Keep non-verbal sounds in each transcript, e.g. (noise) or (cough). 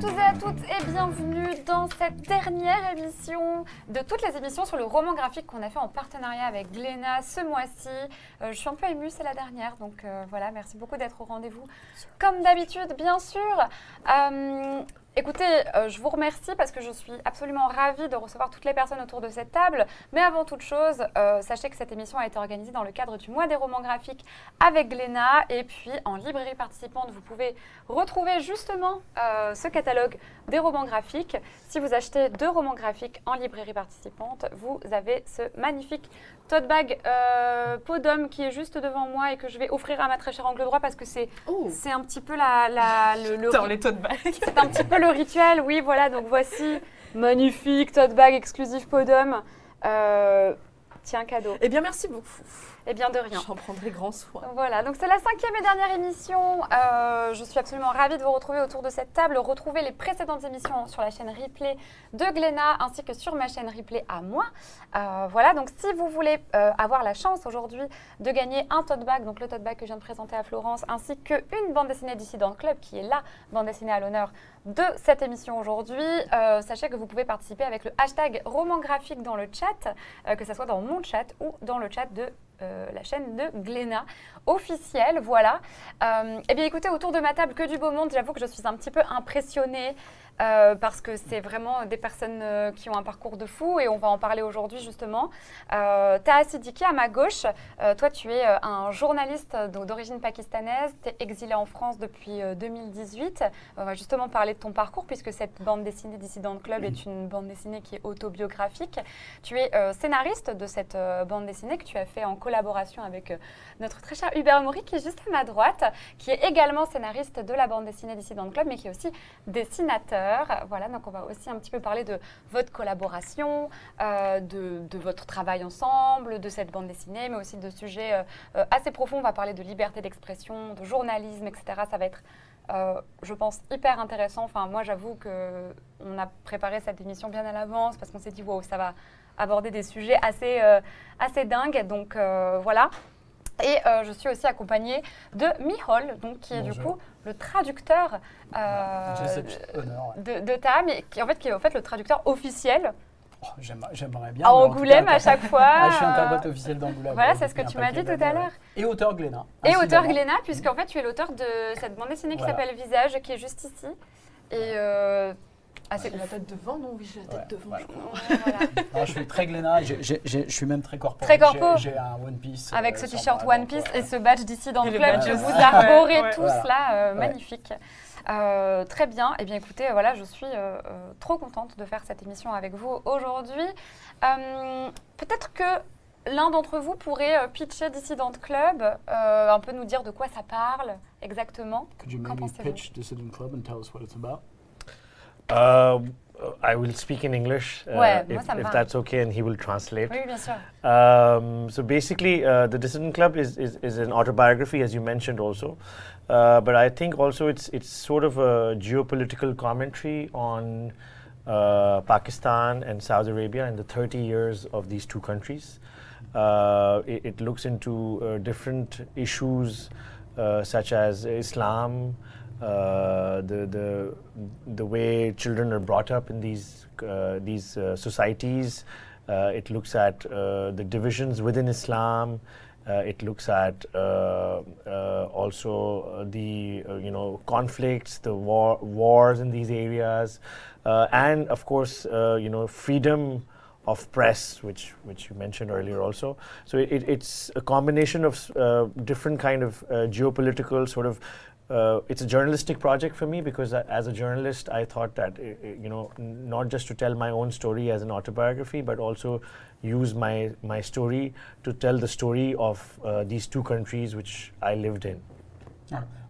tous et à toutes et bienvenue dans cette dernière émission de toutes les émissions sur le roman graphique qu'on a fait en partenariat avec Glénat ce mois-ci. Euh, je suis un peu émue, c'est la dernière, donc euh, voilà, merci beaucoup d'être au rendez-vous. Comme d'habitude, bien sûr. Euh, Écoutez, euh, je vous remercie parce que je suis absolument ravie de recevoir toutes les personnes autour de cette table. Mais avant toute chose, euh, sachez que cette émission a été organisée dans le cadre du mois des romans graphiques avec Glénat. Et puis en librairie participante, vous pouvez retrouver justement euh, ce catalogue des romans graphiques. Si vous achetez deux romans graphiques en librairie participante, vous avez ce magnifique tote bag Podum qui est juste devant moi et que je vais offrir à ma très chère angle droit parce que c'est c'est un petit peu la, la- le, le- Dans les tote bags. c'est un petit peu le rituel, oui, voilà. Donc voici, magnifique tote bag exclusif Podum. Euh, tiens, cadeau. Eh bien, merci beaucoup. Eh bien, de rien. J'en prendrai grand soin. Voilà, donc c'est la cinquième et dernière émission. Euh, je suis absolument ravie de vous retrouver autour de cette table. Retrouvez les précédentes émissions sur la chaîne replay de Glénat ainsi que sur ma chaîne replay à moi. Euh, voilà, donc si vous voulez euh, avoir la chance aujourd'hui de gagner un tote bag, donc le tote bag que je viens de présenter à Florence, ainsi qu'une bande dessinée Dissident Club qui est la bande dessinée à l'honneur de cette émission aujourd'hui, sachez que vous pouvez participer avec le hashtag roman graphique dans le chat, que ce soit dans mon chat ou dans le chat de euh, la chaîne de Glénat officielle. Voilà. Euh, eh bien, écoutez, autour de ma table, que du beau monde, j'avoue que je suis un petit peu impressionnée. Euh, parce que c'est vraiment des personnes euh, qui ont un parcours de fou et on va en parler aujourd'hui justement. Euh, Taha à ma gauche, euh, toi tu es un journaliste d'origine pakistanaise, tu es exilé en France depuis euh, 2018. On va justement parler de ton parcours puisque cette bande dessinée Dissident Club est une bande dessinée qui est autobiographique. Tu es scénariste de cette bande dessinée que tu as fait en collaboration avec notre très cher Hubert Maury qui est juste à ma droite, qui est également scénariste de la bande dessinée Dissident Club mais qui est aussi dessinateur. Voilà, donc on va aussi un petit peu parler de votre collaboration, euh, de, de votre travail ensemble, de cette bande dessinée, mais aussi de sujets euh, euh, assez profonds. On va parler de liberté d'expression, de journalisme, etc. Ça va être je pense, hyper intéressant. Enfin, moi, j'avoue que on a préparé cette émission bien à l'avance parce qu'on s'est dit, wow, ça va aborder des sujets assez, assez dingues. Donc, voilà. Et euh, je suis aussi accompagnée de Mihol, donc, qui est du coup le traducteur euh, de, de Taha, mais qui, en fait, qui est en fait le traducteur officiel Oh, j'aimerais- bien. à Angoulême à chaque fois. (laughs) Ah, je suis interprète officiel d'Angoulême. Voilà, c'est ce que tu m'as dit tout à l'heure. Et auteur Glénat. Et auteur. Glénat, puisqu'en fait, tu es l'auteur de cette bande dessinée qui Voilà. s'appelle Visage, qui est juste ici. Et euh, ah, c'est J'ai la tête devant, non Oui, j'ai la tête Ouais, devant, je crois. ouf. Voilà. (laughs) Non, je suis très Glénat. Je suis même très corpo. Très corpo. J'ai un One Piece. Avec euh, ce sans t-shirt One Piece ouais. et ce badge d'ici dans le club que vous arborez tous là, euh, magnifique. Euh, très bien. Eh bien, écoutez, voilà, je suis euh, euh, trop contente de faire cette émission avec vous aujourd'hui. Euh, Peut-être que l'un d'entre vous pourrait euh, pitcher Dissident Club, euh, un peu nous dire de quoi ça parle exactement. Could you Qu'en maybe pitch Dissident Club and tell us what it's about? Uh, I will speak in English uh, if, if that's okay, and he will translate. Oui, bien sûr. Um, so basically, uh, the Dissident Club is, is, is an autobiography, as you mentioned, also. Uh, but I think also it's it's sort of a geopolitical commentary on uh, Pakistan and Saudi Arabia and the 30 years of these two countries. Uh, it, it looks into uh, different issues uh, such as Islam, uh, the the the way children are brought up in these uh, these uh, societies. Uh, it looks at uh, the divisions within Islam. It looks at also the you know conflicts, the war wars in these areas, and of course you know freedom of press, which which you mentioned earlier also. So it, it- it's a combination of uh, different kind of uh, geopolitical sort of. Uh, it's a journalistic project for me because as a journalist, I thought that uh, uh, you know not just to tell my own story as an autobiography, but also use my my story to tell the story of uh, these two countries which I lived in.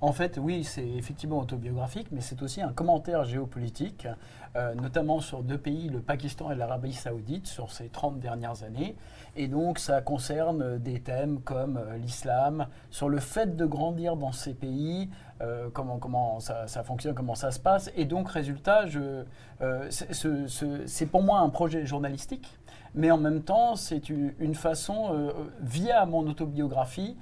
En fait, oui, c'est effectivement autobiographique, mais c'est aussi un commentaire géopolitique, euh, notamment sur deux pays, le Pakistan et l'Arabie saoudite, sur ces 30 dernières années. Et donc, ça concerne des thèmes comme euh, l'islam, sur le fait de grandir dans ces pays, euh, comment, comment ça, fonctionne, comment ça se passe. Et donc, résultat, c'est- ce- ce- c'est pour moi un projet journalistique, mais en même temps, c'est une, façon, via mon autobiographie,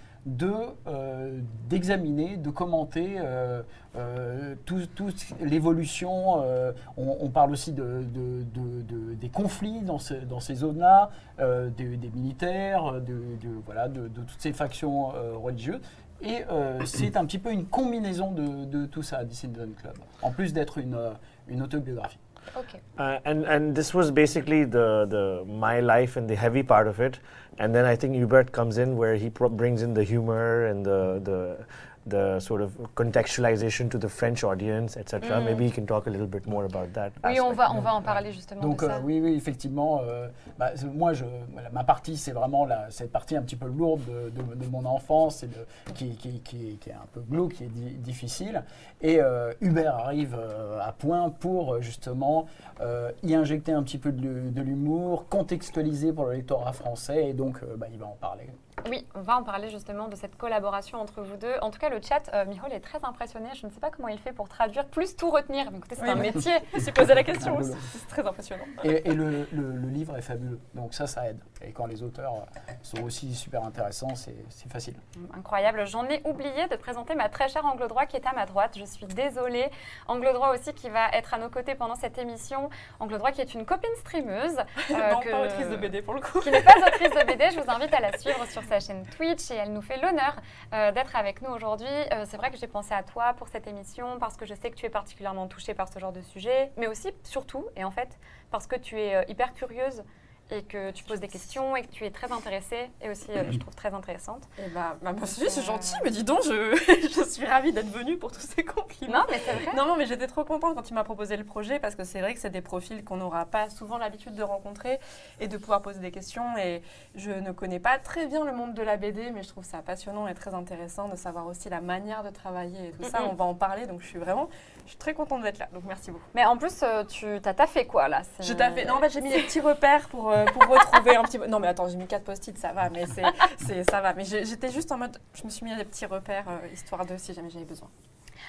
d'examiner, de commenter euh, euh, tout- toute l'évolution. euh, on, parle aussi de, de- de- de- des conflits dans, dans ces zones-là, euh, des, militaires, de, voilà, de, toutes ces factions euh, religieuses. Et euh, c'est un petit peu une combinaison de, de tout ça, Dissident Club, en plus d'être une, euh, une autobiographie. Ok. Uh, and and this was basically the the my life and the heavy part of it, and then I think Hubert comes in where he brings in the humor and the the the sort of contextualization to the French audience, etc. Mm. Maybe he can talk a little bit more about that. Oui, on va, on va en parler justement Donc de ça. euh, oui, oui, effectivement, euh, bah, moi, je, ma partie, c'est vraiment la, cette partie un petit peu lourde de, de- de mon enfance, et de- qui, qui- qui- qui est un peu glauque, qui est di- difficile. Et euh, Hubert arrive euh, à point pour justement euh, y injecter un petit peu de, l'hu- de l'humour, contextualiser pour le lectorat français, et donc euh, bah, il va en parler. Oui, on va en parler justement de cette collaboration entre vous deux. En tout cas, le chat, euh, Mihol est très impressionné. Je ne sais pas comment il fait pour traduire, plus tout retenir. Mais écoutez, c'est Oui, un métier. (laughs) Je me suis posé la question aussi. C'est très impressionnant. Et, et le, le- le livre est fabuleux, donc ça, ça aide. Et quand les auteurs sont aussi super intéressants, c'est facile. Incroyable. J'en ai oublié de présenter ma très chère Angle Droit qui est à ma droite. Je suis désolée. Angle Droit aussi qui va être à nos côtés pendant cette émission. Angle Droit qui est une copine streameuse. (laughs) euh, non, que- pas autrice de BD pour le coup. qui n'est pas autrice de BD, je vous invite à la suivre sur sa chaîne Twitch et elle nous fait l'honneur euh, d'être avec nous aujourd'hui. Euh, c'est vrai que j'ai pensé à toi pour cette émission parce que je sais que tu es particulièrement touchée par ce genre de sujet, mais aussi, surtout, et en fait, parce que tu es euh, hyper curieuse et que tu poses des questions et que tu es très intéressée et aussi, euh, je trouve, très intéressante. Eh bah, bah, merci, Euh, c'est gentil, mais dis donc, je, (laughs) je suis ravie d'être venue pour tous ces compliments. Non, mais c'est vrai. Non, non, mais j'étais trop contente quand tu m'as proposé le projet parce que c'est vrai que c'est des profils qu'on n'aura pas souvent l'habitude de rencontrer et de pouvoir poser des questions. Et je ne connais pas très bien le monde de la BD, mais je trouve ça passionnant et très intéressant de savoir aussi la manière de travailler et tout ça. Mhm. On va en parler, donc je suis vraiment, je suis très contente d'être là. Donc merci beaucoup. Mais en plus, euh, tu t'as taffé quoi là? T'ai fait. Non, en fait, j'ai mis des petits repères pour, euh, pour retrouver un petit peu. Non, mais attends, j'ai mis quatre post-it, ça va, mais c'est, ça va. Mais j'étais juste en mode, je me suis mis des petits repères euh, histoire de si jamais j'avais besoin.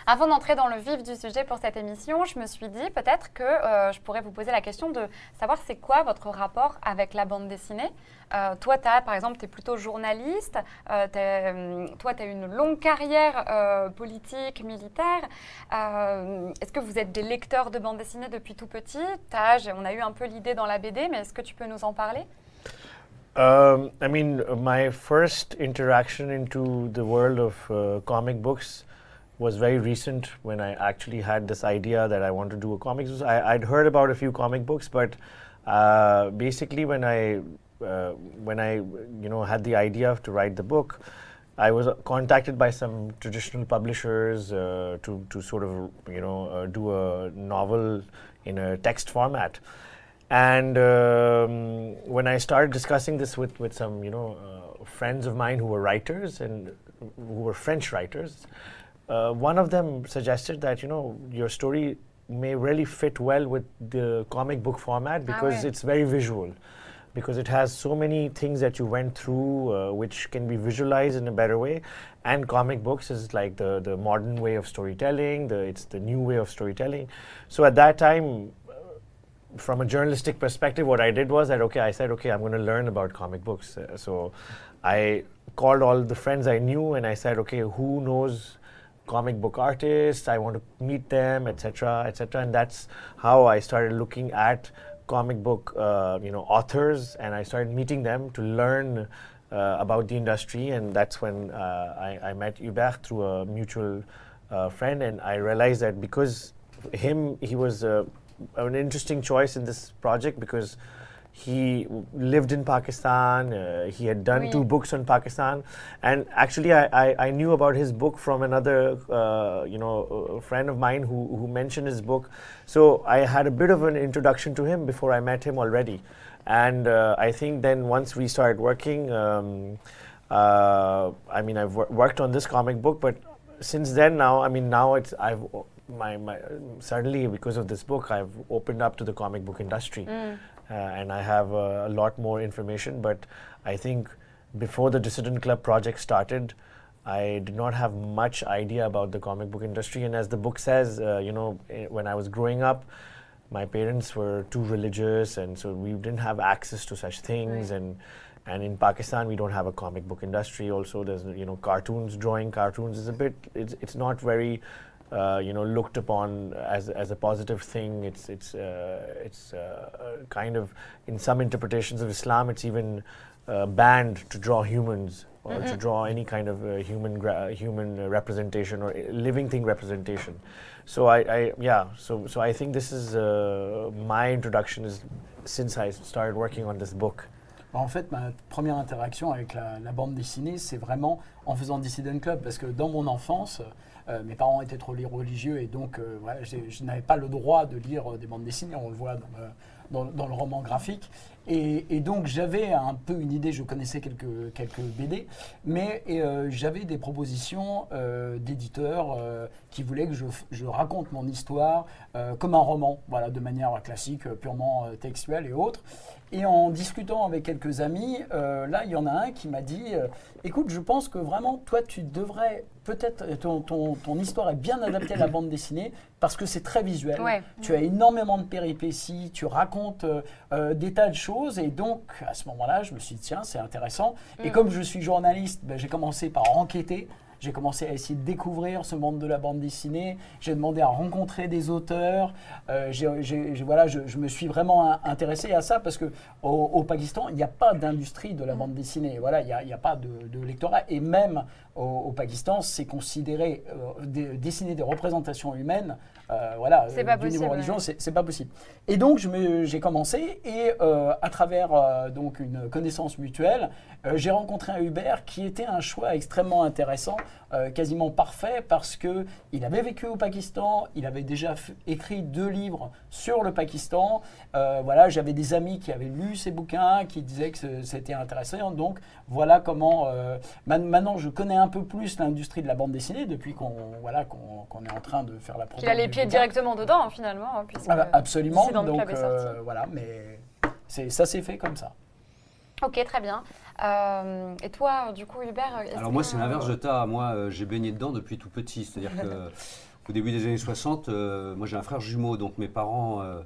Avant d'entrer dans le vif du sujet pour cette émission, je me suis dit peut-être que euh, je pourrais vous poser la question de savoir c'est quoi votre rapport avec la bande dessinée. Euh, toi, as, par exemple, tu es plutôt journaliste, euh, hum, toi, tu as une longue carrière euh, politique, militaire. Euh, est-ce que vous êtes des lecteurs de bande dessinée depuis tout petit? On a eu un peu l'idée dans la BD, mais est-ce que tu peux nous en parler? Um, I mean, my first interaction into the world of uh, comic books was very recent when I actually had this idea that I want to do a comics. book. I, I'd heard about a few comic books, but uh, basically when I uh, when I you know had the idea to write the book, I was contacted by some traditional publishers uh, to to sort of you know uh, do a novel in a text format. And um, when I started discussing this with, with some, you know, uh, friends of mine who were writers and who were French writers, uh, one of them suggested that, you know, your story may really fit well with the comic book format because ouais. it's very visual. Because it has so many things that you went through, uh, which can be visualized in a better way, and comic books is like the, the modern way of storytelling. The, it's the new way of storytelling. So at that time, from a journalistic perspective, what I did was that okay, I said okay, I'm going to learn about comic books. Uh, so I called all the friends I knew and I said okay, who knows comic book artists? I want to meet them, etc., etc. And that's how I started looking at comic book, uh, you know, authors, and I started meeting them to learn. Uh, about the industry, and that's when uh, I, I met Hubert through a mutual uh, friend, and I realized that because him, he was uh, an interesting choice in this project because he lived in Pakistan. Uh, he had done two books on Pakistan, and actually, I, I, I knew about his book from another, uh, you know, friend of mine who, who mentioned his book. So I had a bit of an introduction to him before I met him already, and uh, I think then once we started working, um, uh, I mean, I've wor- worked on this comic book, but since then now, I mean, now it's I've my, my certainly because of this book, I've opened up to the comic book industry, uh, and I have uh, a lot more information. But I think before the Dissident Club project started, I did not have much idea about the comic book industry. And as the book says, uh, you know, eh, when I was growing up, my parents were too religious, and so we didn't have access to such things. Right. And and in Pakistan we don't have a comic book industry. Also, there's you know cartoons, drawing cartoons is a bit. It's it's not very. Uh, you know, looked upon as, as a positive thing. It's it's uh, it's uh, kind of in some interpretations of Islam. It's even uh, banned to draw humans or to draw any kind of uh, human gra- human uh, representation or uh, living thing representation. So I, I yeah. So so I think this is uh, my introduction is since I started working on this book. En fait, ma première interaction avec la, la bande dessinée, c'est vraiment en faisant Dissident Club, parce que dans mon enfance, euh, mes parents étaient trop religieux et donc euh, je n'avais pas le droit de lire euh, des bandes dessinées, on le voit dans le roman graphique. Et, et donc j'avais un peu une idée, je connaissais quelques, quelques BD, mais euh, j'avais des propositions euh, d'éditeurs euh, qui voulaient que je, raconte mon histoire comme un roman, voilà, de manière classique, purement textuelle et autres. Et en discutant avec quelques amis, euh, là, il y en a un qui m'a dit euh, Écoute, je pense que vraiment, toi, tu devrais peut-être. Ton, ton- ton histoire est bien adaptée à la bande dessinée parce que c'est très visuel. Ouais. Tu as énormément de péripéties, tu racontes euh, des tas de choses. Et donc, à ce moment-là, je me suis dit Tiens, c'est intéressant. Et Mm. comme je suis journaliste, ben, j'ai commencé par enquêter. J'ai commencé à essayer de découvrir ce monde de la bande dessinée. J'ai demandé à rencontrer des auteurs. Euh, voilà, je, je me suis vraiment in- intéressé à ça parce que au, au Pakistan, il n'y a pas d'industrie de la bande dessinée. Voilà, il n'y a, pas de, de lectorat. Et même au, au Pakistan, c'est considéré euh, dessiner des représentations humaines. Euh, voilà, C'est pas du niveau possible, religieux, ouais. c'est c'est pas possible. Et donc, je me- j'ai commencé et euh, à travers euh, donc une connaissance mutuelle, euh, j'ai rencontré un Hubert qui était un choix extrêmement intéressant, euh, quasiment parfait parce que il avait vécu au Pakistan, il avait déjà écrit deux livres sur le Pakistan. Euh, voilà, j'avais des amis qui avaient lu ces bouquins, qui disaient que c'était intéressant. Donc voilà comment euh, maintenant je connais un peu plus l'industrie de la bande dessinée depuis qu'on voilà qu'on est en train de faire la. Qu'il a les pieds bouquin. directement dedans, finalement. hein, puisque Ah bah, absolument. Donc voilà, mais c'est ça s'est fait comme ça. Ok, très bien. Euh, et toi, du coup, Hubert Alors moi, que- c'est l'inverse de ta. Moi, euh, j'ai baigné dedans depuis tout petit. C'est-à-dire que (laughs) au début des années 60, euh, moi j'ai un frère jumeau, donc mes parents euh,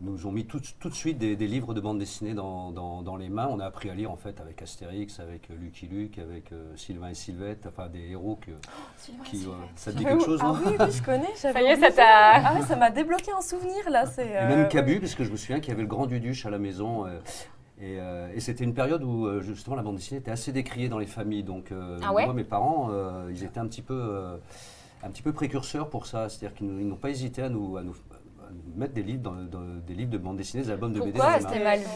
nous ont mis tout, tout de suite des, des livres de bande dessinée dans, dans- dans les mains. On a appris à lire en fait avec Astérix, avec Lucky Luke, avec euh, Sylvain et Sylvette, enfin des héros que, qui, euh, ça te dit quelque chose, Ah non? oui, oui, je connais. (laughs) Ça y est, ça t'a. Ah ouais, ça m'a débloqué un souvenir là. (laughs) C'est. Et même. Cabu, parce que je me souviens qu'il y avait le Grand Duduche à la maison. Euh, et, euh, et c'était une période où euh, justement la bande dessinée était assez décriée dans les familles. Donc euh, Ah ouais moi, mes parents, ils étaient un petit peu, un petit peu précurseurs pour ça. C'est-à-dire qu'ils n'ont pas hésité à nous, à nous, à nous mettre des livres, dans, dans- des livres de bande dessinée, des albums de BD Pourquoi les mains. c'était mal vu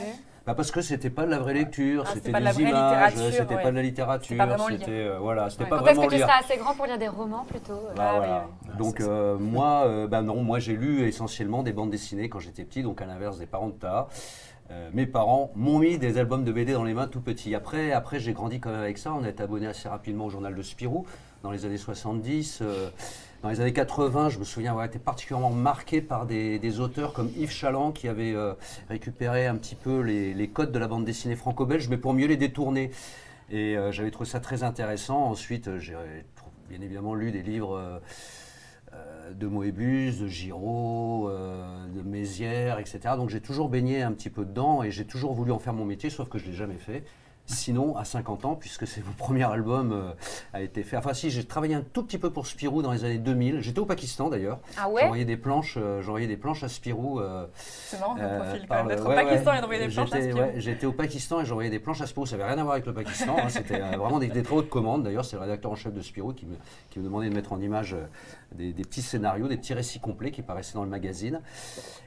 Bah parce que c'était pas de la vraie lecture, Ah, c'était c'était pas de la des images, littérature, c'était ouais. pas de la littérature, c'était euh, voilà, c'était Ouais. pas Quand est-ce vraiment que tu seras assez grand pour lire des romans plutôt? Bah, Ah, voilà. oui, oui. Donc Ah, euh, moi, euh, bah non, moi j'ai lu essentiellement des bandes dessinées quand j'étais petit, donc à l'inverse des parents de Ta. Euh, mes parents m'ont mis des albums de BD dans les mains tout petit. Après, après j'ai grandi quand même avec ça. On est abonné assez rapidement au journal de Spirou dans les années 70. euh, dans les années 80, je me souviens avoir été particulièrement marqué par des, auteurs comme Yves Chaland qui avait euh, récupéré un petit peu les, codes de la bande dessinée franco-belge, mais pour mieux les détourner. Et j'avais trouvé ça très intéressant. Ensuite, j'ai bien évidemment lu des livres de Moebius, de Giraud, euh, de Mézières, etc. Donc j'ai toujours baigné un petit peu dedans et j'ai toujours voulu en faire mon métier, sauf que je ne l'ai jamais fait. Sinon, à 50 ans, puisque c'est mon (laughs) premier album euh, a été fait. Enfin, si, j'ai travaillé un tout petit peu pour Spirou dans les années 2000. J'étais au Pakistan d'ailleurs. Ah ouais? J'envoyais des planches, euh, j'envoyais des planches à Spirou. euh, C'est marrant euh, profil quand même d'être au Pakistan ouais. et d'envoyer des planches à J'étais- Spirou. ouais, J'étais au Pakistan et j'envoyais des planches à Spirou. Ça n'avait rien à voir avec le Pakistan. hein. C'était euh, vraiment des, des travaux de commande. D'ailleurs, c'est le rédacteur en chef de Spirou qui me, qui me demandait de mettre en image euh, des, des petits scénarios, des petits récits complets qui paraissaient dans le magazine.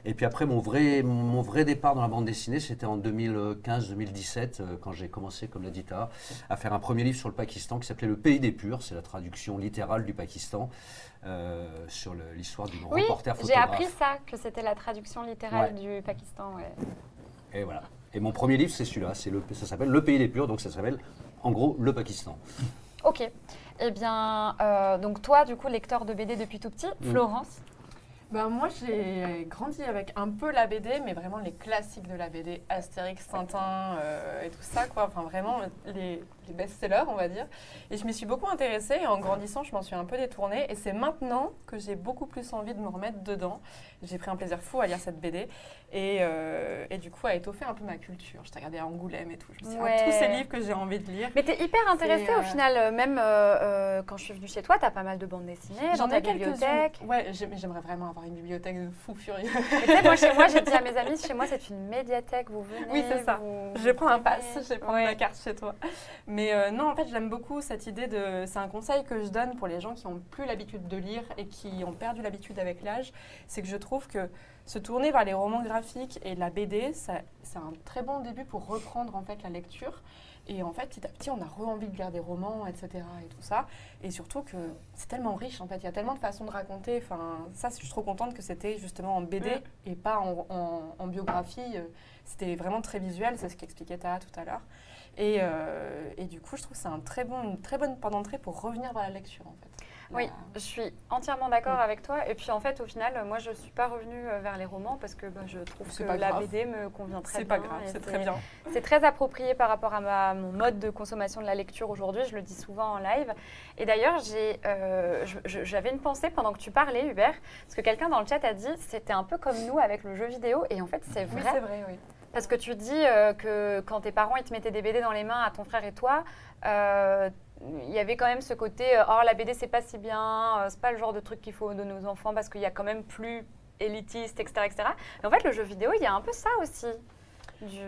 Et puis après, mon vrai, mon, vrai départ dans la bande dessinée, c'était en 2015-2017, euh, quand j'ai commencé, comme l'a dit à faire un premier livre sur le Pakistan qui s'appelait Le Pays des Purs. C'est la traduction littérale du Pakistan euh, sur l'histoire d'une Oui, reporter j'ai photographe. appris ça, que c'était la traduction littérale du Pakistan. ouais. Et voilà. Et mon premier livre, c'est celui-là. Ça s'appelle Le Pays des Purs, donc ça s'appelle en gros le Pakistan. Ok. Eh bien, euh, donc toi, du coup, lecteur de BD depuis tout petit, Mm. Florence. Ben, moi, j'ai grandi avec un peu la BD, mais vraiment les classiques de la BD, Astérix, Tintin euh, et tout ça, quoi. Enfin, vraiment, les, les best-sellers, on va dire. Et je m'y suis beaucoup intéressée et en grandissant, je m'en suis un peu détournée. Et c'est maintenant que j'ai beaucoup plus envie de me remettre dedans. J'ai pris un plaisir fou à lire cette BD et, euh, et du coup à étoffer un peu ma culture. Je t'ai regardé à Angoulême et tout. Je me suis dit, ah, tous ces Ouais. livres que j'ai envie de lire. Mais t'es hyper intéressée au euh, final, euh, même euh, quand je suis venue chez toi, t'as pas mal de bandes dessinées dans ta quelques-unes. bibliothèque. Ouais, j'aimerais vraiment avoir une bibliothèque de fou furieux. Moi, chez moi, j'ai dit à mes amis, chez moi, c'est une médiathèque, vous venez. Oui, c'est ça. vous- Je prendre un pass, je vais prendre Ouais. ma carte chez toi. Mais euh, non, en fait, j'aime beaucoup cette idée de. C'est un conseil que je donne pour les gens qui n'ont plus l'habitude de lire et qui ont perdu l'habitude avec l'âge. C'est que je trouve que se tourner vers les romans graphiques et la BD, c'est un très bon début pour reprendre en fait la lecture. Et en fait, petit à petit, on a re-envie de lire des romans, etc. et tout ça. Et surtout que c'est tellement riche, en fait. Il y a tellement de façons de raconter. Enfin, ça, je suis trop contente que c'était justement en BD et pas en, en- en biographie. C'était vraiment très visuel, c'est ce qu'expliquait Taha tout à l'heure. Et, euh, et du coup, je trouve que c'est un très bon, une très bonne porte d'entrée pour revenir vers la lecture, en fait. Oui, je suis entièrement d'accord Mm. avec toi. Et puis en fait, au final, moi, je suis pas revenue euh, vers les romans parce que bah, je trouve que C'est la grave. BD me convient très C'est bien. pas grave, c'est très bien. C'est très approprié par rapport à ma- mon mode de consommation de la lecture aujourd'hui. Je le dis souvent en live. Et d'ailleurs, euh, j'avais une pensée pendant que tu parlais, Hubert, parce que quelqu'un dans le chat a dit c'était un peu comme nous avec le jeu vidéo. Et en fait, c'est Oui, vrai. c'est vrai, oui. Parce que tu dis euh, que quand tes parents ils te mettaient des BD dans les mains à ton frère et toi, euh, il y avait quand même ce côté euh, oh la BD c'est pas si bien, c'est pas le genre de truc qu'il faut donner aux enfants parce qu'il y a quand même plus élitiste, etc., etc. En fait, le jeu vidéo, il y a un peu ça aussi.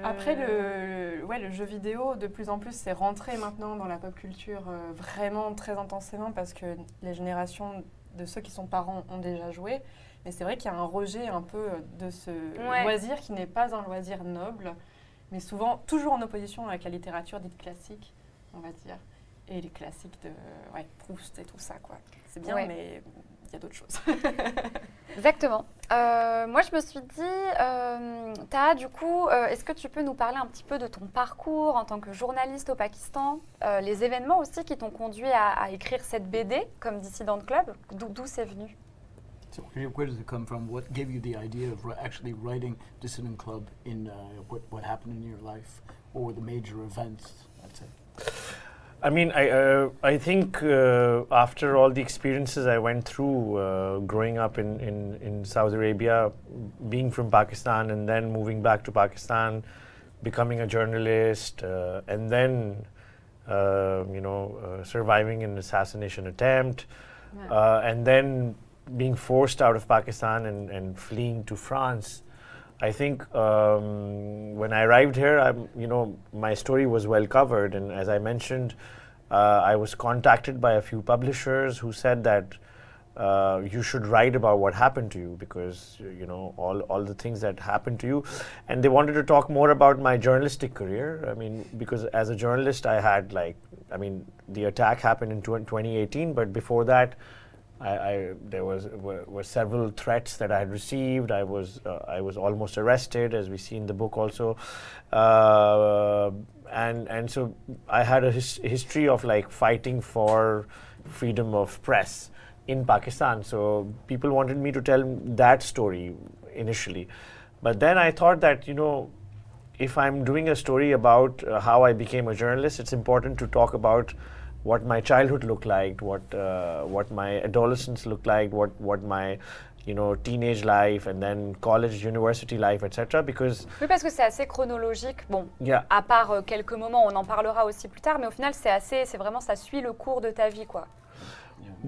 Après, le, ouais, le jeu vidéo, de plus en plus, c'est rentré maintenant dans la pop culture vraiment très intensément parce que les générations de ceux qui sont parents ont déjà joué. Mais c'est vrai qu'il y a un rejet un peu de ce Ouais. loisir qui n'est pas un loisir noble, mais souvent toujours en opposition avec la littérature dite classique, on va dire. Et les classiques de ouais, Proust et tout ça, quoi. C'est bien, Ouais. mais il y a d'autres choses. (laughs) (laughs) Exactement. Euh, moi, je me suis dit, euh, Taha, du coup, euh, est-ce que tu peux nous parler un petit peu de ton parcours en tant que journaliste au Pakistan, euh, les événements aussi qui t'ont conduit à, à écrire cette BD comme Dissident Club, d'où d'où c'est venu? So where, where does it come from? What gave you the idea of ri- actually writing Dissident Club in uh, what, what happened in your life? or the major events? That's it. I mean, I uh, I think uh, after all the experiences I went through uh, growing up in, in, in Saudi Arabia, being from Pakistan and then moving back to Pakistan, becoming a journalist, uh, and then uh, you know uh, surviving an assassination attempt, uh, and then being forced out of Pakistan and, and fleeing to France. I think um, when I arrived here, I'm, you know, my story was well covered, and as I mentioned, uh, I was contacted by a few publishers who said that uh, you should write about what happened to you because you know all, all the things that happened to you, and they wanted to talk more about my journalistic career. I mean, because as a journalist, I had like, I mean, the attack happened in 20- 2018, but before that. I, I there was were, were several threats that I had received. I was uh, I was almost arrested, as we see in the book also, uh, and and so I had a his, history of like fighting for freedom of press in Pakistan. So people wanted me to tell that story initially, but then I thought that you know if I'm doing a story about uh, how I became a journalist, it's important to talk about what my childhood looked like, what uh, what my adolescence looked like, what what my you know teenage life, and then college, university life, etc. Because Oui, parce que c'est assez chronologique. Bon, yeah, à part euh, quelques moments, on en parlera aussi plus tard, mais au final, c'est assez, c'est vraiment, ça suit le cours de ta vie, quoi.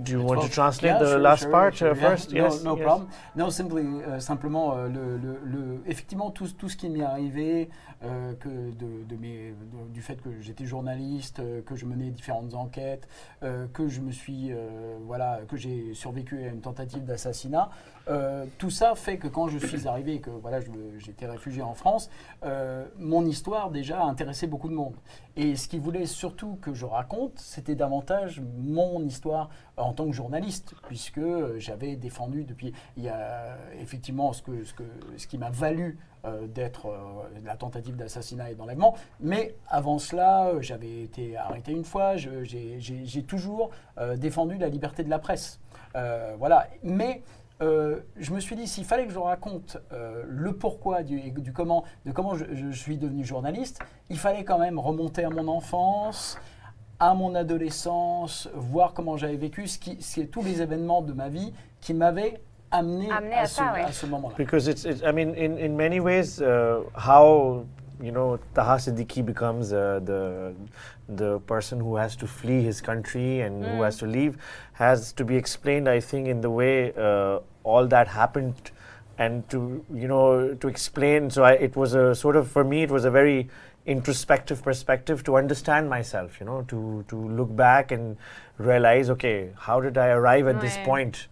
Do you want to translate yeah, the sure, last sure, part sure, uh, yeah. first? No, yes, no yes. problem. No, simply, euh, simplement, euh, le, le- le- effectivement, tout, tout ce qui m'est arrivé, euh, que de, de mes, de- du fait que j'étais journaliste, euh, que je menais différentes enquêtes, euh, que je me suis, voilà, que j'ai survécu à une tentative d'assassinat, euh, tout ça fait que quand je suis arrivé que voilà, j'étais réfugié en France, euh, mon histoire déjà a intéressé beaucoup de monde. Et ce qu'ils voulaient surtout que je raconte, c'était davantage mon histoire en tant que journaliste, puisque euh, j'avais défendu depuis. Il y a effectivement ce, que, ce, que, ce qui m'a valu d'être la tentative d'assassinat et d'enlèvement. Mais avant cela, j'avais été arrêté une fois. J'ai toujours défendu la liberté de la presse. Voilà. Mais euh, je me suis dit, s'il fallait que je raconte euh, le pourquoi du, comment, de comment je, je suis devenu journaliste, il fallait quand même remonter à mon enfance, à mon adolescence, voir comment j'avais vécu, ce qui, c'est tous les événements de ma vie qui m'avaient amené, Amené à, à ce, ouais. moment-là. Because it's, it's I mean, in, in many ways, uh, how you know Taha Siddiqui becomes uh, the the person who has to flee his country and who has to leave has to be explained. I think in the way uh, all that happened, and to you know to explain. So I, it was a sort of for me, it was a very introspective perspective to understand myself. You know, to to look back and realize, okay, how did I arrive at this point?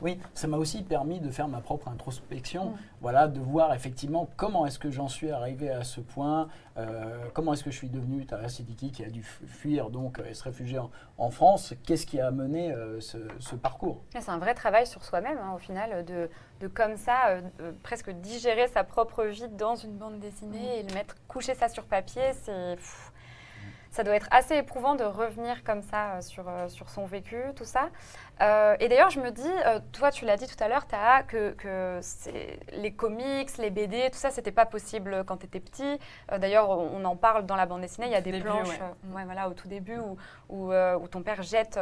Oui, ça m'a aussi permis de faire ma propre introspection, Mm. voilà, de voir effectivement comment est-ce que j'en suis arrivé à ce point, euh, comment est-ce que je suis devenu Tara Siddiqui qui a dû fu- fuir donc euh, et se réfugier en, en France, qu'est-ce qui a amené euh, ce, ce parcours? C'est un vrai travail sur soi-même, hein, au final, de, de comme ça, euh, presque digérer sa propre vie dans une bande dessinée et le mettre, coucher ça sur papier, c'est... Ça doit être assez éprouvant de revenir comme ça sur, sur son vécu, tout ça. Euh, et d'ailleurs, je me dis, euh, toi, tu l'as dit tout à l'heure, Taha, que, les comics, les BD, tout ça, c'était pas possible quand tu étais petit. Euh, d'ailleurs, on en parle dans la bande dessinée, il y a des Début, planches ouais. ouais, voilà, au tout début où, où, où ton père jette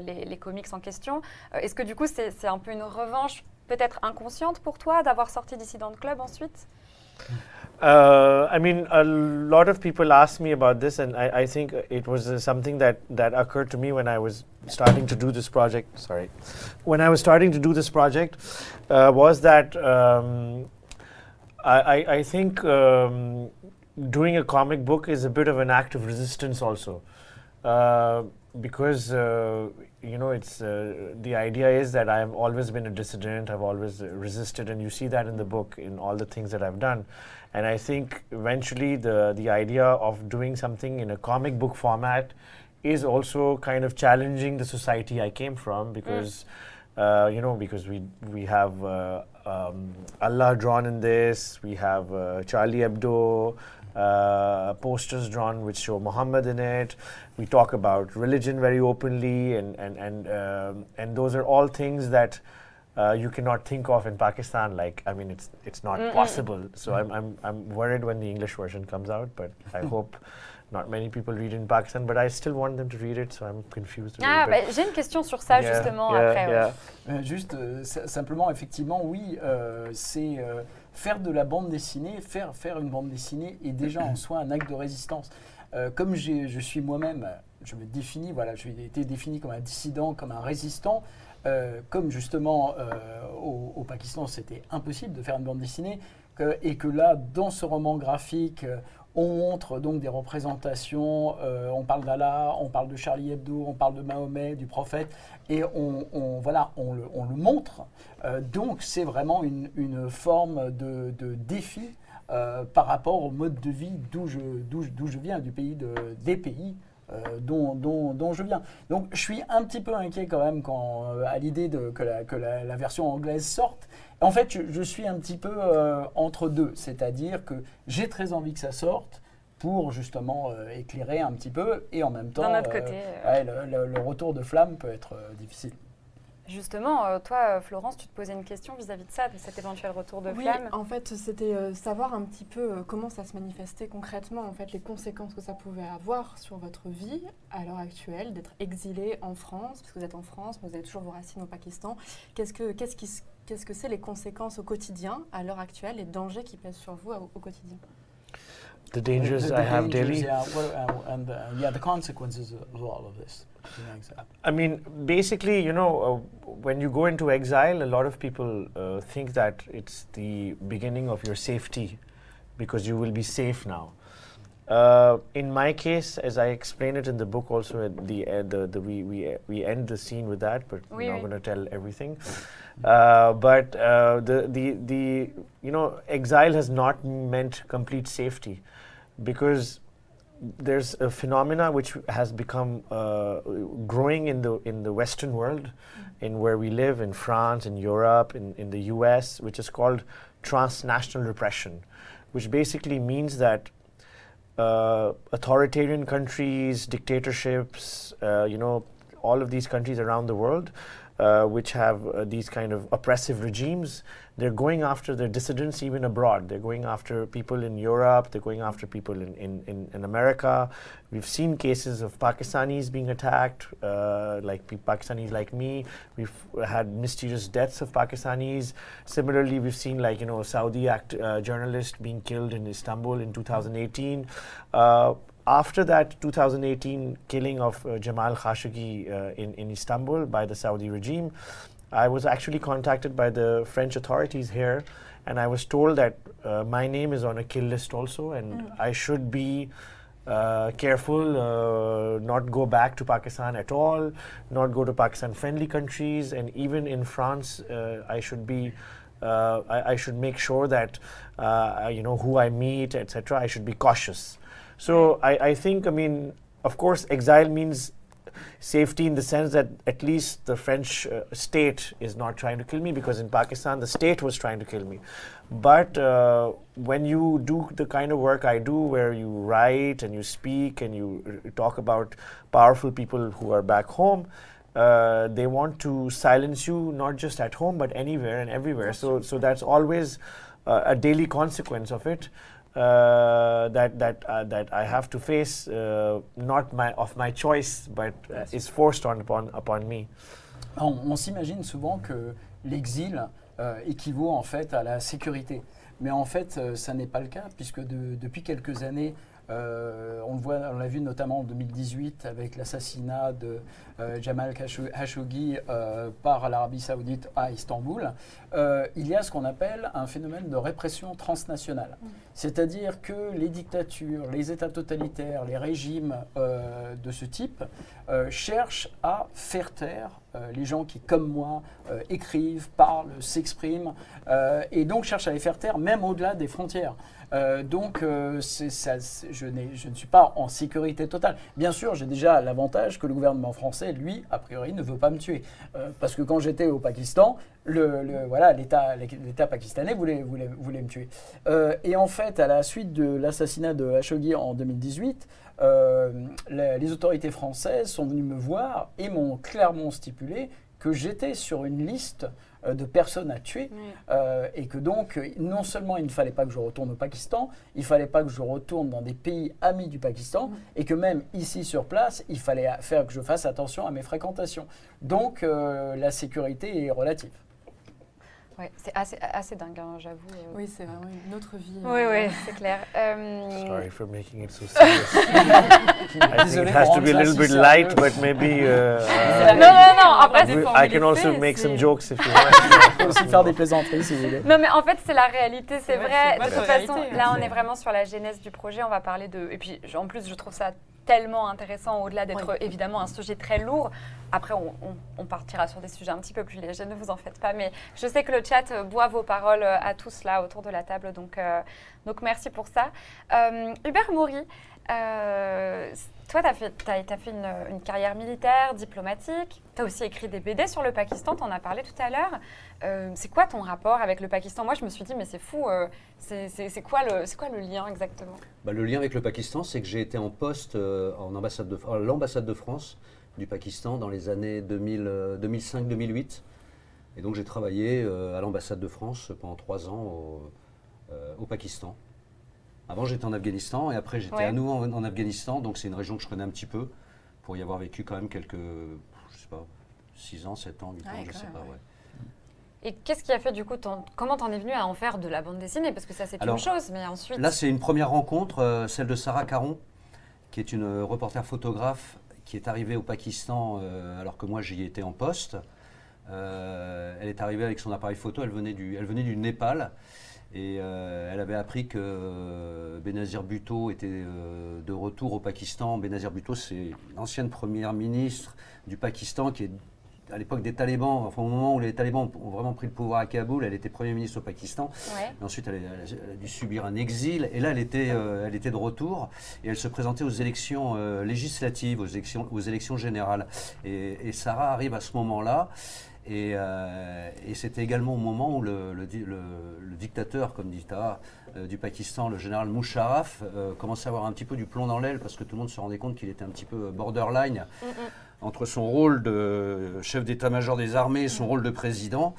les, les comics en question. Est-ce que du coup, c'est c'est un peu une revanche peut-être inconsciente pour toi d'avoir sorti Dissident Club ensuite? Uh, I mean, a lot of people ask me about this, and I, I think it was uh, something that, that occurred to me when I was starting to do this project. Sorry, when I was starting to do this project, uh, was that um, I, I, think um, doing a comic book is a bit of an act of resistance also, uh, because uh, you know it's uh, the idea is that I've always been a dissident. I've always resisted, and you see that in the book in all the things that I've done. And I think eventually the the idea of doing something in a comic book format is also kind of challenging the society I came from because uh, you know because we we have uh, um, Allah drawn in this, we have uh, Charlie Hebdo. Uh, posters drawn which show Muhammad in it. We talk about religion very openly, and and and um, and those are all things that uh, you cannot think of in Pakistan. Like, I mean, it's it's not possible. So I'm, I'm I'm worried when the English version comes out, but I (laughs) hope not many people read in Pakistan. But I still want them to read it, so I'm confused. Ah, little bit. bah, j'ai une question sur ça Yeah, justement yeah, après. ouais. yeah. Euh, Juste euh, simplement, effectivement, oui, euh, c'est euh, faire de la bande dessinée, faire, faire une bande dessinée est déjà en soi un acte de résistance. Euh, comme je suis moi-même, je me définis, voilà, j'ai été défini comme un dissident, comme un résistant. euh, comme justement euh, au, Pakistan, c'était impossible de faire une bande dessinée, et que là, dans ce roman graphique, on montre donc des représentations, euh, on parle d'Allah, on parle de Charlie Hebdo, on parle de Mahomet, du prophète, et on, voilà, on le, on le montre. Euh, donc c'est vraiment une, forme de, défi euh, par rapport au mode de vie d'où je, viens, du pays de, des pays dont, dont- dont je viens. Donc je suis un petit peu inquiet quand même quand, euh, à l'idée que, la, que la- la version anglaise sorte. En fait, je, je suis un petit peu euh, entre deux, c'est-à-dire que j'ai très envie que ça sorte pour justement euh, éclairer un petit peu et en même temps, euh, euh. ouais, le, le- le retour de flamme peut être euh, difficile. Justement, euh, toi, euh, Florence, tu te posais une question vis-à-vis de ça, de cet éventuel retour de Oui, flamme. en fait, c'était euh, savoir un petit peu comment ça se manifestait concrètement, en fait, les conséquences que ça pouvait avoir sur votre vie à l'heure actuelle, d'être exilé en France, parce que vous êtes en France, mais vous avez toujours vos racines au Pakistan. Qu'est-ce que qu'est-ce qui qu'est-ce que c'est les conséquences au quotidien, à l'heure actuelle, les dangers qui pèsent sur vous au, au quotidien? The dangers The- the I have dangers, daily. Yeah, what, uh, and uh, yeah, the consequences of all of this. you know, exactly. I mean, basically, you know, uh, when you go into exile, a lot of people uh, think that it's the beginning of your safety because you will be safe now. Uh, in my case, as I explain it in the book, also at the end, the, the, we, we, we end the scene with that, but Oui, we're oui. not going to tell everything. Uh, but uh, the, the, the, you know, exile has not meant complete safety because there's a phenomena which has become uh, growing in the in the Western world, in where we live, in France, in Europe, in, in the U.S., which is called transnational repression, which basically means that uh, authoritarian countries, dictatorships, uh, you know, all of these countries around the world uh, which have uh, these kind of oppressive regimes, they're going after their dissidents even abroad. They're going after people in Europe, they're going after people in, in, in, in America. We've seen cases of Pakistanis being attacked, uh, like Pakistanis like me. We've had mysterious deaths of Pakistanis. Similarly, we've seen like, you know, Saudi act, uh, journalist being killed in Istanbul in 2018. After that 2018 killing of uh, Jamal Khashoggi uh, in, in Istanbul by the Saudi regime, I was actually contacted by the French authorities here, and I was told that uh, my name is on a kill list also, and I should be uh, careful, uh, not go back to Pakistan at all, not go to Pakistan friendly countries, and even in France, uh, I should be. Uh, I, I should make sure that uh, you know who I meet, etc. I should be cautious. So I, I think, I mean, of course, exile means safety in the sense that at least the French uh, state is not trying to kill me because in Pakistan the state was trying to kill me. But uh, when you do the kind of work I do, where you write and you speak and you r- talk about powerful people who are back home, uh, they want to silence you not just at home but anywhere and everywhere. So, so that's always uh, a daily consequence of it uh, that that uh, that I have to face, uh, not my of my choice, but uh, is forced on upon upon me. On, on s'imagine souvent que l'exil euh, équivaut en fait à la sécurité. Mais en fait, euh, ça n'est pas le cas, puisque de- depuis quelques années, euh, on le voit, on l'a vu notamment en 2018 avec l'assassinat de euh, Jamal Khashoggi euh, par l'Arabie Saoudite à Istanbul. il y a ce qu'on appelle un phénomène de répression transnationale. C'est-à-dire que les dictatures, les États totalitaires, les régimes de ce type cherchent à faire taire euh, les gens qui, comme moi, euh, écrivent, parlent, s'expriment, euh, et donc cherchent à les faire taire même au-delà des frontières. Euh, donc, euh, je, ne suis pas en sécurité totale. Bien sûr, j'ai déjà l'avantage que le gouvernement français, lui, a priori, ne veut pas me tuer. Euh, parce que quand j'étais au Pakistan, l'État pakistanais voulait, me tuer. Et en fait, à la suite de l'assassinat de Khashoggi en 2018, euh, la- les autorités françaises sont venues me voir et m'ont clairement stipulé que j'étais sur une liste de personnes à tuer euh, et que donc euh, non seulement il ne fallait pas que je retourne au Pakistan, il fallait pas que je retourne dans des pays amis du Pakistan et que même ici sur place, il fallait faire que je fasse attention à mes fréquentations. Donc euh, la sécurité est relative. Ouais, c'est assez, assez dingue, hein, j'avoue. euh. Oui, c'est vraiment une autre vie. Oui, euh, oui, c'est clair. Euh, Sorry for making it so serious. (laughs) I think Désolé it has to be a little ça bit light, but maybe. Uh, non, uh, non, non, après, I can also make some c'est- jokes if you (laughs) On want. peut aussi faire des plaisanteries si vous voulez. Non, mais en fait, c'est la réalité, c'est vrai, De toute façon, là, on est vraiment sur la genèse du projet. On va parler de. Et puis, en plus, je trouve ça tellement intéressant, au-delà d'être évidemment un sujet très lourd. Après, on, on- on partira sur des sujets un petit peu plus légers, ne vous en faites pas. Mais je sais que le chat euh, boit vos paroles euh, à tous là autour de la table. Donc, euh, donc merci pour ça. Euh, Hubert Maury, euh, toi, tu as fait, fait une, carrière militaire, diplomatique. Tu as aussi écrit des BD sur le Pakistan, tu en as parlé tout à l'heure. Euh, c'est quoi ton rapport avec le Pakistan? Moi, je me suis dit, mais c'est fou, euh, c'est quoi, le- quoi le lien exactement? Bah, le lien avec le Pakistan, c'est que j'ai été en poste euh, en ambassade de, à l'ambassade de France du Pakistan dans les années 2000, euh, 2005-2008. Et donc j'ai travaillé à l'ambassade de France pendant trois ans au Pakistan. Avant j'étais en Afghanistan et après j'étais Ouais. à nouveau en, en Afghanistan, donc c'est une région que je connais un petit peu, pour y avoir vécu quand même quelques, je sais pas, 6 ans, 7 ans, 8 ans, je sais pas. ouais. Et qu'est-ce qui a fait du coup Comment t'en es venu à en faire de la bande dessinée? Parce que ça, c'est une chose, mais ensuite. Là, c'est une première rencontre, euh, celle de Sarah Caron, qui est une euh, reporter photographe qui est arrivée au Pakistan euh, alors que moi j'y étais en poste. Elle est arrivée avec son appareil photo, elle venait du, elle venait du Népal. Et euh, elle avait appris que euh, Benazir Bhutto était euh, de retour au Pakistan. Benazir Bhutto, c'est l'ancienne première ministre du Pakistan qui est à l'époque des talibans, enfin au moment où les talibans ont vraiment pris le pouvoir à Kaboul, elle était Premier ministre au Pakistan. Ouais. Et ensuite, elle a, elle a dû subir un exil. Et là, elle était, euh, elle était de retour. Et elle se présentait aux élections euh, législatives, aux élections, aux élections générales. Et, et Sarah arrive à ce moment-là. Et, euh, et c'était également au moment où le, le di- le- le dictateur, comme dit euh, du Pakistan, le général Musharraf, euh, commençait à avoir un petit peu du plomb dans l'aile parce que tout le monde se rendait compte qu'il était un petit peu borderline entre son rôle de chef d'état-major des armées et son rôle de président.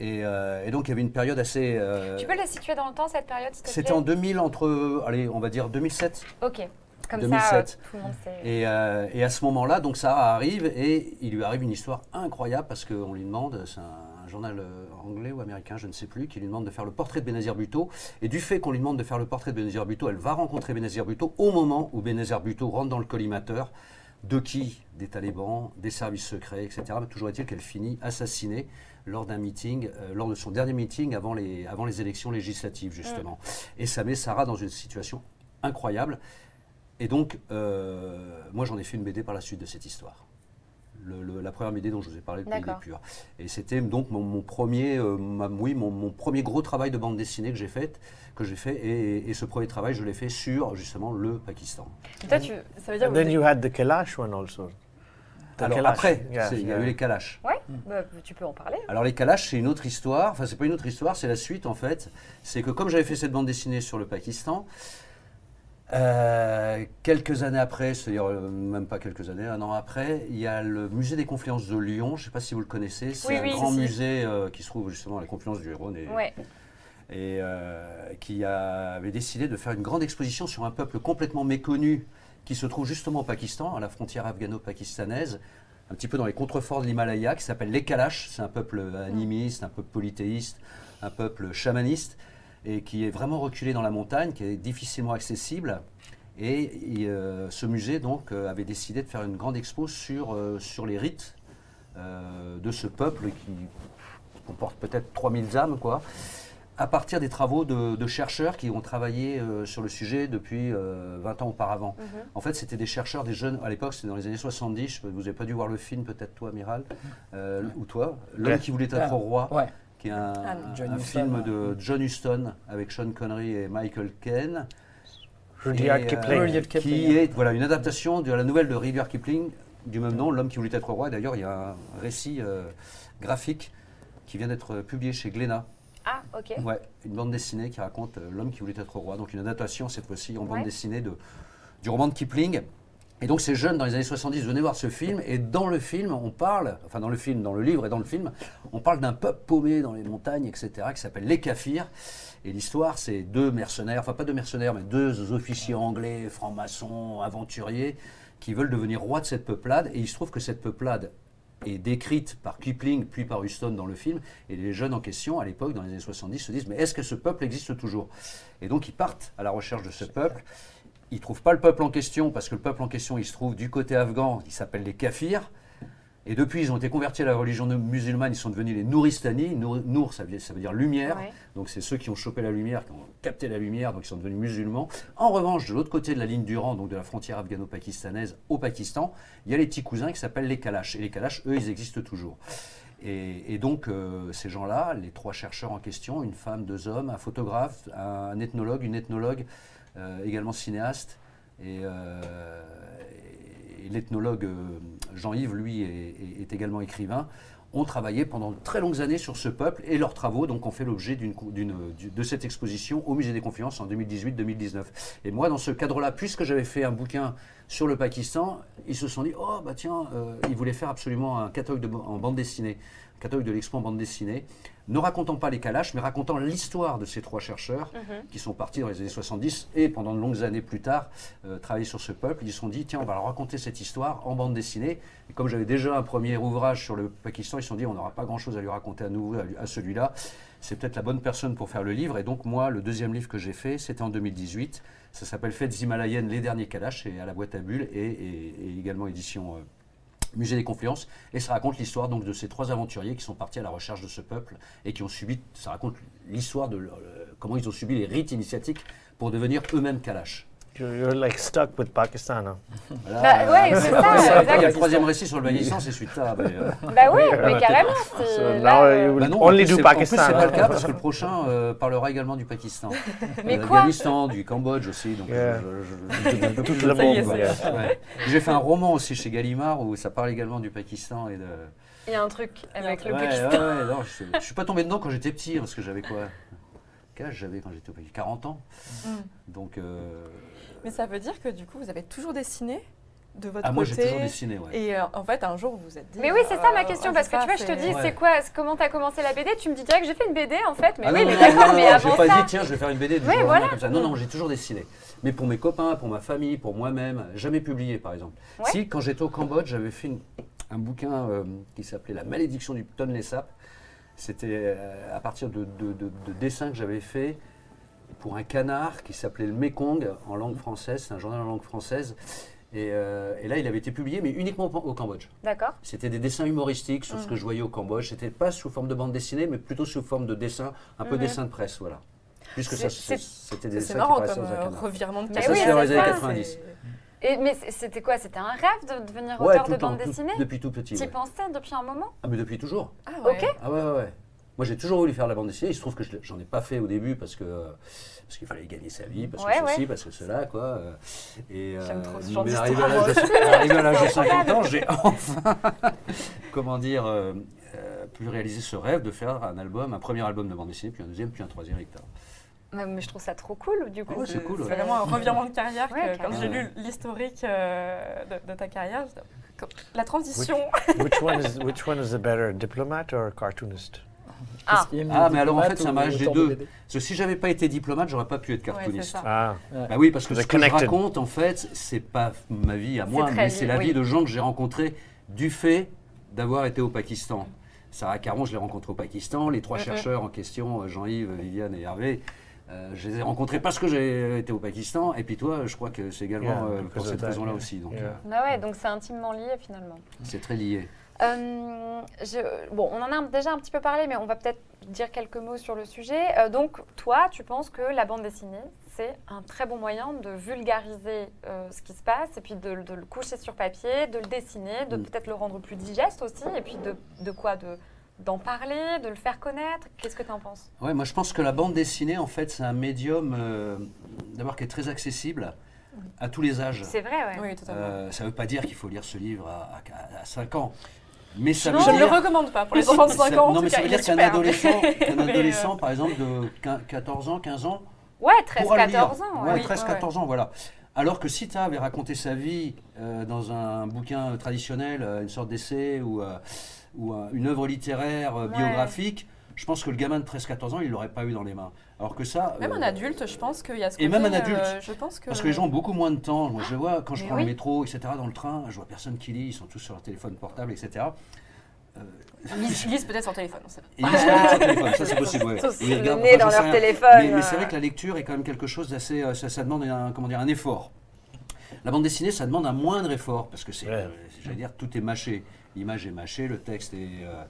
Et, et donc il y avait une période assez. Tu peux la situer dans le temps, cette période, C'était en 2000, entre, allez, on va dire 2007. Ok. Comme 2007. ça, tout le monde sait. Et, euh, et à ce moment-là, donc Sarah arrive et il lui arrive une histoire incroyable parce qu'on lui demande, c'est un, un journal euh, anglais ou américain, je ne sais plus, qui lui demande de faire le portrait de Benazir Bhutto. Et du fait qu'on lui demande de faire le portrait de Benazir Bhutto, elle va rencontrer Benazir Bhutto au moment où Benazir Bhutto rentre dans le collimateur. De qui? Des talibans, des services secrets, etc. Mais toujours est-il qu'elle finit assassinée lors d'un meeting, euh, lors de son dernier meeting avant les, avant les élections législatives, justement. Et ça met Sarah dans une situation incroyable. Et donc, euh, moi, j'en ai fait une BD par la suite de cette histoire. Le- le- la première BD dont je vous ai parlé, le Pays des D'accord. Purs. Et c'était donc mon, mon premier, euh, ma- oui, mon, mon premier gros travail de bande dessinée que j'ai fait, que j'ai fait. Et, et ce premier travail, je l'ai fait sur justement le Pakistan. Toi, tu, ça veut dire And que then vous- you had the Kailash one also. The Alors après, yeah, il y a eu les Kalash. Ouais, bah, tu peux en parler. Alors les Kalash, c'est une autre histoire. Enfin, c'est pas une autre histoire, c'est la suite en fait. C'est que comme j'avais fait cette bande dessinée sur le Pakistan, euh, quelques années après, c'est-à-dire euh, même pas quelques années, un an après, il y a le musée des Confluences de Lyon. Je ne sais pas si vous le connaissez. C'est Oui, un oui, grand si, musée euh, qui se trouve justement à la confluence du Rhône et, Ouais. et qui a- avait décidé de faire une grande exposition sur un peuple complètement méconnu qui se trouve justement au Pakistan, à la frontière afghano-pakistanaise, un petit peu dans les contreforts de l'Himalaya, qui s'appelle les Kalash. C'est un peuple animiste, un peuple polythéiste, un peuple chamaniste, et qui est vraiment reculé dans la montagne, qui est difficilement accessible. Et, et, euh, ce musée donc euh, avait décidé de faire une grande expo sur, euh, sur les rites euh, de ce peuple qui comporte peut-être 3000 âmes, quoi, à partir des travaux de, de chercheurs qui ont travaillé euh, sur le sujet depuis euh, 20 ans auparavant. Mhm. En fait, c'était des chercheurs, des jeunes, à l'époque, c'était dans les années 70, je- vous n'avez pas dû voir le film, peut-être toi, Amiral, euh, ou toi, L'homme Ouais. qui voulait être Ah, roi, Ouais. Qui est un, Ah, un film de John Huston avec Sean Connery et Michael Caine. Rudyard euh, Kipling. Rudyard Kipling. Qui est voilà, une adaptation de la nouvelle de Rudyard Kipling du même nom, L'homme qui voulait être roi. D'ailleurs, il y a un récit euh, graphique qui vient d'être publié chez Glénat. Ah, ok. Ouais, une bande dessinée qui raconte euh, l'homme qui voulait être roi. Donc une adaptation cette fois-ci en bande dessinée de, du roman de Kipling. Et donc ces jeunes dans les années 70 venaient voir ce film et dans le film on parle, enfin dans le film, dans le livre et dans le film, on parle d'un peuple paumé dans les montagnes, etc. qui s'appelle les Kafirs. Et l'histoire c'est deux mercenaires, enfin pas deux mercenaires mais deux officiers anglais, francs-maçons, aventuriers qui veulent devenir rois de cette peuplade. Et il se trouve que cette peuplade est décrite par Kipling puis par Huston dans le film. Et les jeunes en question, à l'époque, dans les années 70, se disent Mais est-ce que ce peuple existe toujours? Et donc ils partent à la recherche de ce peuple. Ils ne trouvent pas le peuple en question, parce que le peuple en question, il se trouve du côté afghan, il s'appelle les Kafirs. Et depuis, ils ont été convertis à la religion musulmane, ils sont devenus les Nouristani. Nour, Nour, ça, veut, ça veut dire lumière. Ouais. Donc c'est ceux qui ont chopé la lumière, qui ont capté la lumière, donc ils sont devenus musulmans. En revanche, de l'autre côté de la ligne du rang, donc de la frontière afghano-pakistanaise au Pakistan, il y a les petits cousins qui s'appellent les Kalash. Et les Kalash, eux, ils existent toujours. Et, et donc euh, ces gens-là, les trois chercheurs en question, une femme, deux hommes, un photographe, un ethnologue, une ethnologue, également cinéaste, et, euh, et l'ethnologue euh, Jean-Yves, lui, est, également écrivain, ont travaillé pendant de très longues années sur ce peuple et leurs travaux donc ont fait l'objet de cette exposition au Musée des Confiances en 2018-2019. Et moi, dans ce cadre-là, puisque j'avais fait un bouquin sur le Pakistan, ils se sont dit oh bah tiens, euh, ils voulaient faire absolument un catalogue en bande dessinée, un catalogue de l'expo en bande dessinée, ne racontant pas les Kalash, mais racontant l'histoire de ces trois chercheurs qui sont partis dans les années 70 et pendant de longues années plus tard euh, travailler sur ce peuple. Ils se sont dit tiens, on va leur raconter cette histoire en bande dessinée. Et comme j'avais déjà un premier ouvrage sur le Pakistan, ils se sont dit on n'aura pas grand-chose à lui raconter à nouveau à, lui- à celui-là. C'est peut-être la bonne personne pour faire le livre. Et donc moi, le deuxième livre que j'ai fait, c'était en 2018. Ça s'appelle Fêtes himalayennes, les derniers Kalash, et à la boîte à bulles et, et- et également édition. euh, Musée des Confluences, et ça raconte l'histoire donc de ces trois aventuriers qui sont partis à la recherche de ce peuple et qui ont subi, ça raconte l'histoire de euh, comment ils ont subi les rites initiatiques pour devenir eux-mêmes Kalash. You're, you're like stuck with Pakistan. Voilà, Bah, ouais, c'est ça, il y a le troisième récit sur le Pakistan, c'est celui-là. mais, euh, Bah oui, mais carrément. So now you euh, will bah non, only do c'est- en plus, Pakistan. c'est pas le cas parce que le prochain euh, parlera également du Pakistan. (laughs) Mais de quoi l'Afghanistan, du Cambodge aussi. Donc Yeah. je- je- (laughs) je- est. yeah. Ouais. J'ai fait un roman aussi chez Gallimard où ça parle également du Pakistan et de. Il y a un truc avec le Pakistan. ouais, ouais, non, je, je suis pas tombé dedans quand j'étais petit, hein, parce que j'avais quoi? Quel âge j'avais quand j'étais petit 40 ans. Mm. Donc, euh, Mais ça veut dire que du coup, vous avez toujours dessiné de votre Ah, moi, j'ai côté. toujours dessiné, ouais. Et euh, en fait, un jour, vous vous êtes dit. Mais oui, c'est ça ma euh, question, parce que tu vois, je te dis, Ouais. c'est quoi, comment t'as commencé la BD Tu me dis direct, j'ai fait une BD en fait, mais Ah oui, non, mais d'accord, mais non, avant J'ai pas ça. dit, tiens, je vais faire une BD du Oui, jour au voilà. lendemain comme ça. Non, non, j'ai toujours dessiné. Mais pour mes copains, pour ma famille, pour moi-même, jamais publié, par exemple. Ouais. Si, quand j'étais au Cambodge, j'avais fait une- un bouquin euh, qui s'appelait La malédiction du Tonle Sap. C'était euh, à partir de, de- de- de dessins que j'avais fait pour un canard qui s'appelait le Mekong en langue française. C'est un journal en langue française. Et, euh, et là, il avait été publié, mais uniquement au Cambodge. D'accord. C'était des dessins humoristiques sur ce Mm. que je voyais au Cambodge. C'était pas sous forme de bande dessinée, mais plutôt sous forme de dessin, un peu Mhm. dessin de presse, voilà. Puisque ça, c'était des dessins marrant qui comme euh, revirement de carrière. oui, c'est dans les années c'est- 90. Et, mais c'était quoi? C'était un rêve de devenir Ouais, auteur de temps, bande tout- dessinée? depuis tout petit. Tu y ouais. pensais depuis un moment? Ah, mais depuis toujours. Ah ouais. Ok. Ah ouais, ouais, ouais. Moi, j'ai toujours voulu faire la bande dessinée. Il se trouve que je j'en ai pas fait au début parce que euh, parce qu'il fallait gagner sa vie, parce Ouais, que ceci, ouais. parce que cela, quoi. euh, Et J'aime trop ce genre mais d'histoire. arrivé à l'âge de, (laughs) arrivé à l'âge de 50 ans, j'ai enfin, (laughs) comment dire, euh, euh, pu réaliser ce rêve de faire un album, un premier album de bande dessinée, puis un deuxième, puis un troisième, etc. mais, mais je trouve ça trop cool du coup. C'est cool, C'est ouais. vraiment un revirement de carrière. que quand j'ai lu l'historique euh, de, de ta carrière, comme- la transition. which one is which one is the better, diplomat or cartoonist? Ah. Ah, mais alors, en diplomate fait, ça ou m'a des de deux. Parce que si j'avais pas été diplomate, j'aurais pas pu être cartooniste. Ah, Bah oui, parce que They're ce que je connected. raconte, en fait, c'est pas ma vie à moi, mais c'est la oui. vie de gens que j'ai rencontrés du fait d'avoir été au Pakistan. Sarah Caron, je l'ai rencontrée au Pakistan. Les trois Mhm. chercheurs en question, euh, Jean-Yves, Viviane et Hervé, euh, je les ai rencontrés parce que j'ai été au Pakistan. Et puis toi, je crois que c'est également Yeah, euh, pour cette that, raison-là yeah. aussi. Donc, Yeah. euh, Bah ouais, donc c'est intimement lié finalement. c'est très lié. Euh, je- bon, on en a déjà un petit peu parlé, mais on va peut-être dire quelques mots sur le sujet. Euh, donc, toi, tu penses que la bande dessinée, c'est un très bon moyen de vulgariser euh, ce qui se passe, et puis de, de le coucher sur papier, de le dessiner, de Mm. peut-être le rendre plus digeste aussi, et puis de, de quoi de d'en parler, de le faire connaître? Qu'est-ce que tu en penses? Ouais, moi je pense que la bande dessinée, en fait, c'est un médium euh, d'abord qui est très accessible à tous les âges. C'est vrai, ouais. Oui, totalement. Euh, ça ne veut pas dire qu'il faut lire ce livre à, à, 5 ans. Mais ça Non, veut je ne le recommande pas pour les enfants de 5 ça- ans. non, mais ça veut dire qu'un adolescent, (laughs) qu'un Mais, euh, adolescent, par exemple, de quin- 14 ans, 15 ans, Ouais, 13, pourra le 14 lire. ans. Ouais, ouais. 13, ouais, 14 ans, voilà. Alors que si tu avais raconté sa vie euh, dans un bouquin traditionnel, une sorte d'essai ou, euh, ou euh, une œuvre littéraire euh, Ouais. biographique, je pense que le gamin de 13-14 ans, il l'aurait pas eu dans les mains. Alors que ça... Même euh, un adulte, je pense qu'il y a ce Et côté, même un adulte. euh, je pense que... Parce que les gens ont beaucoup moins de temps. Moi, je vois, quand je Mais prends oui. le métro, etc., dans le train, je vois personne qui lit, ils sont tous sur leur téléphone portable, etc. lisent, (laughs) lisent peut-être sur téléphone. on sait pas. Et ils lisent sur leur téléphone, ça c'est possible, ouais. Tous Ou ils le regardent, nez enfin, dans j'en sais leur rien. téléphone, Mais, mais c'est euh. vrai que la lecture est quand même quelque chose d'assez. euh, Ça, ça demande un, comment dire, un effort. La bande dessinée, ça demande un moindre effort, parce que c'est, Ouais. euh, j'allais dire, tout est mâché. L'image est mâchée, le texte est, euh,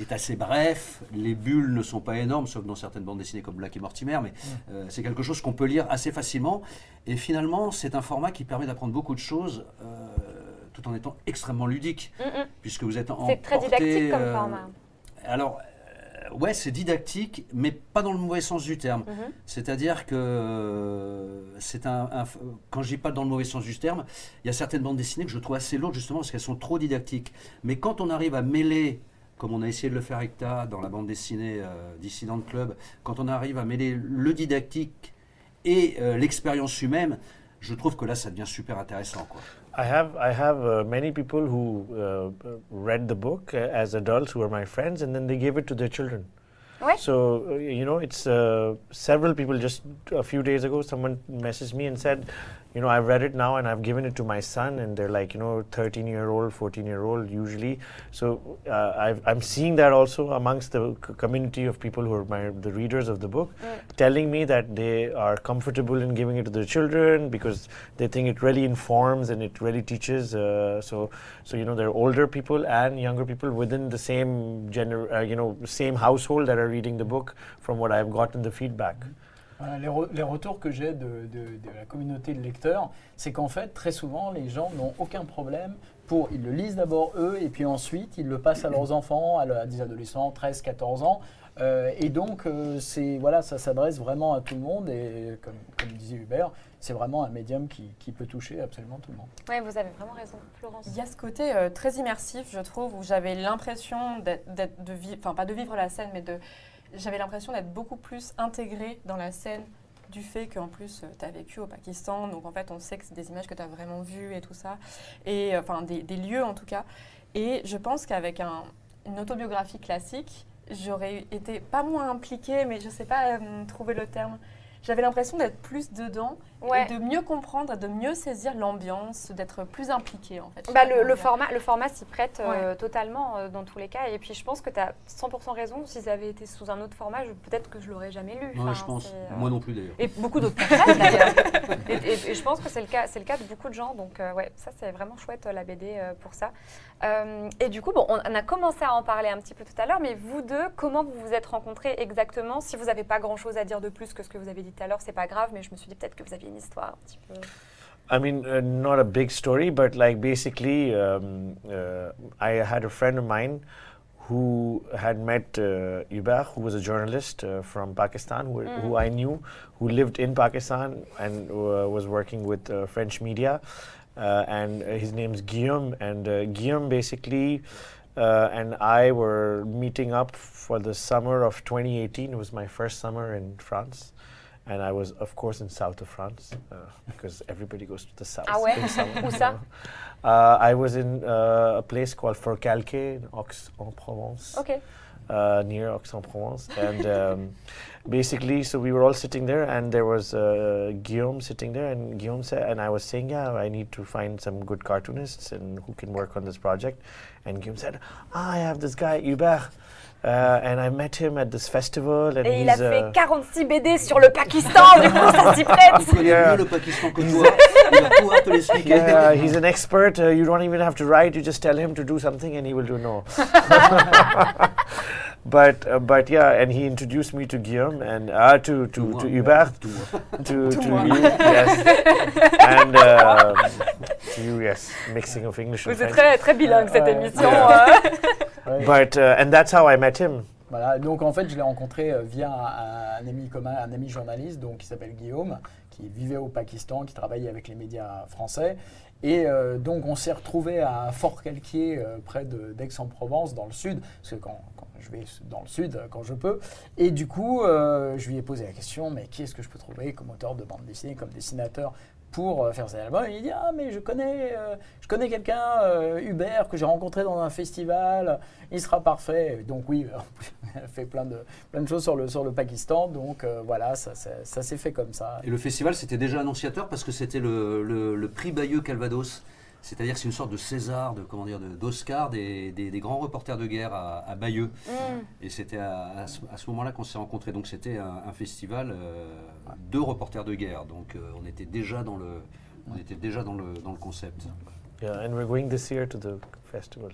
est assez bref, les bulles ne sont pas énormes, sauf dans certaines bandes dessinées comme Black et Mortimer, mais euh, c'est quelque chose qu'on peut lire assez facilement. Et finalement, c'est un format qui permet d'apprendre beaucoup de choses, euh, tout en étant extrêmement ludique, Mm, mm. puisque vous êtes en C'est très didactique comme format. alors, ouais, c'est didactique, mais pas dans le mauvais sens du terme. Mhm. C'est-à-dire que euh, c'est un, un- Quand je dis pas dans le mauvais sens du terme, il y a certaines bandes dessinées que je trouve assez lourdes justement parce qu'elles sont trop didactiques. Mais quand on arrive à mêler, comme on a essayé de le faire avec Ta dans la bande dessinée euh, Dissident Club, quand on arrive à mêler le didactique et euh, l'expérience humaine, je trouve que là, ça devient super intéressant. Quoi. I have I have uh, many people who uh, read the book uh, as adults who are my friends, and then they gave it to their children. Ouais. So uh, you know, it's uh, several people. Just a few days ago, someone messaged me and said, you know, I've read it now and I've given it to my son, and they're like, you know, 13 year old, 14 year old usually. So uh, I've, I'm seeing that also amongst the c- community of people who are my the readers of the book, telling me that they are comfortable in giving it to their children because they think it really informs and it really teaches. Uh, so, so you know, there are older people and younger people within the same gener- uh, you know, same household that are reading the book. From what I've gotten the feedback. Voilà, les, re- les retours que j'ai de, la communauté de lecteurs, c'est qu'en fait, très souvent, les gens n'ont aucun problème pour. Ils le lisent d'abord eux, et puis ensuite, ils le passent à leurs enfants, à, des adolescents, 13, 14 ans. Euh, et donc, euh, voilà, ça s'adresse vraiment à tout le monde, et comme, comme disait Hubert, c'est vraiment un médium qui, qui peut toucher absolument tout le monde. Ouais, vous avez vraiment raison, Florence. Il y a ce côté euh, très immersif, je trouve, où j'avais l'impression d'être, d'être- de vivre, enfin pas de vivre la scène, mais de, j'avais l'impression d'être beaucoup plus intégrée dans la scène du fait qu'en plus, tu as vécu au Pakistan. Donc, en fait, on sait que c'est des images que tu as vraiment vues et tout ça. Et enfin, des, des lieux en tout cas. Et je pense qu'avec un, une autobiographie classique, j'aurais été pas moins impliquée, mais je sais pas euh, trouver le terme. J'avais l'impression d'être plus dedans Ouais. et de mieux comprendre, de mieux saisir l'ambiance, d'être plus impliquée en fait. Bah, le, format, le format s'y prête euh, totalement euh, dans tous les cas. Et puis je pense que tu as 100% raison. Si ça avait été sous un autre format, peut-être que je l'aurais jamais lu. Ouais, Enfin, je pense. c'est, euh, Moi non plus d'ailleurs. Et beaucoup d'autres (laughs) personnes d'ailleurs. (laughs) et, et- et je pense que c'est le cas, c'est le cas de beaucoup de gens. Donc euh, ouais, ça c'est vraiment chouette la BD euh, pour ça. Euh, et du coup, bon, on, on a commencé à en parler un petit peu tout à l'heure, mais vous deux, comment vous vous êtes rencontrés exactement? Si vous n'avez pas grand-chose à dire de plus que ce que vous avez dit tout à l'heure, c'est pas grave. Mais je me suis dit peut-être que vous aviez une histoire un petit peu. I mean, uh, not a big story, but like basically, um, uh, I had a friend of mine who had met uh, Hubert, who was a journalist uh, from Pakistan, who, who I knew, who lived in Pakistan and uh, was working with uh, French media. Uh, and his name's Guillaume. And uh, Guillaume basically uh, and I were meeting up for the summer of 2018. It was my first summer in France. And I was, of course, in south of France uh, because everybody goes to the south. Ah ouais? (laughs) summer, Où ça? Uh, I was in uh, a place called Forcalquier in Aix-en-Provence Ok. uh, near Aix-en-Provence, and um, (laughs) basically, so we were all sitting there, and there was uh, Guillaume sitting there, and Guillaume said, and I was saying, yeah, I need to find some good cartoonists and who can work on this project, and Guillaume said, ah, I have this guy Hubert. Uh, and I met him at this festival, and Et il he's a fait uh, 46 BD sur le Pakistan, du coup ça s'y prête. Il connaît mieux le Pakistan que toi. Il va pouvoir te l'expliquer. yeah, he's an expert. Uh, you don't even have to write. You just tell him to do something, and he will do no. (laughs) but uh, but yeah, and he introduced me to Guillaume and uh, to to to. Hubert, (laughs) to to you, yes, (laughs) and um, to you, yes, mixing of English and Vous êtes French. très, très bilingue cette Ouais. émission. Yeah. Ouais. (laughs) But uh, and that's how I met him. Voilà, donc en fait, je l'ai rencontré euh, via un, un ami commun, un ami journaliste, donc qui s'appelle Guillaume, qui vivait au Pakistan, qui travaillait avec les médias français. Et euh, donc, on s'est retrouvé à Fort-Calquier, euh, près d'Aix-en-Provence, dans le sud, parce que quand, je vais dans le sud, euh, quand je peux. Et du coup, je lui ai posé la question, mais qui est-ce que je peux trouver comme auteur de bande dessinée, comme dessinateur pour euh, faire cet album Et il dit, ah, mais je connais, euh, je connais quelqu'un, euh, Hubert, que j'ai rencontré dans un festival, il sera parfait. Donc oui, (laughs) elle fait plein de, plein de choses sur le, sur le Pakistan, donc voilà, ça, ça, s'est fait comme ça. Et le festival, c'était déjà annonciateur parce que c'était le, le- le prix Bayeux Calvados. C'est-à-dire que c'est une sorte de César, de comment dire, de- d'Oscar des, des- des grands reporters de guerre à, à Bayeux. Mm. Et c'était à, à ce, à ce moment-là qu'on s'est rencontrés. Donc c'était un, un festival euh, de reporters de guerre. Donc euh, on était déjà dans le, on était déjà dans le, dans le concept. Yeah, and we're going this year to the festival.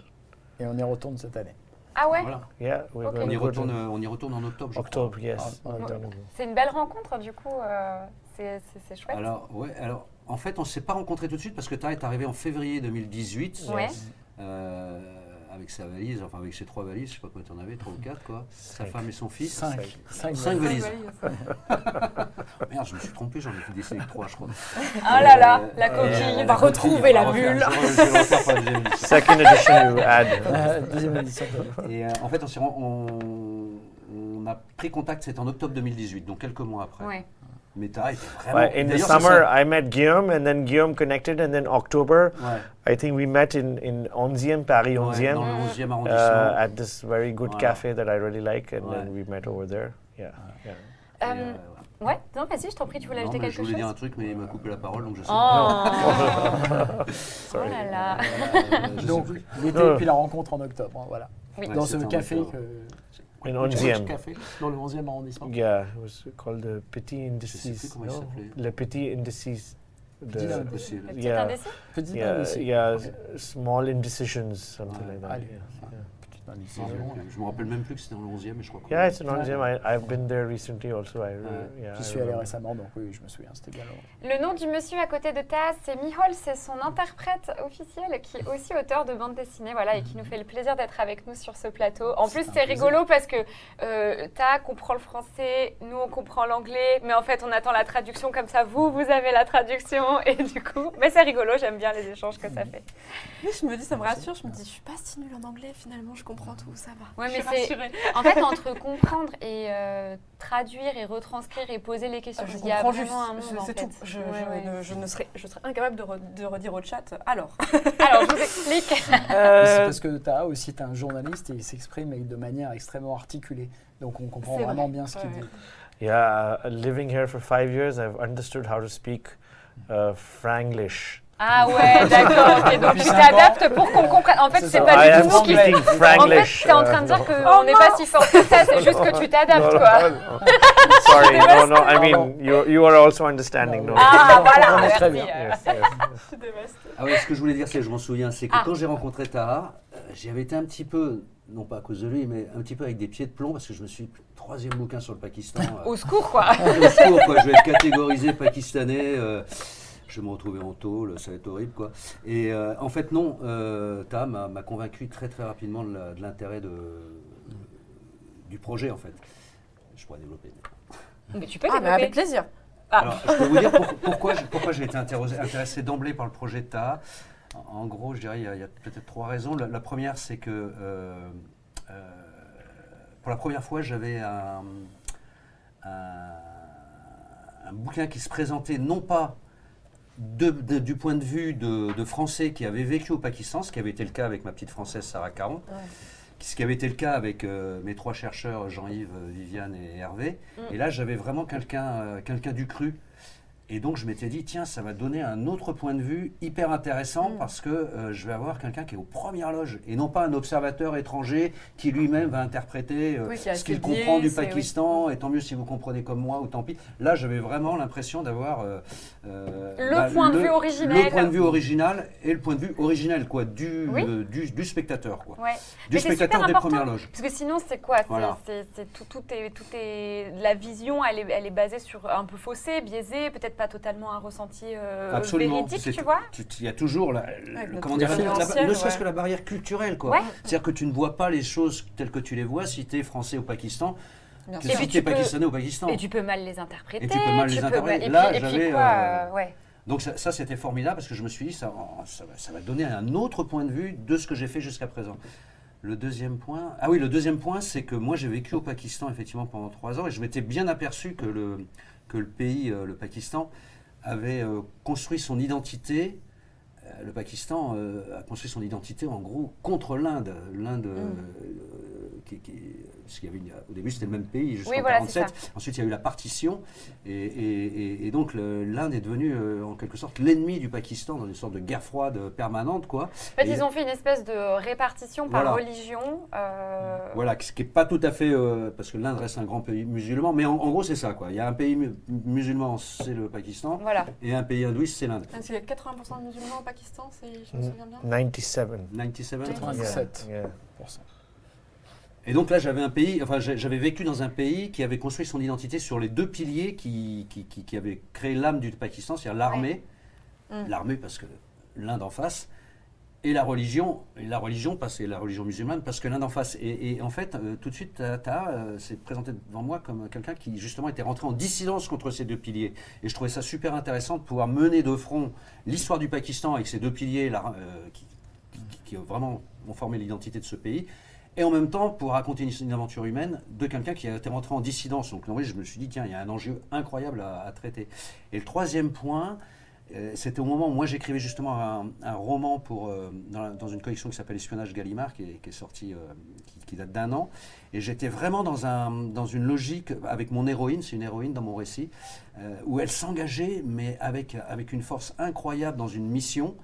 Et on y retourne cette année. Ah ouais? Voilà. Yeah. On y retourne, to on y retourne en octobre. je crois. Octobre. Yes. Ah. C'est une belle rencontre du coup. euh, c'est chouette. Alors, ouais, alors, en fait, on ne s'est pas rencontrés tout de suite parce que Tara est arrivé en février 2018 Ouais. euh, avec sa valise, enfin avec ses trois valises, je sais pas combien tu en avais, trois ou quatre quoi. Sa femme et son fils. Cinq. Cinq. Cinq valises. valises. (laughs) Merde, je me suis trompé, j'en ai fait décider avec trois, je crois. Ah là là, Euh, la euh, coquille, la va retrouver on va la bulle. Second edition, (laughs) you add. Euh, Deuxième édition. Et euh, en fait, on, s'est on, on a pris contact, c'était en octobre 2018, donc quelques mois après. Ouais. Mais était vraiment. Well, in the summer, ça. I met Guillaume, and then Guillaume connected, and then October, Ouais, I think we met in in 11e, Paris ouais, 11e, dans le 11e uh, arrondissement. at this very good Voilà. cafe that I really like, and Ouais. then we met over there. Yeah, yeah. Et, Euh, euh, ouais, non, vas-y, je t'en prie, tu voulais non, ajouter quelque je voulais dire un chose truc, mais il m'a coupé la parole, donc je sais Oh, pas. (laughs) (laughs) oh Sorry. là là. Euh, Donc l'été, puis la rencontre en octobre, hein, voilà. Oui. Ouais, Dans ce café que... In George 11e. Café, dans le 11e arrondissement. Yeah, it was called the Petit sais Indices. comment No, le Petit Indices. Petit The, Indices. Petit Yeah. Petit yeah, yeah, Ok. small indecisions, something Ouais. like that. Allez. yeah, Petit indice. Non, je- me rappelle même plus que c'était dans le 11e, mais je crois que. Yeah, it's an 11e. I, I've been there recently also. I, re- Ouais. yeah, J'y suis allé récemment, donc oui, je me souviens, c'était bien long. Le nom du monsieur à côté de Taz, c'est Mihol, c'est son interprète officiel qui est aussi auteur de bande dessinée, voilà, et qui nous fait le plaisir d'être avec nous sur ce plateau. En plus, c'est plaisir. rigolo parce que euh, Ta comprend le français, nous on comprend l'anglais, mais en fait on attend la traduction comme ça. Vous, vous avez la traduction, et du coup, mais c'est rigolo, j'aime bien les échanges que ça fait. Oui, je me dis, ça me rassure. Je me dis, je suis pas si nulle en anglais finalement. Je comprends comprends tout, ça va. Ouais, Je mais suis. En fait, (laughs) entre comprendre et euh, traduire et retranscrire et poser les questions, Je il y a comprends vraiment un juste, monde en c'est fait. tout. Je, Ouais, je ouais. Ne, je ne serais, je serais incapable de, re- de redire au chat. Alors, (laughs) Alors, je vous explique. (laughs) Mais C'est Euh, parce que Taha aussi est un journaliste et il s'exprime de manière extrêmement articulée. Donc on comprend vraiment vrai. bien ce qu'il Ouais. dit. Yeah, uh, living here for five years, I've understood how to speak uh, Franglish. Ah ouais, (laughs) d'accord. ok, donc tu t'adaptes pour qu'on comprenne. En fait, C'est pas I du tout ce speaking En fait, t'es en train de uh, dire qu'on Oh n'est pas si fort que ça, c'est juste que tu t'adaptes, quoi. Sorry, no, no. I mean, you, you are also understanding, no? Ah, voilà, Vraiment très merci. bien. euh. Yes, yes. (laughs) Ah oui, ce que je voulais dire, c'est que je m'en souviens, c'est que Ah. quand j'ai rencontré Taha, euh, j'y avais été un petit peu, non pas à cause de lui, mais un petit peu avec des pieds de plomb, parce que je me suis troisième bouquin sur le Pakistan. euh, Au secours, quoi. au secours, quoi, je vais être catégorisé pakistanais. euh, je vais me retrouver en tôle, ça va être horrible, quoi. Et euh, en fait, non, euh, Taha m'a convaincu très très rapidement de l'intérêt de, du projet, en fait. Je pourrais développer. Mais tu peux Ah, mais avec développer. plaisir. Ah. Alors, je peux vous dire pour- pourquoi, j'ai été intéressé, intéressé d'emblée par le projet de Taha. En en gros, je dirais, il y a, peut-être trois raisons. La, la première, c'est que euh, euh, pour la première fois, j'avais un, un- un bouquin qui se présentait non pas de- de- du point de vue de, de Français qui avaient vécu au Pakistan, ce qui avait été le cas avec ma petite Française Sarah Caron, ce qui avait été le cas avec euh, mes trois chercheurs, Jean-Yves, euh, Viviane et Hervé. Mm. Et là, j'avais vraiment quelqu'un euh, quelqu'un du cru. Et donc, je m'étais dit, tiens, ça va donner un autre point de vue hyper intéressant Mm. parce que euh, je vais avoir quelqu'un qui est aux premières loges et non pas un observateur étranger qui lui-même va interpréter euh, Oui, ce qu'il comprend du oui. Pakistan. Et tant mieux si vous comprenez comme moi ou tant pis. Là, j'avais vraiment l'impression d'avoir euh, Le point de vue originel. Le point de vue original et le point de vue originel, quoi, du, Oui. du, du spectateur, quoi. Ouais. Du spectateur des premières loges. Parce que sinon, c'est quoi? C'est- Voilà. c'est- c'est tout, tout est, tout est, la vision, elle est, elle est basée sur un peu faussé, biaisé, peut-être pas totalement un ressenti euh, Absolument. véridique, C'est- tu vois? Il y a toujours, la, Avec le- notre comment dire, la- la- référentiel, ne serait-ce ouais. que la barrière culturelle, quoi. Ouais. C'est-à-dire que tu ne vois pas les choses telles que tu les vois si tu es français au Pakistan que. Et si tu es peux- pakistanais au Pakistan. Et tu peux mal les interpréter. Et tu peux mal les interpréter. et Là, j'avais, euh, ouais. Donc ça, ça, c'était formidable parce que je me suis dit, ça, ça, va- ça va donner un autre point de vue de ce que j'ai fait jusqu'à présent. Le deuxième point, ah oui, le deuxième point, c'est que moi j'ai vécu au Pakistan effectivement pendant trois ans et je m'étais bien aperçu que le, que le pays, euh, le Pakistan, avait euh, construit son identité. euh, le Pakistan a construit son identité en gros contre l'Inde. L'Inde, euh, qui, qui- parce qu'il y avait une- au début c'était le même pays jusqu'en Oui, voilà, c'est 47. Ensuite il y a eu la partition et, et- et- et donc l'Inde est devenue euh, en quelque sorte l'ennemi du Pakistan dans une sorte de guerre froide permanente quoi. En fait, Et- ils ont fait une espèce de répartition par Voilà. religion. euh, Voilà, ce qui n'est pas tout à fait, euh, parce que l'Inde reste un grand pays musulman, mais en, en gros c'est ça quoi. Il y a un pays mu- musulman, c'est le Pakistan, Voilà. et un pays hindouiste, c'est l'Inde. S'il y a 80% de musulmans au Pakistan, si je me souviens bien? 97. 97. 97. Yeah. Et donc là, j'avais un pays, enfin, j'avais vécu dans un pays qui avait construit son identité sur les deux piliers qui, qui, qui- qui avaient créé l'âme du Pakistan, c'est-à-dire l'armée, Mm. l'armée parce que l'Inde en face, et la religion, et la religion parce que la religion musulmane parce que l'Inde en face. Et, et en fait, euh, tout de suite, Taha euh, s'est présenté devant moi comme quelqu'un qui justement était rentré en dissidence contre ces deux piliers. Et je trouvais ça super intéressant de pouvoir mener de front l'histoire du Pakistan avec ces deux piliers là, euh, qui, qui- qui vraiment ont formé l'identité de ce pays. Et en même temps, pour raconter une, aventure humaine de quelqu'un qui a été rentré en dissidence. Donc, oui, je me suis dit, tiens, il y a un enjeu incroyable à, traiter. Et le troisième point, euh, c'était au moment où moi j'écrivais justement un, roman pour, euh, dans, une collection qui s'appelle Espionnage Gallimard, qui est, qui euh, qui, qui date d'un an. Et j'étais vraiment dans, un, dans une logique avec mon héroïne, c'est une héroïne dans mon récit, où elle s'engageait, mais avec, avec une force incroyable dans une mission,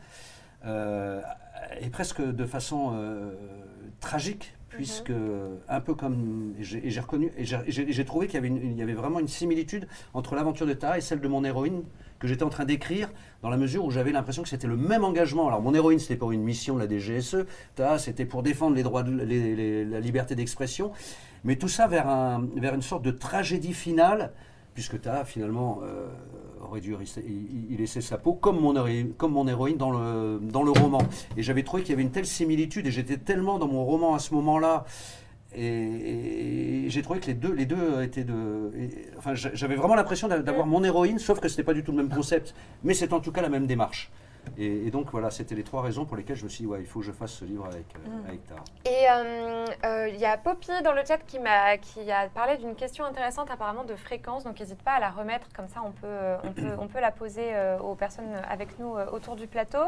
et presque de façon tragique, puisque un peu comme j'ai reconnu et j'ai- trouvé qu'il y avait une- il y avait vraiment une similitude entre l'aventure de Taha et celle de mon héroïne que j'étais en train d'écrire dans la mesure où j'avais l'impression que c'était le même engagement. Alors mon héroïne c'était pour une mission de la DGSE, Taha c'était pour défendre les droits de, les- les- la liberté d'expression, mais tout ça vers un vers une sorte de tragédie finale puisque Taha finalement euh, aurait dû y, sa peau comme mon comme mon héroïne dans le, dans le roman. Et j'avais trouvé qu'il y avait une telle similitude et j'étais tellement dans mon roman à ce moment-là. Et, j'ai trouvé que les deux, étaient de. enfin, j'a- j'avais vraiment l'impression d'a- d'avoir mon héroïne, sauf que c'était pas du tout le même concept. Mais c'est en tout cas la même démarche. Et, et donc voilà, c'était les trois raisons pour lesquelles je me suis dit, ouais, il faut que je fasse ce livre avec, euh, avec Tara. Et euh, euh, il y a Poppy dans le chat qui, m'a, qui a parlé d'une question intéressante apparemment de fréquence, donc n'hésite pas à la remettre, comme ça on peut, euh, on peut, on peut la poser aux personnes avec nous autour du plateau.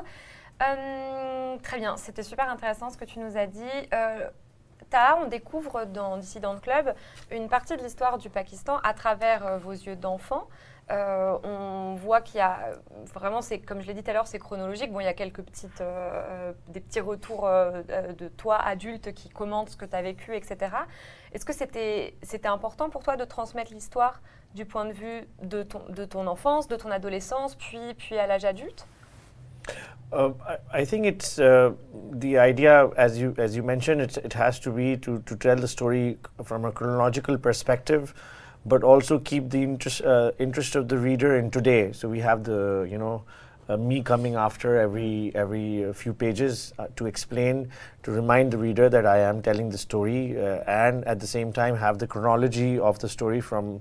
Très bien, c'était super intéressant ce que tu nous as dit. Taha, on découvre dans Dissident Club une partie de l'histoire du Pakistan à travers vos yeux d'enfant. Euh, on voit qu'il y a vraiment, c'est comme je l'ai dit tout à l'heure, c'est chronologique. Bon, il y a quelques petites, euh, des petits retours euh, de toi adulte qui commentent ce que tu as vécu, etc. Est-ce que c'était important pour toi de transmettre l'histoire du point de vue de ton, de ton enfance, de ton adolescence, puis puis à l'âge adulte? Uh, I, think it's uh, the idea, as you as you mentioned, it's, it has to be to, to tell the story from a chronological perspective, but also keep the interest uh, interest of the reader in today. So we have the you know uh, me coming after every every uh, few pages uh, to explain to remind the reader that I am telling the story, uh, and at the same time have the chronology of the story from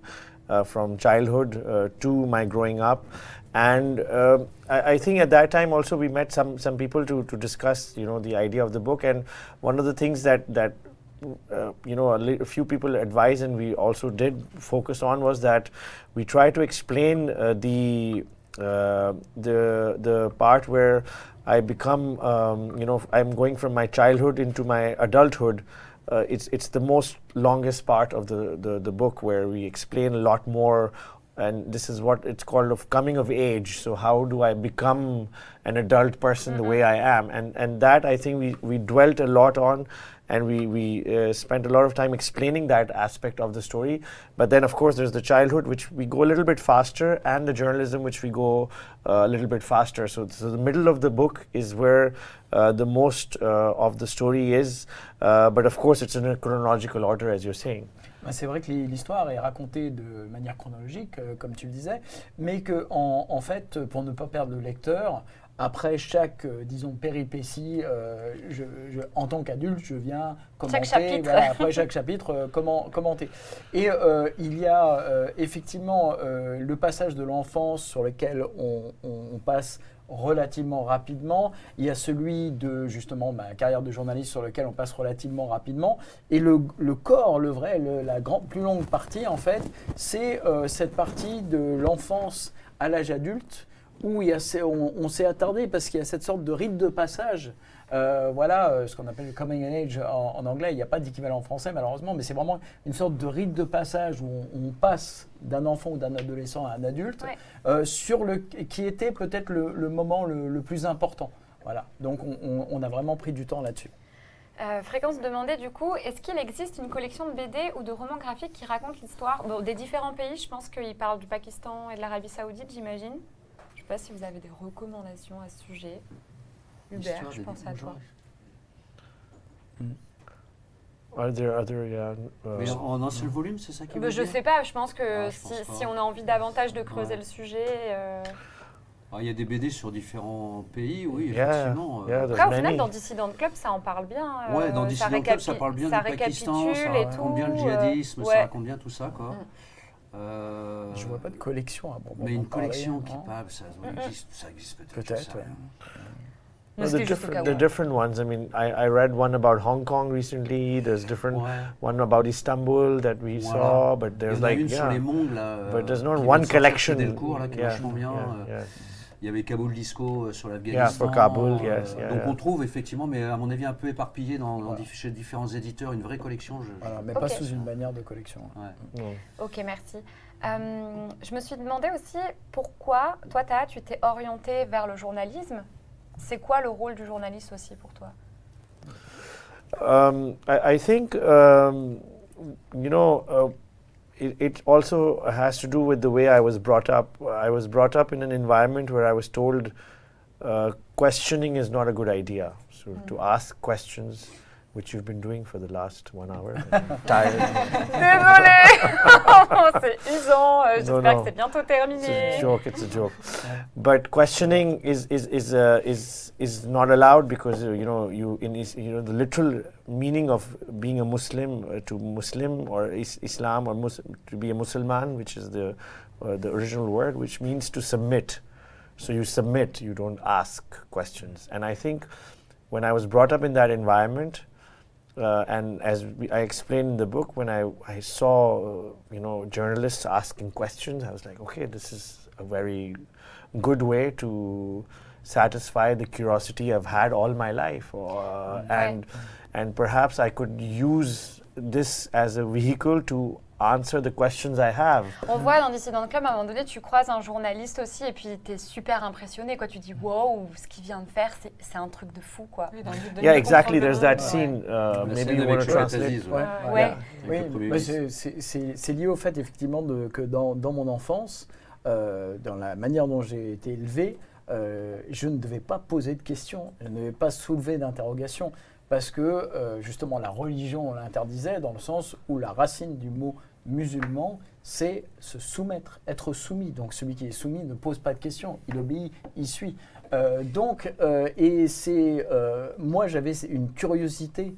uh, from childhood to my growing up. And um I, I think at that time also we met some some people to, to discuss you know the idea of the book. And one of the things that that uh, you know a, li- a few people advised and we also did focus on was that we try to explain uh, the uh, the the part where I become um, you know I'm going from my childhood into my adulthood. Uh, it's it's the most longest part of the, the the book where we explain a lot more. And this is what it's called of coming of age. So how do i become an adult person the way i am? And and that i think we we dwelt a lot on and we we uh, spent a lot of time explaining that aspect of the story. But then of course there's the childhood which we go a little bit faster and the journalism which we go uh, a little bit faster. So, so the middle of the book is where uh, the most uh, of the story is. Uh, but of course it's in a chronological order as you're saying. C'est vrai que l'histoire est racontée de manière chronologique, euh, comme tu le disais, mais que en, en fait, pour ne pas perdre le lecteur, après chaque, euh, disons, péripétie, euh, je- je- en tant qu'adulte, je viens commenter. chapitre. voilà, après chaque chapitre, euh, comment, commenter. Et il y a effectivement le passage de l'enfance sur lequel on, on- on passe relativement rapidement. Il y a celui de justement ma carrière de journaliste sur lequel on passe relativement rapidement. Et le, le corps, le vrai, le- la grande, plus longue partie en fait, c'est euh, cette partie de l'enfance à l'âge adulte où il y a ces- on, on s'est attardé parce qu'il y a cette sorte de rite de passage. Euh, voilà euh, ce qu'on appelle le coming of age en, en anglais. Il n'y a pas d'équivalent en français malheureusement, mais c'est vraiment une sorte de rite de passage où on, on passe d'un enfant ou d'un adolescent à un adulte, Ouais. euh, sur le, qui était peut-être le, le moment le, le plus important. Voilà. Donc on, on- on a vraiment pris du temps là-dessus. Euh, Fréquence demandait du coup, est-ce qu'il existe une collection de BD ou de romans graphiques qui racontent l'histoire? Bon, des différents pays Je pense qu'il parle du Pakistan et de l'Arabie Saoudite, j'imagine. Je ne sais pas si vous avez des recommandations à ce sujet. Hubert, je pense à toi. are there other yeah, uh, Mais en, un seul volume, c'est ça qui Bah, veut je dire sais pas, je pense que Ah, je si, pense pas. si on a envie davantage de creuser Ouais. le sujet. euh, Ah, Il y a des BD sur différents pays, oui, Yeah, effectivement. euh, yeah, Après, au final, many. dans Dissident Club, ça en parle bien. euh, Ouais, dans ça Dissident Club, ça parle bien ça du Pakistan, ça récapitule et raconte bien le tout, djihadisme, euh, ça raconte bien tout ça, quoi. Mm. Euh, Je vois pas de collection à bon, Mais une collection qui parle. ça, existe, ça existe peut-être. Peut-être, No, the, different, the ones. I mean, I, I read one about Hong Kong recently. There's different Ouais. one about Istanbul that we Voilà. saw, but Il y there's en a like une sur yeah, les là. but there's not one collection. chez Delcourt, là, qui est yeah, vachement bien. yeah, euh, yeah. Il y avait Kaboul Disco euh, sur Yeah, l'Afghanistan. Kabul, euh, yes, yeah, donc yeah. on trouve effectivement, mais à mon avis un peu éparpillé dans, dans Voilà. diff- chez différents éditeurs, une vraie collection. Je, je- Voilà, mais pas sous une manière de collection. ouais. Mm. Ok, merci. Euh, je me suis demandé aussi pourquoi, toi, Taha, tu t'es orientée vers le journalisme. C'est quoi le rôle du journaliste aussi pour toi? Um, I, I think um, you know uh, it, it also has to do with the way I was brought up. I was brought up in an environment where I was told uh, questioning is not a good idea. So to ask questions, which you've been doing for the last one hour, I'm (laughs) tired. Désolée (laughs) (laughs) C'est usant, euh, j'espère non. que c'est bientôt It's terminé. a joke. It's a joke. But questioning is is is uh, is is not allowed because uh, you know you in is, you know the literal meaning of being a Muslim uh, to Muslim or is Islam or Mus- to be a Musliman, which is the uh, the original word, which means to submit. So you submit, you don't ask questions. And I think when I was brought up in that environment, uh, and as we, I explained in the book, when I, I saw uh, you know journalists asking questions, I was like, okay, this is a very good way to satisfy the curiosity I've had all my life, uh, and and perhaps I could use this as a vehicle to answer the questions I have. On voit dans Dissident Club, à un moment donné, tu croises un journaliste aussi et puis tu es super impressionné. Quoi. Tu dis, wow, ce qu'il vient de faire, c'est- un truc de fou. Quoi. Oui, de Yeah, exactly. There's that scene. Uh, maybe scène you want to translate. Ouais. Ouais, Ouais. Oui, c'est- lié au fait effectivement de, que dans, dans mon enfance, euh, dans la manière dont j'ai été élevé, euh, je ne devais pas poser de questions, je ne devais pas soulever d'interrogations, parce que euh, justement la religion l'interdisait dans le sens où la racine du mot musulman, c'est se soumettre, être soumis. Donc celui qui est soumis ne pose pas de questions, il obéit, il suit. Euh, donc, euh, et c'est moi j'avais une curiosité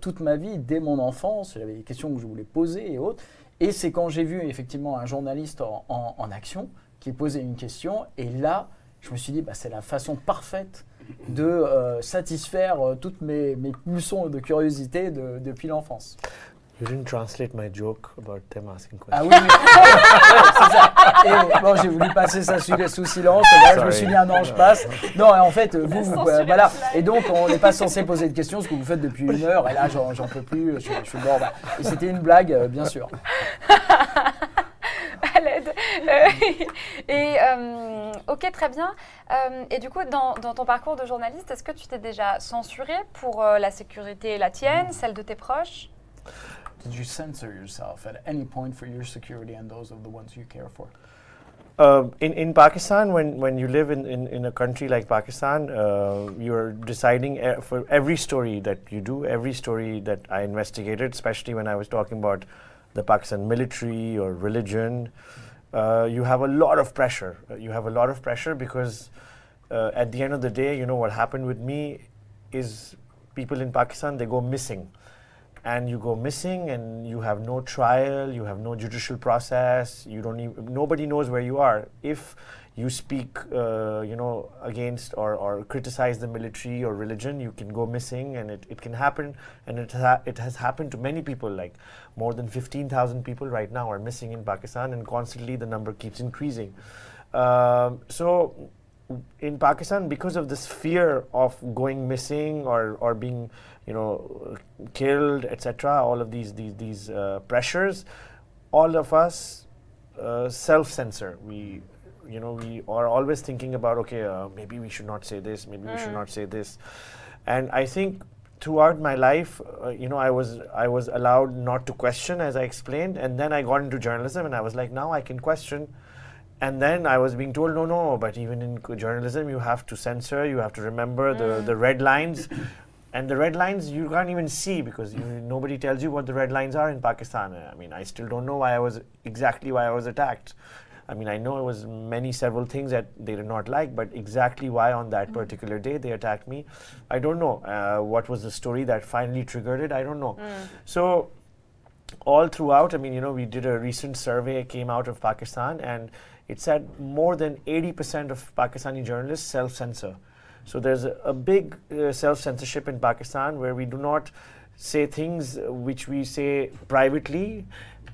toute ma vie, dès mon enfance, j'avais des questions que je voulais poser et autres. Et c'est quand j'ai vu effectivement un journaliste en action qui posait une question, et là, je me suis dit, bah, c'est la façon parfaite de euh, satisfaire euh, toutes mes, mes pulsions de curiosité de- depuis l'enfance. You didn't translate my joke about them asking questions. Ah oui, oui. Ouais, (laughs) c'est ça. Et bon, j'ai voulu passer ça sous, sous silence. voilà, je me suis dit, ah non, je passe. Non, et en fait, vous, vous voilà. Et donc, on n'est pas censé poser de questions, ce que vous faites depuis une heure. Et là, j'en j'en peux plus. Je, suis- je suis mort. Et c'était une blague, euh, bien sûr. (laughs) (laughs) et euh, ok, très bien. Euh, et du coup, dans, dans ton parcours de journaliste, est-ce que tu t'es déjà censuré pour euh, la sécurité, la tienne, celle de tes proches? Did you censor yourself at any point for your security and those of the ones you care for? Uh, in, in Pakistan, when, when you live in, in, in a country like Pakistan, uh, you're deciding e- for every story that you do, every story that I investigated, especially when I was talking about the Pakistan military or religion, uh, you have a lot of pressure. Uh, you have a lot of pressure because uh, at the end of the day, you know, what happened with me is people in Pakistan, they go missing and you go missing and you have no trial you have no judicial process you don't even nobody knows where you are if you speak uh, you know against or, or criticize the military or religion you can go missing and it, it can happen and it, ha- it has happened to many people like more than 15000 people right now are missing in pakistan and constantly the number keeps increasing um, so in Pakistan, because of this fear of going missing or, or being, you know, killed, etc., all of these these these uh, pressures, all of us uh, self-censor. We, you know, we are always thinking about, okay, uh, maybe we should not say this, maybe we should not say this, and I think throughout my life, uh, you know, I was I was allowed not to question, as I explained, and then I got into journalism, and I was like, now I can question. And then I was being told, no, no, but even in journalism, you have to censor, you have to remember the, the red lines. And the red lines you can't even see because you, nobody tells you what the red lines are in Pakistan. I mean, I still don't know why I was exactly why I was attacked. I mean, I know it was many several things that they did not like, but exactly why on that particular day they attacked me, I don't know. Uh, what was the story that finally triggered it? I don't know. So all throughout, I mean, you know, we did a recent survey came out of Pakistan, and it said more than 80% of Pakistani journalists self-censor. So there's a, a big uh, self-censorship in Pakistan where we do not say things which we say privately.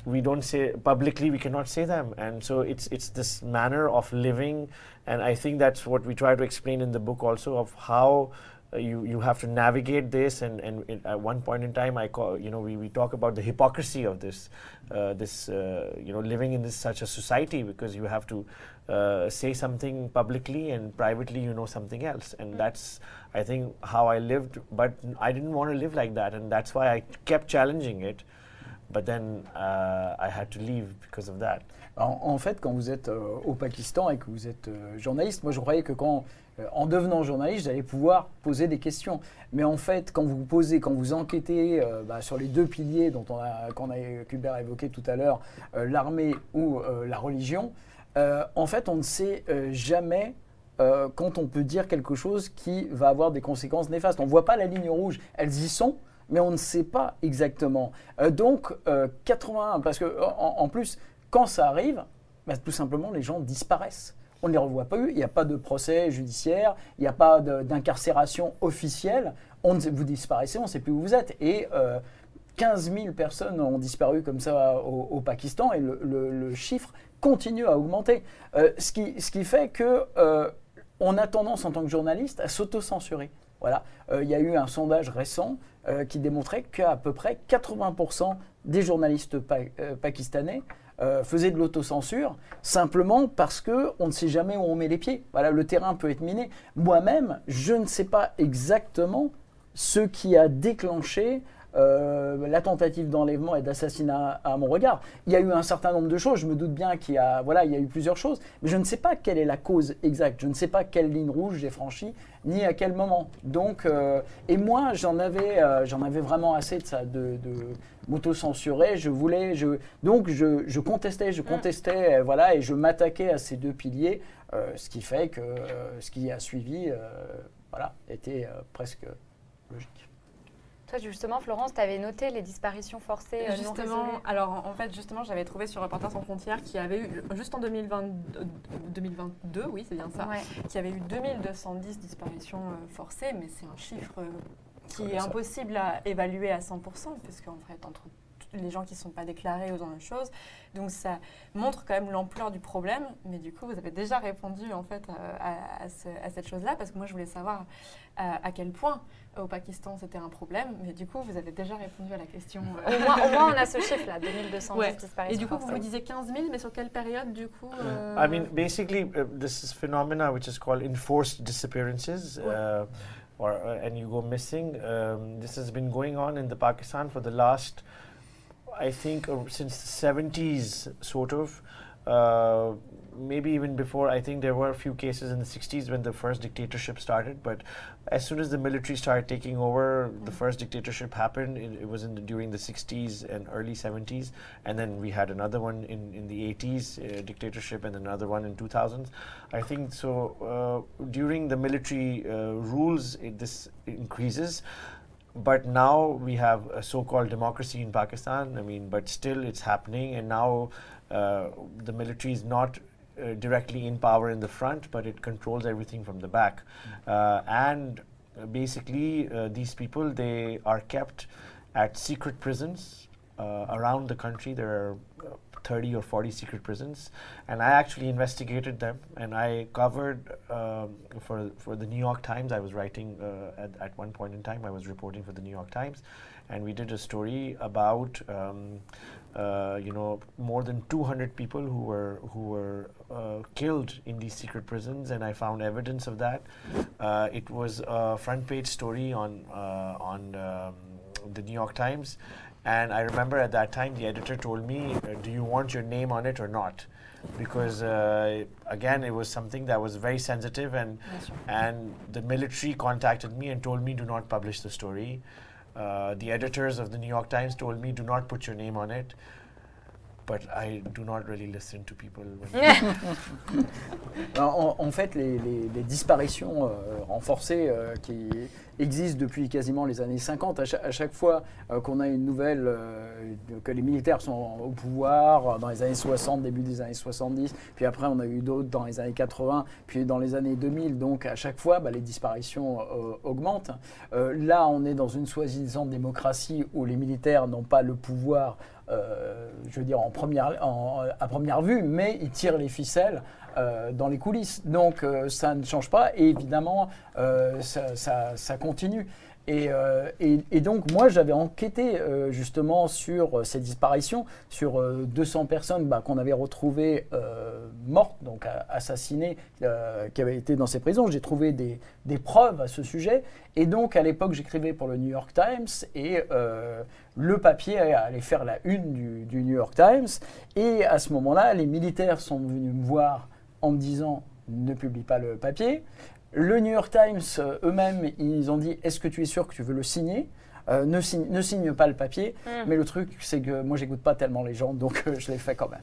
We don't say publicly. We cannot say them, and so it's it's this manner of living, and I think that's what we try to explain in the book also of how uh, you you have to navigate this. And and it, at one point in time I call you know we, we talk about the hypocrisy of this uh, this uh, you know living in this such a society because you have to uh, say something publicly and privately you know something else. And that's I think how I lived. But I didn't want to live like that. And that's why I kept challenging it but then uh, I had to leave because of that En, fait, quand vous êtes euh, au Pakistan et que vous êtes euh, journaliste, moi je croyais que quand, euh, en devenant journaliste, j'allais pouvoir poser des questions. Mais en fait, quand vous posez, quand vous enquêtez bah, sur les deux piliers dont on a, qu'on a, qu'Hubert a évoqué tout à l'heure, l'armée ou la religion, en fait, on ne sait jamais quand on peut dire quelque chose qui va avoir des conséquences néfastes. On ne voit pas la ligne rouge. Elles y sont, mais on ne sait pas exactement. Euh, donc, euh, 81, parce que en, plus, quand ça arrive, bah, tout simplement, les gens disparaissent. on ne les revoit pas. Il n'y a pas de procès judiciaire, il n'y a pas d'incarcération officielle. Vous disparaissez, on ne sait plus où vous êtes. Et euh, 15 000 personnes ont disparu comme ça au, Pakistan et le, chiffre continue à augmenter. Euh, ce, qui, ce qui fait que euh, on a tendance en tant que journaliste à s'auto-censurer. Voilà. Euh, Il y a eu un sondage récent euh, qui démontrait qu'à peu près 80% des journalistes euh, pakistanais faisaient de l'autocensure simplement parce que on ne sait jamais où on met les pieds. Voilà, le terrain peut être miné. Moi-même, je ne sais pas exactement ce qui a déclenché euh, la tentative d'enlèvement et d'assassinat à mon regard. Il y a eu un certain nombre de choses, je me doute bien qu'il y a, voilà, il y a eu plusieurs choses, mais je ne sais pas quelle est la cause exacte, je ne sais pas quelle ligne rouge j'ai franchie, ni à quel moment. Donc, euh, et moi, j'en avais, euh, j'en avais vraiment assez de ça, de, de m'auto-censurer. Je voulais, je, donc je, je contestais, je contestais, euh, voilà, et je m'attaquais à ces deux piliers, ce qui fait que ce qui a suivi, voilà, était presque logique. Toi, justement, Florence, tu avais noté les disparitions forcées euh, Justement, alors en fait, justement, j'avais trouvé sur Reporters sans frontières qu'il y avait eu, juste en 2020 euh, 2022, oui, c'est bien ça, Ouais. qu'il y avait eu 2210 disparitions euh, forcées, mais c'est un chiffre euh, qui est impossible à évaluer à 100%, parce qu'en fait, entre les gens qui ne sont pas déclarés ou dans la chose, donc ça montre quand même l'ampleur du problème, mais du coup, vous avez déjà répondu en fait à, à- à ce- à cette chose-là, parce que moi, je voulais savoir à, à quel point au Pakistan c'était un problème, mais du coup, vous avez déjà répondu à la question. euh, Au moins, au moins, on a ce chiffre-là, 2210 Ouais. disparitions Et du coup, vous me disiez 15 000, mais sur quelle période du coup euh, I mean, basically, uh, this is phenomena which is called enforced disappearances, uh, or uh, and you go missing. Um, this has been going on in the Pakistan for the last, I think, uh, since the 70s, sort of. Uh, maybe even before. I think there were a few cases in the 60s when the first dictatorship started, but as soon as the military started taking over, the first dictatorship happened. It, it was in the, during the 60s and early 70s, and then we had another one in, in the 80s, uh, dictatorship, and another one in 2000s. I think so. Uh, during the military uh, rules, it, this increases. But now we have a so-called democracy in Pakistan. I mean, but still it's happening, and now uh, the military is not uh, directly in power in the front, but it controls everything from the back. Uh, and basically, uh, these people they are kept at secret prisons uh, around the country. There are 30 or 40 secret prisons, and I actually investigated them, and I covered um, for for the New York Times. I was writing uh, at, at one point in time. I was reporting for the New York Times, and we did a story about. Um, uh, you know, more than 200 people who were who were uh, killed in these secret prisons, and I found evidence of that. Uh, it was a front page story on uh, on um, the New York Times, and I remember at that time the editor told me, uh, "Do you want your name on it or not?" Because uh, again, it was something that was very sensitive, and and the military contacted me and told me, "Do not publish the story." Uh, the editors of the New York Times told me, "Do not put your name on it." But I do not really listen to people. When (laughs) (laughs) En, en fait, les, les- les disparitions euh, renforcées euh, qui existent depuis quasiment les années 50, à chaque, à chaque fois euh, qu'on a une nouvelle, euh, que les militaires sont au pouvoir, euh, dans les années 60, début des années 70, puis après on a eu d'autres dans les années 80, puis dans les années 2000, donc à chaque fois, bah, les disparitions euh, augmentent. Euh, là, on est dans une soi-disant démocratie où les militaires n'ont pas le pouvoir euh, je veux dire, en première, en- à première vue, mais ils tirent les ficelles euh, dans les coulisses. Donc euh, ça ne change pas et évidemment ça continue. Et, euh, et- donc moi j'avais enquêté euh, justement sur euh, ces disparitions, sur euh, 200 personnes bah, qu'on avait retrouvées mortes, donc assassinées, qui avaient été dans ces prisons. J'ai trouvé des, preuves à ce sujet. Et donc à l'époque j'écrivais pour le New York Times et le papier allait faire la une du, du New York Times. Et à ce moment-là, les militaires sont venus me voir en me disant ne publie pas le papier. Le New York Times euh, eux-mêmes, ils ont dit est-ce que tu es sûr que tu veux le signer? Euh, ne, signe, ne signe pas le papier. Mm. Mais le truc, c'est que moi, j'écoute pas tellement les gens, donc euh, je l'ai fait quand même.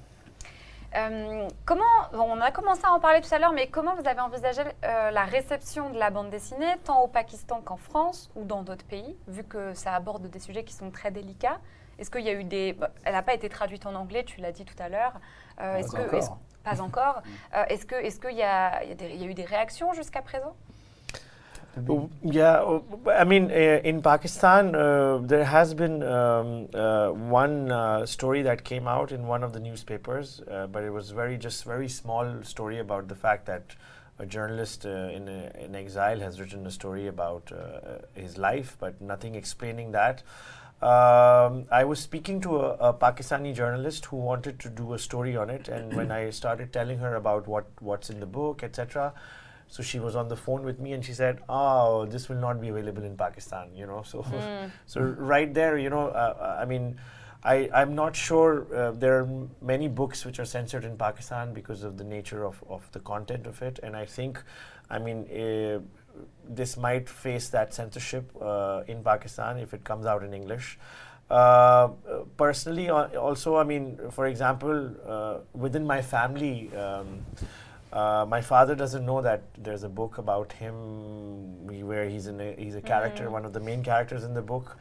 Euh, comment, bon, on a commencé à en parler tout à l'heure, mais comment vous avez envisagé la réception de la bande dessinée, tant au Pakistan qu'en France ou dans d'autres pays, vu que ça aborde des sujets qui sont très délicats? Est-ce qu'il y a eu des... bah, elle n'a pas été traduite en anglais, tu l'as dit tout à l'heure. Pas est-ce que, encore. est-ce- Pas encore. Euh, est-ce qu'il a eu des réactions jusqu'à présent Oh, Yeah, oh, I mean, uh, in Pakistan, uh, there has been um, uh, one uh, story that came out in one of the newspapers, uh, but it was very just very small story about the fact that a journalist uh, in, in exile has written a story about uh, his life, but nothing explaining that. Um, I was speaking to a, a Pakistani journalist who wanted to do a story on it, and when I started telling her about what what's in the book, etc., so she was on the phone with me and she said, "Oh, this will not be available in Pakistan." You know, so (laughs) so right there, you know, uh, I mean, I I'm not sure uh, there are m- many books which are censored in Pakistan because of the nature of of the content of it, and I think, I mean. Uh, this might face that censorship uh, in Pakistan if it comes out in English. Uh, personally, uh, also, I mean, for example, uh, within my family, um, uh, my father doesn't know that there's a book about him where he's in a, he's a character, one of the main characters in the book.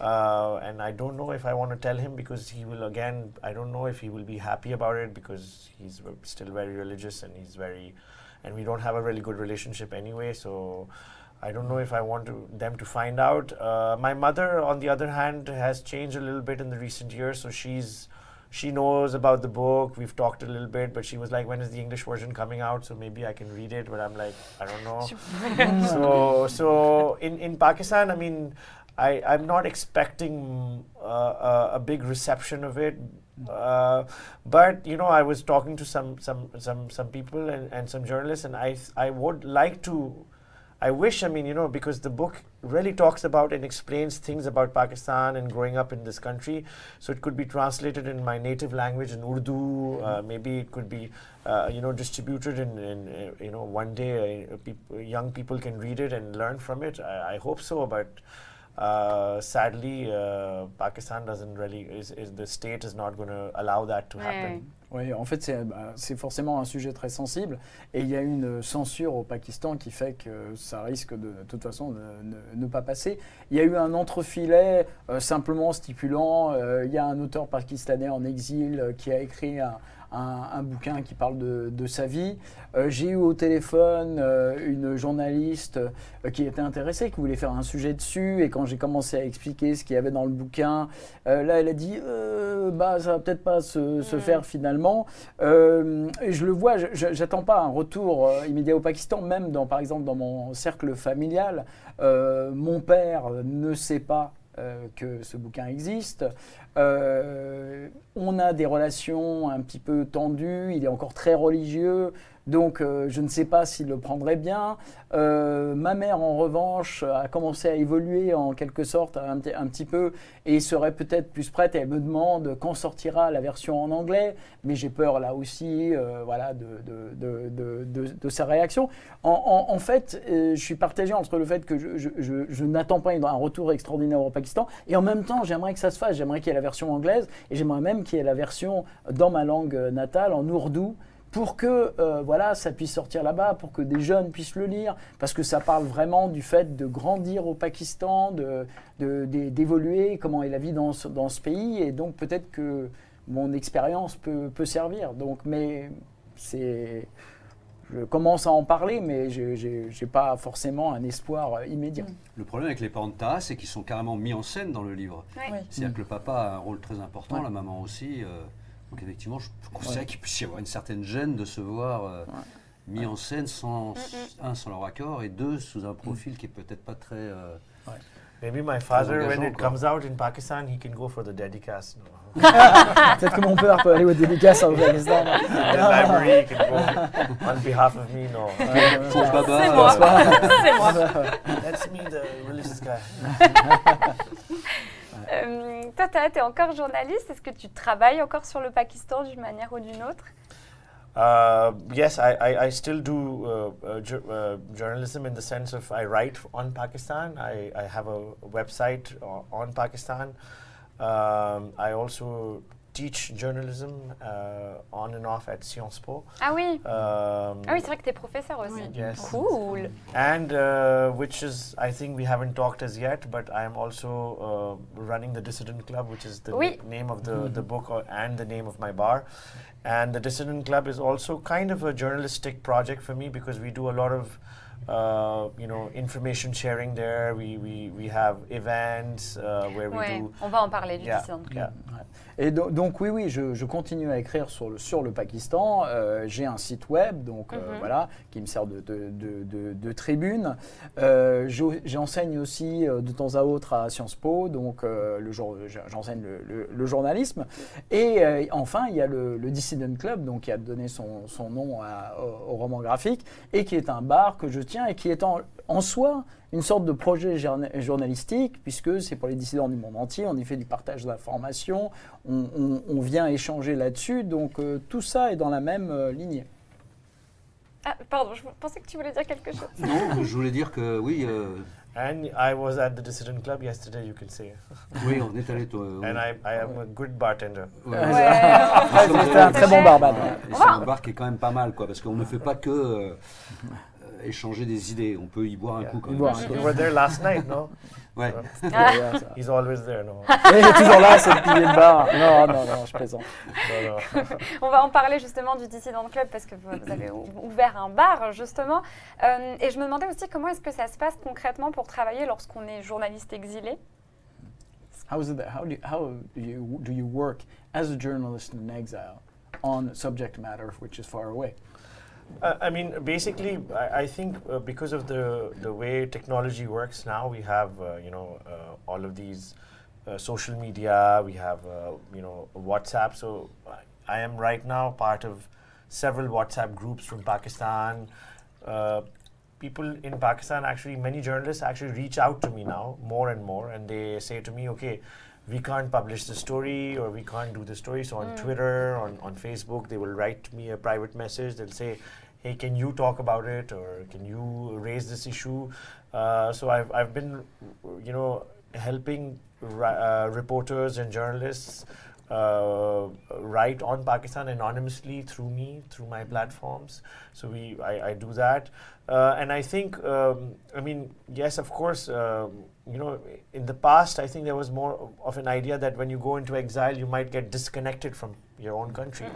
Uh, and I don't know if I want to tell him because he will again. I don't know if he will be happy about it because he's still very religious and he's very, and we don't have a really good relationship anyway. So I don't know if I want to, them to find out. Uh, my mother, on the other hand, has changed a little bit in the recent years. So she's she knows about the book. We've talked a little bit, but she was like, "When is the English version coming out?" So maybe I can read it. But I'm like, I don't know. (laughs) so so in in Pakistan, I mean, I I'm not expecting uh, a, a big reception of it. Uh, but you know, I was talking to some some some some people and, and some journalists, and I I would like to I wish, I mean, you know, because the book really talks about and explains things about Pakistan and growing up in this country. So it could be translated in my native language in Urdu. Uh, maybe it could be, uh, you know, distributed in, in uh, you know, one day uh, peop- young people can read it and learn from it. I, I hope so, but. Uh, sadly, uh, Pakistan doesn't really. Is, is the state is not going to allow that to happen. Oui, en fait, c'est bah, c'est forcément un sujet très sensible. Et il y a une censure au Pakistan qui fait que ça risque de, de toute façon de ne, ne pas passer. Il y a eu un entrefilet euh, simplement stipulant euh, il y a un auteur pakistanais en exil euh, qui a écrit un, un- un bouquin qui parle de, de sa vie. Euh, J'ai eu au téléphone euh, une journaliste euh, qui était intéressée, qui voulait faire un sujet dessus. Et quand j'ai commencé à expliquer ce qu'il y avait dans le bouquin, là, elle a dit bah, ça va peut-être pas se, se faire finalement. Et je le vois, j'attends pas un retour immédiat au Pakistan, même dans, par exemple, dans mon cercle familial. Mon père ne sait pas euh, que ce bouquin existe. Euh, on a des relations un petit peu tendues, il est encore très religieux, donc euh, je ne sais pas s'il le prendrait bien. Euh, ma mère, en revanche, a commencé à évoluer en quelque sorte un, petit- peu et serait peut-être plus prête. Elle me demande quand sortira la version en anglais, mais j'ai peur là aussi euh, voilà, de, sa réaction. En, fait, je suis partagé entre le fait que je, je- n'attends pas un retour extraordinaire au Pakistan et en même temps, j'aimerais que ça se fasse. J'aimerais qu'il y ait la version anglaise et j'aimerais même qu'il y ait la version dans ma langue natale, en ourdou pour que euh, voilà, ça puisse sortir là-bas, pour que des jeunes puissent le lire, parce que ça parle vraiment du fait de grandir au Pakistan, de- de- d'évoluer, comment est la vie dans ce, dans ce pays, et donc peut-être que mon expérience peut, peut servir. Donc, mais c'est, je commence à en parler, mais je n'ai pas forcément un espoir euh, immédiat. Le problème avec les parents de Taha, c'est qu'ils sont carrément mis en scène dans le livre. Oui. C'est-à-dire que le papa a un rôle très important, Ouais. la maman aussi. euh, donc effectivement, je considère qu'il puisse y avoir une certaine gêne de se voir euh, mis en scène sans, un, sans leur accord, et deux, sous un profil qui est peut-être pas très... euh, Maybe my father, when it quoi. comes out in Pakistan, he can go for the dedicast. (laughs) Peut-être que mon père peut aller au dédicace en Afghanistan. (laughs) the library can go on behalf of me. No, (laughs) Pour Baba, C'est moi. C'est moi. that's me, the religious guy. Euh, toi, tu es encore journaliste. Est-ce que tu travailles encore sur le Pakistan d'une manière ou d'une autre? Uh, yes, I, I, I still do uh, uh, ju- uh, journalism in the sense of I write on Pakistan. I, I have a website o- on Pakistan. Um, I also teach journalism uh, on and off at Sciences Po. Ah oui, Um, ah oui c'est vrai que tu es professeur aussi. Oui. Yes. Cool. And uh, which is, I think we haven't talked as yet, but I am also uh, running the Dissident Club, which is the Oui. name of the, the book and the name of my bar. And the Dissident Club is also kind of a journalistic project for me because we do a lot of, uh, you know, information sharing there. We, we, we have events uh, where we Ouais, do. on va en parler du Yeah, Dissident Club. yeah. Et do- donc oui, oui, je, je continue à écrire sur le, sur le Pakistan. Euh, J'ai un site web, donc euh, Mhm. voilà, qui me sert de, de, de- tribune. Euh, J'enseigne aussi de temps à autre à Sciences Po, donc le jour- j'enseigne le, le- le journalisme. Et enfin, il y a le, le Dissident Club, donc qui a donné son, son nom à- au, au roman graphique, et qui est un bar que je tiens et qui est en, en soi une sorte de projet journa- journalistique, puisque c'est pour les dissidents du monde entier, on y fait du partage d'informations, on, on- on vient échanger là-dessus, donc euh, tout ça est dans la même euh, lignée. Ah, pardon, je pensais que tu voulais dire quelque chose. Non, je voulais dire que oui, euh, And I was at the Dissident Club yesterday, you can say. oui, on est allé. toi. And I, I am a good bartender. Ouais. Ouais. Ouais. (laughs) Ah, C'était un très bon. Ouais, et c'est un bar qui est quand même pas mal, quoi, parce qu'on ne fait pas que euh, échanger des idées. On peut y boire un Yeah. coup quand même. You were there last night, no? (laughs) Ouais. (laughs) He's always there, no? (laughs) Et il est toujours là, c'est le pilier de bar. Non, non, non, je plaisante. On va en parler justement du Dissident Club parce que vous avez ou- ouvert un bar justement. Euh, et je me demandais aussi comment est-ce que ça se passe concrètement pour travailler lorsqu'on est journaliste exilé? How is it that, how do you, how do you do you work as a journalist in exile on subject matter which is far away? Uh, I mean, basically, I, I think uh, because of the the way technology works now, we have uh, you know uh, all of these uh, social media. We have uh, you know WhatsApp. So I, I am right now part of several WhatsApp groups from Pakistan. Uh, people in Pakistan actually, many journalists actually reach out to me now more and more, and they say to me, okay. We can't publish the story, or we can't do the story. So on Twitter, on, on Facebook, they will write me a private message. They'll say, hey, can you talk about it or can you raise this issue? Uh, so I've, I've been, you know, helping uh, reporters and journalists uh, write on Pakistan anonymously through me, through my platforms. So we, I, I do that. Uh, and I think, um, I mean, yes, of course, um, you know, in the past, I think there was more of an idea that when you go into exile, you might get disconnected from your own country.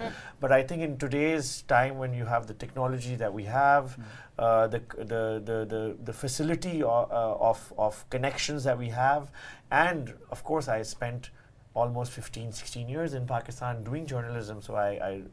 But I think in today's time, when you have the technology that we have, uh, the, the, the, the, the facility o- uh, of, of connections that we have, and of course, I spent almost 15, 16 years in Pakistan doing journalism, so I,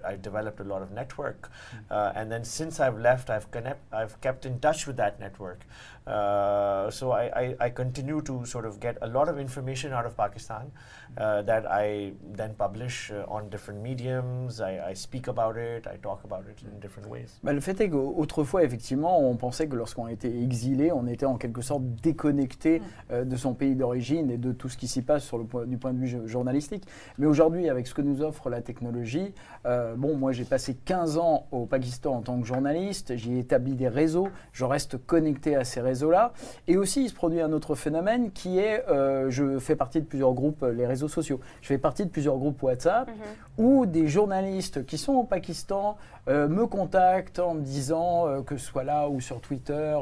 I, I developed a lot of network. Uh, and then since I've left, I've, connect, I've kept in touch with that network. Uh, so I, I, I continue to sort of get a lot of information out of Pakistan uh, that I then publish uh, on different mediums. I, I speak about it, I talk about it in different ways. Bah, le fait est qu'autrefois, effectivement, on pensait que lorsqu'on était exilé, on était en quelque sorte déconnecté euh, de son pays d'origine et de tout ce qui s'y passe sur le point, du point de vue jo- journalistique. Mais aujourd'hui, avec ce que nous offre la technologie, euh, bon, moi j'ai passé 15 ans au Pakistan en tant que journaliste, j'ai établi des réseaux, je reste connecté à ces Et aussi, il se produit un autre phénomène qui est, euh, je fais partie de plusieurs groupes, euh, les réseaux sociaux. Je fais partie de plusieurs groupes WhatsApp où des journalistes qui sont au Pakistan euh, me contactent en me disant, euh, que ce soit là ou sur Twitter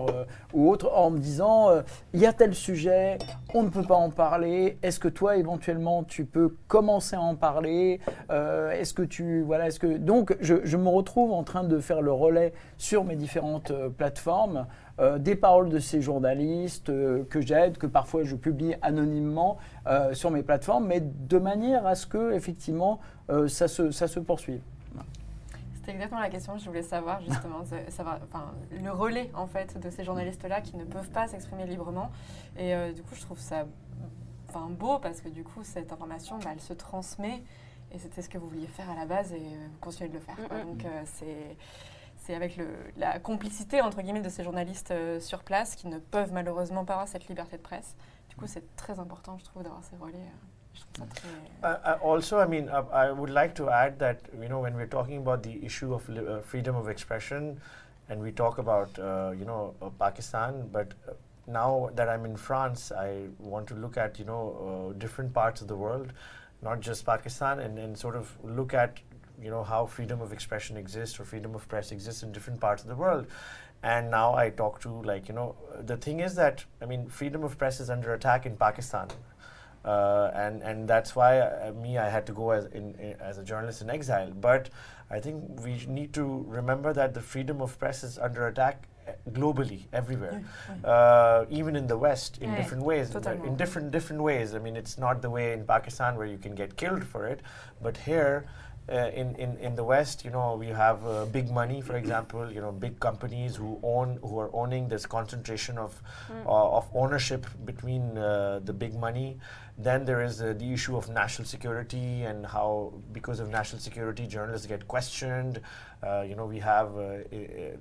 ou autre, en me disant, il y a tel sujet, on ne peut pas en parler, est-ce que toi éventuellement tu peux commencer à en parler? Est-ce que tu... Voilà, est-ce que... Donc je, je me retrouve en train de faire le relais sur mes différentes plateformes. Euh, des paroles de ces journalistes euh, que j'aide, que parfois je publie anonymement euh, sur mes plateformes, mais de manière à ce que effectivement euh, ça, se, ça se poursuive. C'était exactement la question que je voulais savoir, justement, savoir, enfin, le relais, en fait, de ces journalistes-là qui ne peuvent pas s'exprimer librement. Et euh, du coup, je trouve ça enfin, beau parce que, du coup, cette information, bah, elle se transmet. Et c'était ce que vous vouliez faire à la base et euh, vous continuez de le faire. quoi. Mm, mm. Donc, euh, c'est... C'est avec le, la complicité, entre guillemets, de ces journalistes euh, sur place qui ne peuvent malheureusement pas avoir cette liberté de presse. Du coup, c'est très important, je trouve, d'avoir ces relais. euh, Je trouve ça très... Uh, uh, also, I mean, uh, I would like to add that you know when we're talking about the issue of uh, freedom of expression, and we talk about uh, you know uh, Pakistan, but now that I'm in France, I want to look at you know different parts of the world. not just Pakistan, and, and sort of look at you know how freedom of expression exists or freedom of press exists in different parts of the world. And now I talk to like you know the thing is that I mean freedom of press is under attack in Pakistan. Uh, and and that's why uh, me I had to go as in, in, as a journalist in exile. But I think we need to remember that the freedom of press is under attack uh, globally, everywhere, uh, even in the West, in Yeah, different ways, totalement. in different different ways. I mean, it's not the way in Pakistan where you can get killed for it, but here. Uh, in, in, in the West, you know, we have uh, big money, for example, you know, big companies who own, who are owning this concentration of, uh, of ownership between uh, the big money. Then there is uh, the issue of national security and how, because of national security, journalists get questioned. Uh, you know, we have uh,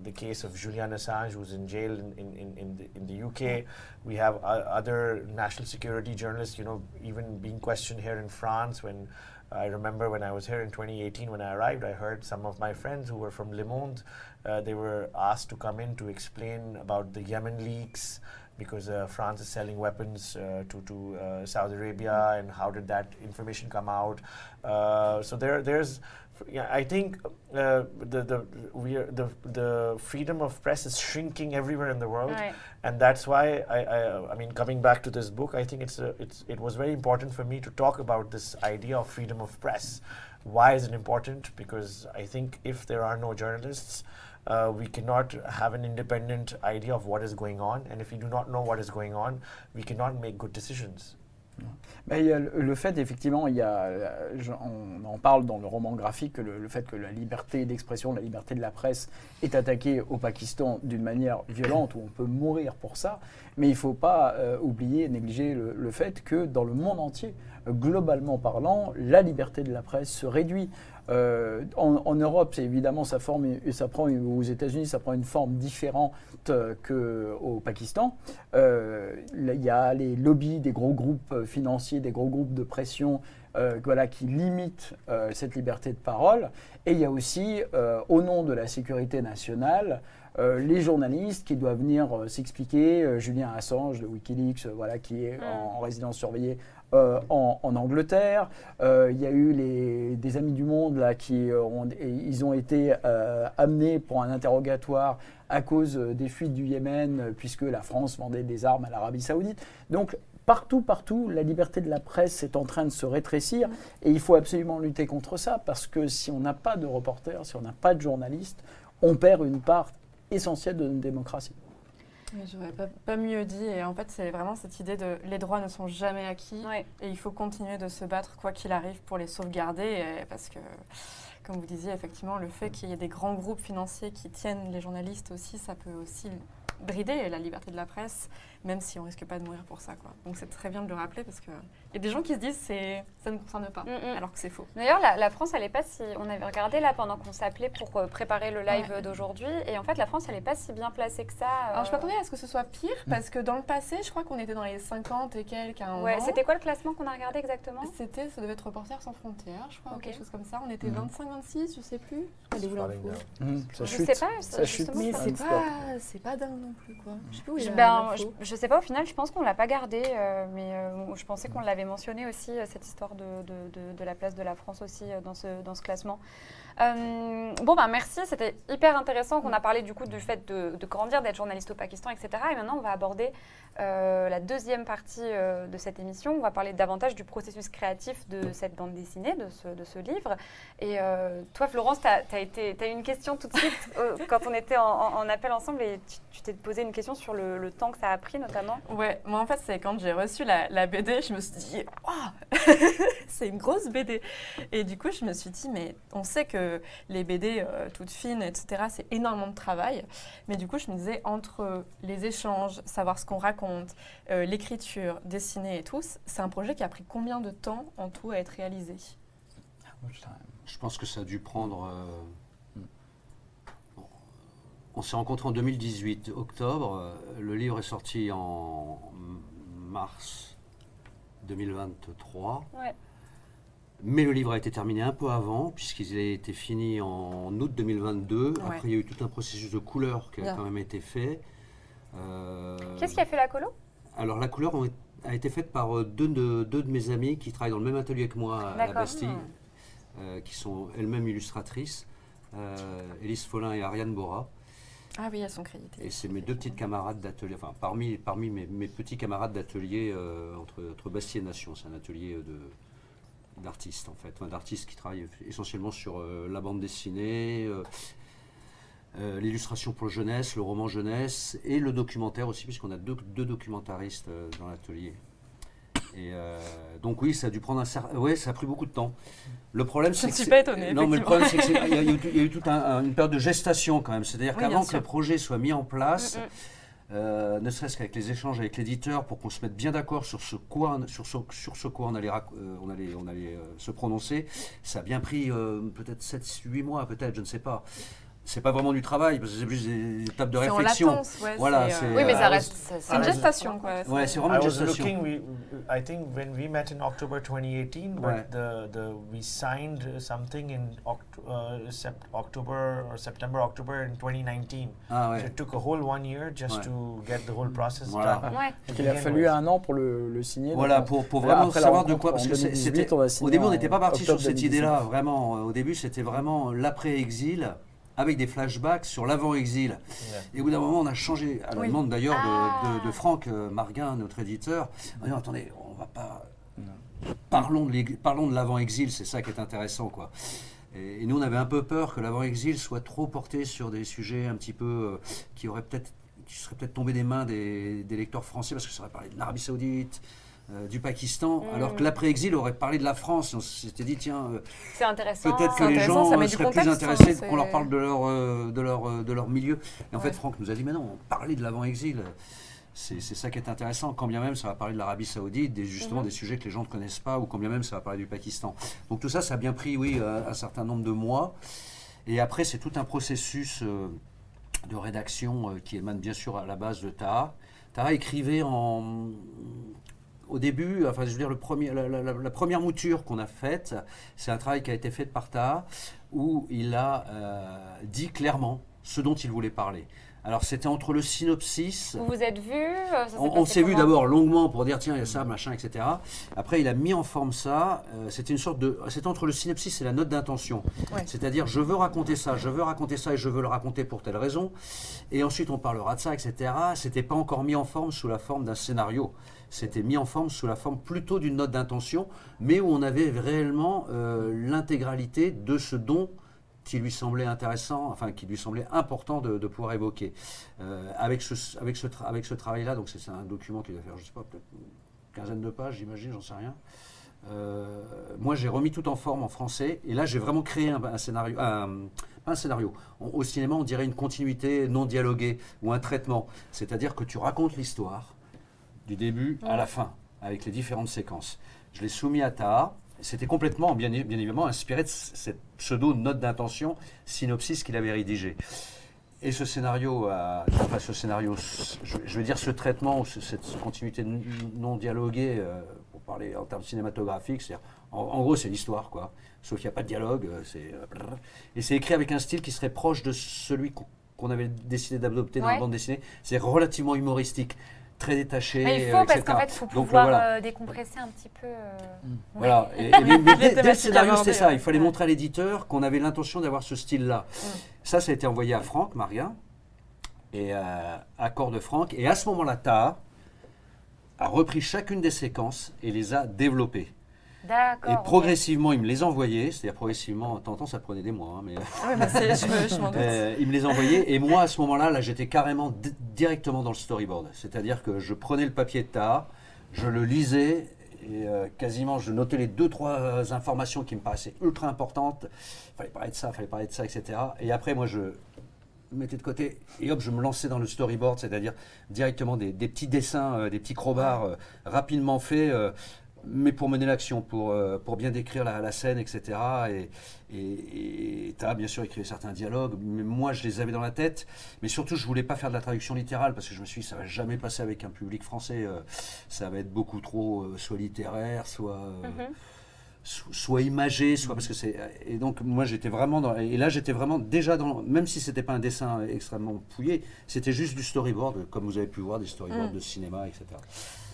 the case of Julian Assange, who's in jail in, in, in, in, the, in the UK. We have uh, other national security journalists, you know, even being questioned here in France when I remember when I was here in 2018, when I arrived, I heard some of my friends who were from Le Monde, uh, they were asked to come in to explain about the Yemen leaks because uh, France is selling weapons uh, to, to uh, Saudi Arabia and how did that information come out. Uh, so there, there's, yeah, I think uh, the, the, we are, the, the freedom of press is shrinking everywhere in the world Ouais. and that's why I, I, I mean, coming back to this book, I think it's, a, it's it was very important for me to talk about this idea of freedom of press. Why is it important? Because I think if there are no journalists, uh, we cannot have an independent idea of what is going on, and if we do not know what is going on, we cannot make good decisions. A le, fait, effectivement, il y a, euh, on en parle dans le roman graphique, le, fait que la liberté d'expression, la liberté de la presse est attaquée au Pakistan d'une manière violente, où on peut mourir pour ça. Mais il ne faut pas euh, oublier, négliger le, le fait que dans le monde entier, globalement parlant, la liberté de la presse se réduit. Euh, en, en Europe, évidemment, ça, prend, aux États-Unis, ça prend une forme différente euh, qu'au Pakistan. Euh, il y a les lobbies des gros groupes financiers, des gros groupes de pression voilà, qui limitent cette liberté de parole. Et il y a aussi, au nom de la sécurité nationale, euh, les journalistes qui doivent venir euh, s'expliquer. Euh, Julien Assange de Wikileaks, voilà, qui est en, en résidence surveillée en, en Angleterre. Il y a eu les, des amis du monde là, qui ont, ils ont été amenés pour un interrogatoire à cause des fuites du Yémen, puisque la France vendait des armes à l'Arabie saoudite. Donc partout, partout, la liberté de la presse est en train de se rétrécir et il faut absolument lutter contre ça parce que si on n'a pas de reporters, si on n'a pas de journalistes, on perd une part essentielle de notre démocratie. J'aurais pas, pas mieux dit. Et en fait, c'est vraiment cette idée de les droits ne sont jamais acquis. Ouais. Et il faut continuer de se battre quoi qu'il arrive pour les sauvegarder. et- parce que, comme vous disiez, effectivement, le fait qu'il y ait des grands groupes financiers qui tiennent les journalistes aussi, ça peut aussi brider la liberté de la presse, même si on risque pas de mourir pour ça. Quoi. Donc c'est très bien de le rappeler parce qu'il y a des gens qui se disent c'est ça ne concerne pas, Mm, mm. alors que c'est faux. D'ailleurs, la, la France, elle est pas si. On avait regardé là pendant qu'on s'appelait pour euh, préparer le live Ouais. d'aujourd'hui, et en fait, la France, elle est pas si bien placée que ça. Alors je euh, m'attendais à ce que ce soit pire parce que dans le passé, je crois qu'on était dans les 50 et quelques à un Ouais, moment. c'était quoi le classement qu'on a regardé exactement? C'était, ça devait être Reporters sans frontières, je crois, ou quelque chose comme ça. On était Mhm. 25-26, je sais plus. L'info down. ça Je chute. sais pas, ça chute. justement, Mais ça- c'est pas, c'est pas dingue non plus, quoi. Je sais plus où il y Je, a ben, je, je sais pas, au final, je pense qu'on l'a pas gardé, euh, mais euh, je pensais qu'on l'avait mentionné aussi, euh, cette histoire de, de- la place de la France aussi dans ce, dans ce classement. Euh, bon, ben merci, c'était hyper intéressant qu'on a parlé du coup du fait de, de grandir, d'être journaliste au Pakistan, etc. Et maintenant, on va aborder euh, la deuxième partie euh, de cette émission. On va parler davantage du processus créatif de cette bande dessinée, de ce, de ce livre. Et toi, Florence, tu as, eu une question tout de suite (laughs) quand on était en, en- en appel ensemble et tu tu t'es posé une question sur le, le temps que ça a pris notamment. Ouais, moi en fait, c'est quand j'ai reçu la, la BD, je me suis dit, oh, (laughs) c'est une grosse BD. Et du coup, je me suis dit, mais on sait que les BD euh, toutes fines, etc., c'est énormément de travail. Mais du coup, je me disais, entre les échanges, savoir ce qu'on raconte, euh, l'écriture, dessiner et tout, c'est un projet qui a pris combien de temps en tout à être réalisé? Je pense que ça a dû prendre. euh, bon, on s'est rencontrés en 2018, octobre. Le livre est sorti en mars 2023. Ouais. Mais le livre a été terminé un peu avant, puisqu'il a été fini en août 2022. Ouais. Après, il y a eu tout un processus de couleur qui a quand même été fait. Euh, Qu'est-ce qui a fait la colo? Alors la couleur, a été faite par euh, deux de, deux de mes amis qui travaillent dans le même atelier que moi à la. Bastille, euh, qui sont elles-mêmes illustratrices, euh, Élise Follin et Ariane Bora. Ah oui, elles sont créditées. Et c'est mes deux petites camarades d'atelier, enfin parmi, parmi mes, mes petits camarades d'atelier entre, entre Bastille et Nation. C'est un atelier de, d'artistes en fait, Enfin, d'artistes qui travaillent essentiellement sur euh, la bande dessinée, euh, euh, l'illustration pour jeunesse, le roman jeunesse et le documentaire aussi, puisqu'on a deux, deux documentaristes euh, dans l'atelier. Et euh, donc oui, ça a dû prendre un certain... Ouais, ça a pris beaucoup de temps. Le problème, c'est suis pas étonnée, Non, mais le problème, c'est qu'il y, a- il y a eu- toute un- un- une période de gestation quand même. C'est-à-dire Oui, qu'avant que le projet soit mis en place, Mm, mm. Euh, ne serait-ce qu'avec les échanges avec l'éditeur pour qu'on se mette bien d'accord sur ce quoi, sur ce, sur ce quoi on allait, euh, on allait, on allait euh, se prononcer, ça a bien pris euh, peut-être 7-8 mois, peut-être, je ne sais pas. C'est pas vraiment du travail, parce que c'est plus des étapes de C'est en réflexion. latence, ouais. Voilà, c'est, c'est, euh, Oui, mais ça Euh, reste. C'est une gestation, quoi. Ouais, c'est vraiment I une was gestation. looking. We, I think when we met in October 2018, but Ouais. the the we signed something in Oct- uh, sept- October or September, October in 2019. Ah So ouais. it took a whole one year just Ouais. to get the whole process Voilà. done. Ouais. Donc il a fallu un an pour le, le signer. Voilà, pour, pour vraiment après savoir de quoi. Parce que c'est- 2018, c'était. on va Au début, on n'était pas parti sur cette 2019. idée-là, vraiment. Euh, Au début, c'était vraiment l'après-exil, avec des flashbacks sur l'avant-exil. Yeah. Et au bout d'un moment, on a changé, à la Oui. demande d'ailleurs de, Ah. de- de Franck euh, Marguin, notre éditeur. On a dit, attendez, on va pas. Parlons de, l'ex- parlons de l'avant-exil, c'est ça qui est intéressant, quoi. Et, et nous, on avait un peu peur que l'avant-exil soit trop porté sur des sujets un petit peu euh, qui auraient peut-être qui seraient peut-être tombés des mains des, des lecteurs français parce que ça aurait parlé de l'Arabie Saoudite, euh, du Pakistan, Mm. alors que l'après-exil aurait parlé de la France. On s'était dit, tiens, euh. Peut-être que les gens euh, seraient plus contexte, hein, intéressés qu'on leur parle de leur, euh, de leur, de leur milieu. Et en fait. Franck nous a dit, mais non, parler de l'avant-exil, c'est ça qui est intéressant. Quand bien même ça va parler de l'Arabie Saoudite, des, justement Mhm. des sujets que les gens ne connaissent pas, ou quand bien même ça va parler du Pakistan. Donc tout ça, ça a bien pris, oui, un, un certain nombre de mois. Et après, c'est tout un processus de rédaction qui émane bien sûr à la base de Taha. Taha écrivait en, au début, enfin, je veux dire, le premier, la, la- la- la première mouture qu'on a faite, c'est un travail qui a été fait par Taha, où il a euh, dit clairement ce dont il voulait parler. Alors, c'était entre le synopsis. Vous vous êtes vus euh, On, s'est vu d'abord longuement pour dire tiens il y a ça machin etc. Après il a mis en forme ça. euh, c'était une sorte de c'était entre le synopsis et la note d'intention. Ouais. C'est-à-dire je veux raconter ça, je veux raconter ça et je veux le raconter pour telle raison. Et ensuite on parlera de ça etc. C'était pas encore mis en forme sous la forme d'un scénario. C'était mis en forme sous la forme plutôt d'une note d'intention, mais où on avait réellement euh, l'intégralité de ce dont qui lui semblait intéressant, enfin qui lui semblait important de, pouvoir évoquer. Euh, avec ce, travail-là, donc c'est un document qui doit faire, je sais pas, peut-être une quinzaine de pages, j'imagine, j'en sais rien. Euh, moi, j'ai remis tout en forme en français, et là, j'ai vraiment créé un, scénario, un- pas un scénario. Au cinéma, on dirait une continuité non dialoguée ou un traitement, c'est-à-dire que tu racontes l'histoire du début à la fin, avec les différentes séquences. Je l'ai soumis à Taha. C'était complètement, bien, bien évidemment, inspiré de cette pseudo-note d'intention, synopsis qu'il avait rédigé. Et ce scénario, enfin ce scénario, je, je veux dire ce traitement, ce- cette continuité non dialoguée, euh, pour parler en termes cinématographiques, c'est-à-dire, en, en gros c'est l'histoire, quoi. Sauf qu'il n'y a pas de dialogue, euh, c'est euh, et c'est écrit avec un style qui serait proche de celui qu'on avait décidé d'adopter dans la bande dessinée. C'est relativement humoristique, très détaché. Mais il euh, faut parce etc. qu'en fait, il faut Donc, pouvoir voilà. euh, décompresser un petit peu. euh, Voilà. Et, (laughs) et mais- mais dès, dès le scénario, c'était ça. Il fallait Ouais. montrer à l'éditeur qu'on avait l'intention d'avoir ce style-là. Ça, ça a été envoyé à Franck, Marien, et euh, à Corps de Franck. Et à ce moment-là, Taha a repris chacune des séquences et les a développées. D'accord. Et progressivement, il me les envoyait. C'est-à-dire progressivement, de temps en temps, ça prenait des mois. hein, mais, Ouais, bah, je me- euh, il me les envoyait. Et moi, à ce moment-là, là, j'étais carrément di- directement dans le storyboard. C'est-à-dire que je prenais le papier de Taha, je le lisais. Et euh, quasiment, je notais les deux, trois euh, informations qui me paraissaient ultra importantes. Il fallait parler de ça, il fallait parler de ça, etc. Et après, moi, je mettais de côté et hop, je me lançais dans le storyboard, c'est-à-dire directement des, des petits dessins, euh, des petits crowbars euh, rapidement faits, euh, mais pour mener l'action, pour, euh, pour bien décrire la, la scène, etc. Et tu as bien sûr écrit certains dialogues, mais moi je les avais dans la tête. Mais surtout, je voulais pas faire de la traduction littérale parce que je me suis dit, ça va jamais passer avec un public français. euh, ça va être beaucoup trop, euh, soit littéraire, soit. Mhm. so- soit imagé, soit parce que c'est et donc moi j'étais vraiment dans et là j'étais vraiment déjà dans même si c'était pas un dessin extrêmement pouillé, c'était juste du storyboard comme vous avez pu voir des storyboards Mm. de cinéma etc.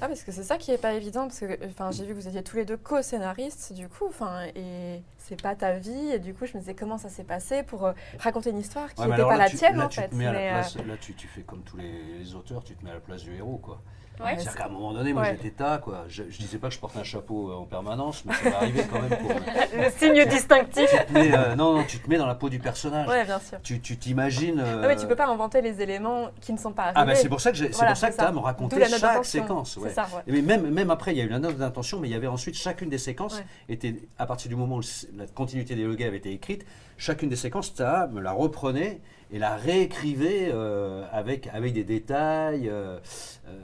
Ah, parce que c'est ça qui est pas évident, parce que j'ai vu que vous étiez tous les deux co-scénaristes, du coup, et c'est pas ta vie, et du coup, je me disais comment ça s'est passé pour euh, raconter une histoire qui n'était pas là, la tu- tienne, là, en tu fait. te mets à la mais, euh, Là, tu, tu fais comme tous les, les auteurs, tu te mets à la place du héros, quoi. Ouais. C'est-à-dire qu'à un moment donné, moi, Ouais. j'étais tas, quoi. Je, je disais pas que je porte un chapeau euh, en permanence, mais ça m'est arrivé quand même. Pour, (laughs) Le signe distinctif. euh, non, non, tu te mets dans la peau du personnage. ouais, bien sûr. Tu tu t'imagines. euh, Non, mais tu peux pas inventer les éléments qui ne sont pas arrivés. Ah, bah c'est pour ça que, Voilà, pour ça que. Tam racontait D'où la note chaque séquence. ouais. C'est ça, ouais. Mais même, même après, il y a eu la note d'intention, mais il y avait ensuite chacune des séquences était à partir du moment où la continuité des dialogués avait été écrite, chacune des séquences, Taha me la reprenait et la réécrivait euh, avec, avec des détails, euh, euh,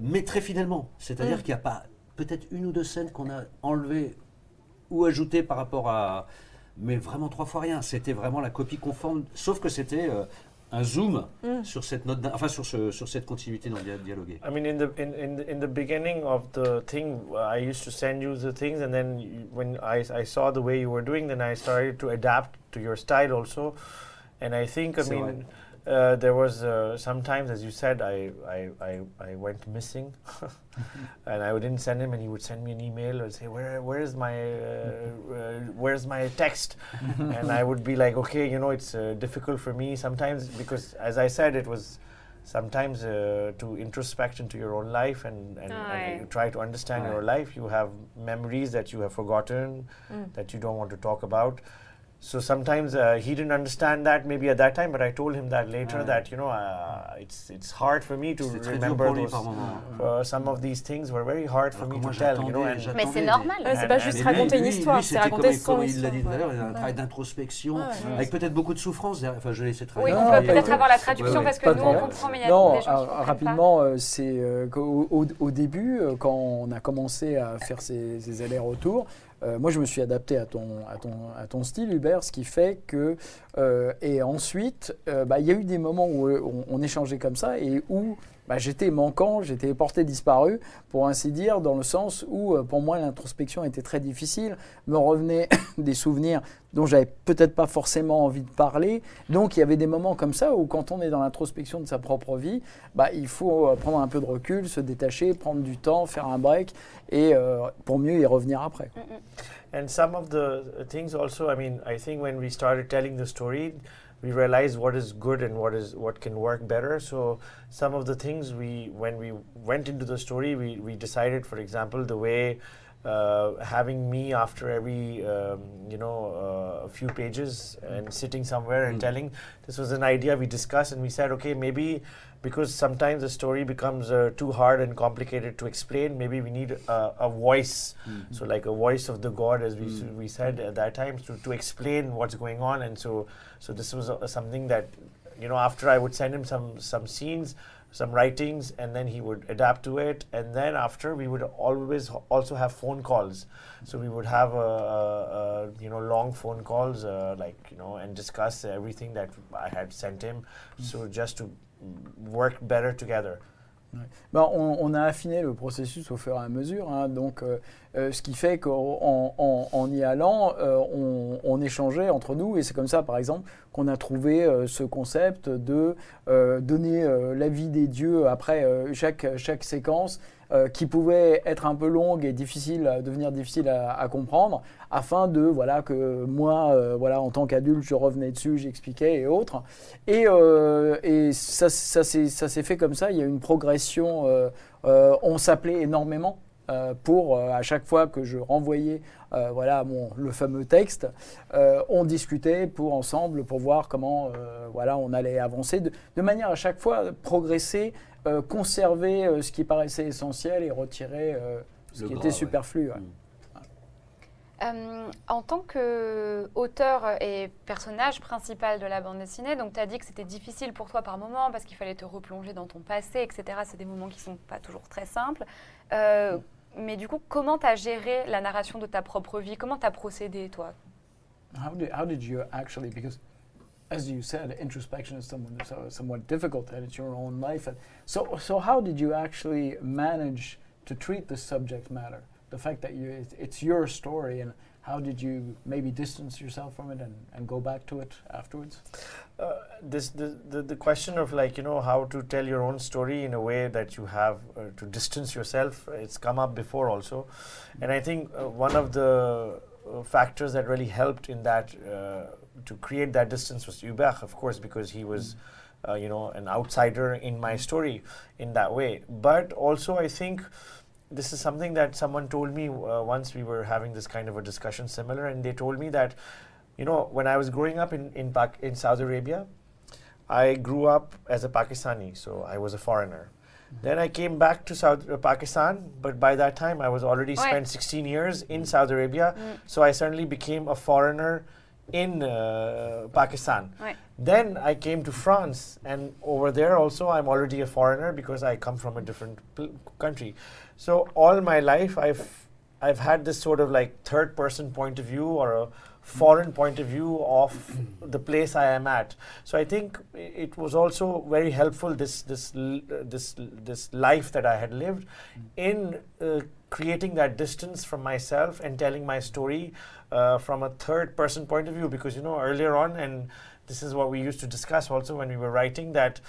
mais très fidèlement. C'est-à-dire Mm. qu'il n'y a pas peut-être une ou deux scènes qu'on a enlevées ou ajoutées par rapport à, mais vraiment trois fois rien. C'était vraiment la copie conforme, sauf que c'était euh, un zoom Mm. sur cette note, enfin sur, ce, sur cette continuité dans le dia- dialogué. I mean, in the in, in the, in the beginning of the thing, I used to send you the things, and then you, when I, I saw the way you were doing, then I started to adapt to your style also. And I think, I C'est vrai. Mean, uh, there was uh, sometimes, as you said, I I, I, I went missing, (laughs) and I didn't send him, and he would send me an email and say, "Where where is my uh, uh, where's my text?" (laughs) and I would be like, "Okay, you know, it's uh, difficult for me sometimes because, as I said, it was." sometimes uh, to introspect into your own life and, and, and you try to understand Ouais. your life you have memories that you have forgotten Mm. that you don't want to talk about so sometimes uh, he didn't understand that maybe at that time but i told him that later Ouais. that you know uh, it's it's hard for me to C'était très dur remember those par moment. uh, some of these things were very hard for Alors me que moi, to tell you know Mais c'est normal. Ouais, c'est pas and- juste lui- raconter une histoire, lui, c'est raconter son comme il l'a dit tout histoire. à l'heure, il y a un ouais. travail d'introspection, Ouais, ouais. avec peut-être beaucoup de souffrance. Enfin, je vais laisser Oui, on peut peut-être avoir la traduction parce que nous on comprend, mais il y a Non, des gens qui pas. rapidement, euh, c'est euh, qu'au au, début, euh, quand on a commencé à faire ces allers-retours, euh, moi je me suis adapté à ton, ton, style, Hubert, ce qui fait que. euh, et ensuite, euh, bah, il y a eu des moments où on échangeait comme ça et où bah, j'étais manquant, j'étais porté disparu, pour ainsi dire, dans le sens où euh, pour moi l'introspection était très difficile, me revenaient (coughs) des souvenirs dont j'avais peut-être pas forcément envie de parler. Donc il y avait des moments comme ça où quand on est dans l'introspection de sa propre vie, bah, il faut euh, prendre un peu de recul, se détacher, prendre du temps, faire un break et euh, pour mieux y revenir après. And some of the things also, I mean, I think when we started telling the story, we realized what is good and what is what can work better. So some of the things we, when we went into the story, we, we decided, for example, the way uh, having me after every, um, you know, uh, a few pages and sitting somewhere and Mm. telling. This was an idea we discussed, and we said, okay, maybe because sometimes the story becomes uh, too hard and complicated to explain, maybe we need a, voice Mm. so like a voice of the god as we, s- Mm. we said at that time to, to explain what's going on and so so this was uh, something that you know after i would send him some some scenes some writings and then he would adapt to it. And then after we would always also have phone calls. So we would have a, a, a you know long phone calls uh, like you know and discuss everything that i had sent him. So just to mm, work better together Ben, on, a affiné le processus au fur et à mesure, hein, donc euh, euh, ce qui fait qu'en en, en y allant, euh, on, échangeait entre nous, et c'est comme ça, par exemple, qu'on a trouvé ce concept de donner l'avis des dieux après chaque séquence, euh, qui pouvait être un peu longue et difficile, à- devenir difficile à, comprendre, afin de voilà que moi, euh, voilà, en tant qu'adulte, je revenais dessus, j'expliquais et autres. Et, euh, et ça, ça s'est fait comme ça. Il y a une progression. euh, euh, on s'appelait énormément euh, pour euh, à chaque fois que je renvoyais euh, voilà mon, le fameux texte, euh, on discutait pour ensemble pour voir comment euh, voilà on allait avancer de, de manière à chaque fois progresser, euh, conserver euh, ce qui paraissait essentiel et retirer euh, ce Le qui gras, était superflu. ouais. Mm. Euh, en tant qu'auteur et personnage principal de la bande dessinée, donc tu as dit que c'était difficile pour toi par moment parce qu'il fallait te replonger dans ton passé, etc. C'est des moments qui sont pas toujours très simples. Euh, mais du coup, comment tu as géré la narration de ta propre vie? Comment tu as procédé, toi? How did, how did you actually, because as you said, introspection is somewhat, so- somewhat difficult and it's your own life. And so, so how did you actually manage to treat the subject matter? the fact that you, it's, it's your story and how did you maybe distance yourself from it and, and go back to it afterwards? Uh, this the, the the question of like you know how to tell your own story in a way that you have uh, to distance yourself. It's come up before also, and I think uh, one of the uh, factors that really helped in that uh, to create that distance was Hubert, of course, because he was. Uh, you know, an outsider in my story in that way. But also, I think this is something that someone told me uh, once we were having this kind of a discussion similar, and they told me that, you know, when I was growing up in in, Pak- in Saudi Arabia, I grew up as a Pakistani, so I was a foreigner. Then I came back to South uh, Pakistan, but by that time I was already Ouais. spent 16 years in Saudi Arabia, so I suddenly became a foreigner in uh, Pakistan. Ouais. Then I came to France, and over there also I'm already a foreigner because I come from a different pl- country. So all my life I've I've had this sort of like third person point of view or a foreign point of view of the place I am at. So I think it was also very helpful this this uh, this this life that I had lived in uh, creating that distance from myself and telling my story uh, from a third person point of view because you know earlier on and this is what we used to discuss also when we were writing that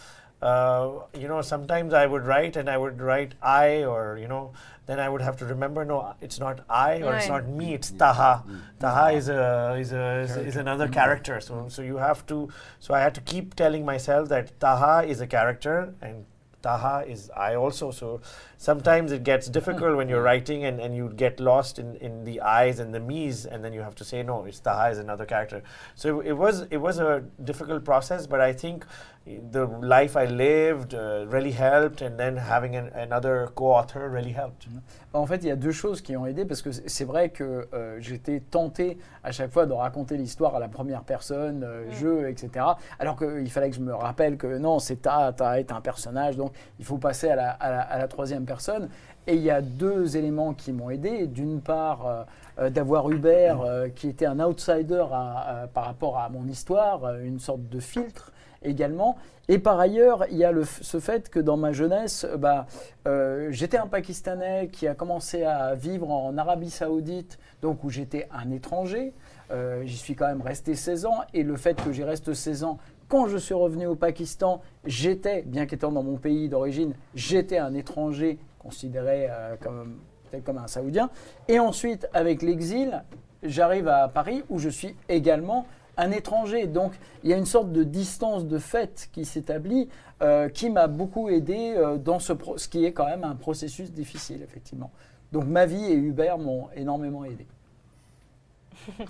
uh, you know sometimes I would write and I would write I or you know then I would have to remember no it's not I or it's not me it's Taha. Taha is a is a is, is another character. So so you have to so I had to keep telling myself that Taha is a character and Taha is I also. So sometimes it gets difficult when you're writing and, and you get lost in, in the I's and the me's and then you have to say no, it's Taha is another character. So it, was it was a difficult process, but I think the life I lived uh, really helped and then having an, another co-author really helped. En fait, il y a deux choses qui ont aidé parce que c'est vrai que euh, j'étais tenté à chaque fois de raconter l'histoire à la première personne, euh, je, etc. Alors qu'il fallait que je me rappelle que non, c'est ta, ta est un personnage, donc il faut passer à la, à la- à la troisième personne. Et il y a deux éléments qui m'ont aidé. D'une part, euh, euh, d'avoir Hubert euh, qui était un outsider à- à- par rapport à mon histoire, euh, une sorte de filtre également. Et par ailleurs, il y a ce fait que dans ma jeunesse, bah, euh, j'étais un Pakistanais qui a commencé à vivre en Arabie Saoudite, donc où j'étais un étranger. Euh, J'y suis quand même resté 16 ans. Et le fait que j'y reste 16 ans, quand je suis revenu au Pakistan, j'étais, bien qu'étant dans mon pays d'origine, j'étais un étranger considéré euh, comme comme un Saoudien. Et ensuite, avec l'exil, j'arrive à Paris où je suis également un étranger. Donc il y a une sorte de distance de fait qui s'établit, euh, qui m'a beaucoup aidé euh, dans ce, ce qui est quand même un processus difficile, effectivement. Donc ma vie et Hubert m'ont énormément aidé. (laughs)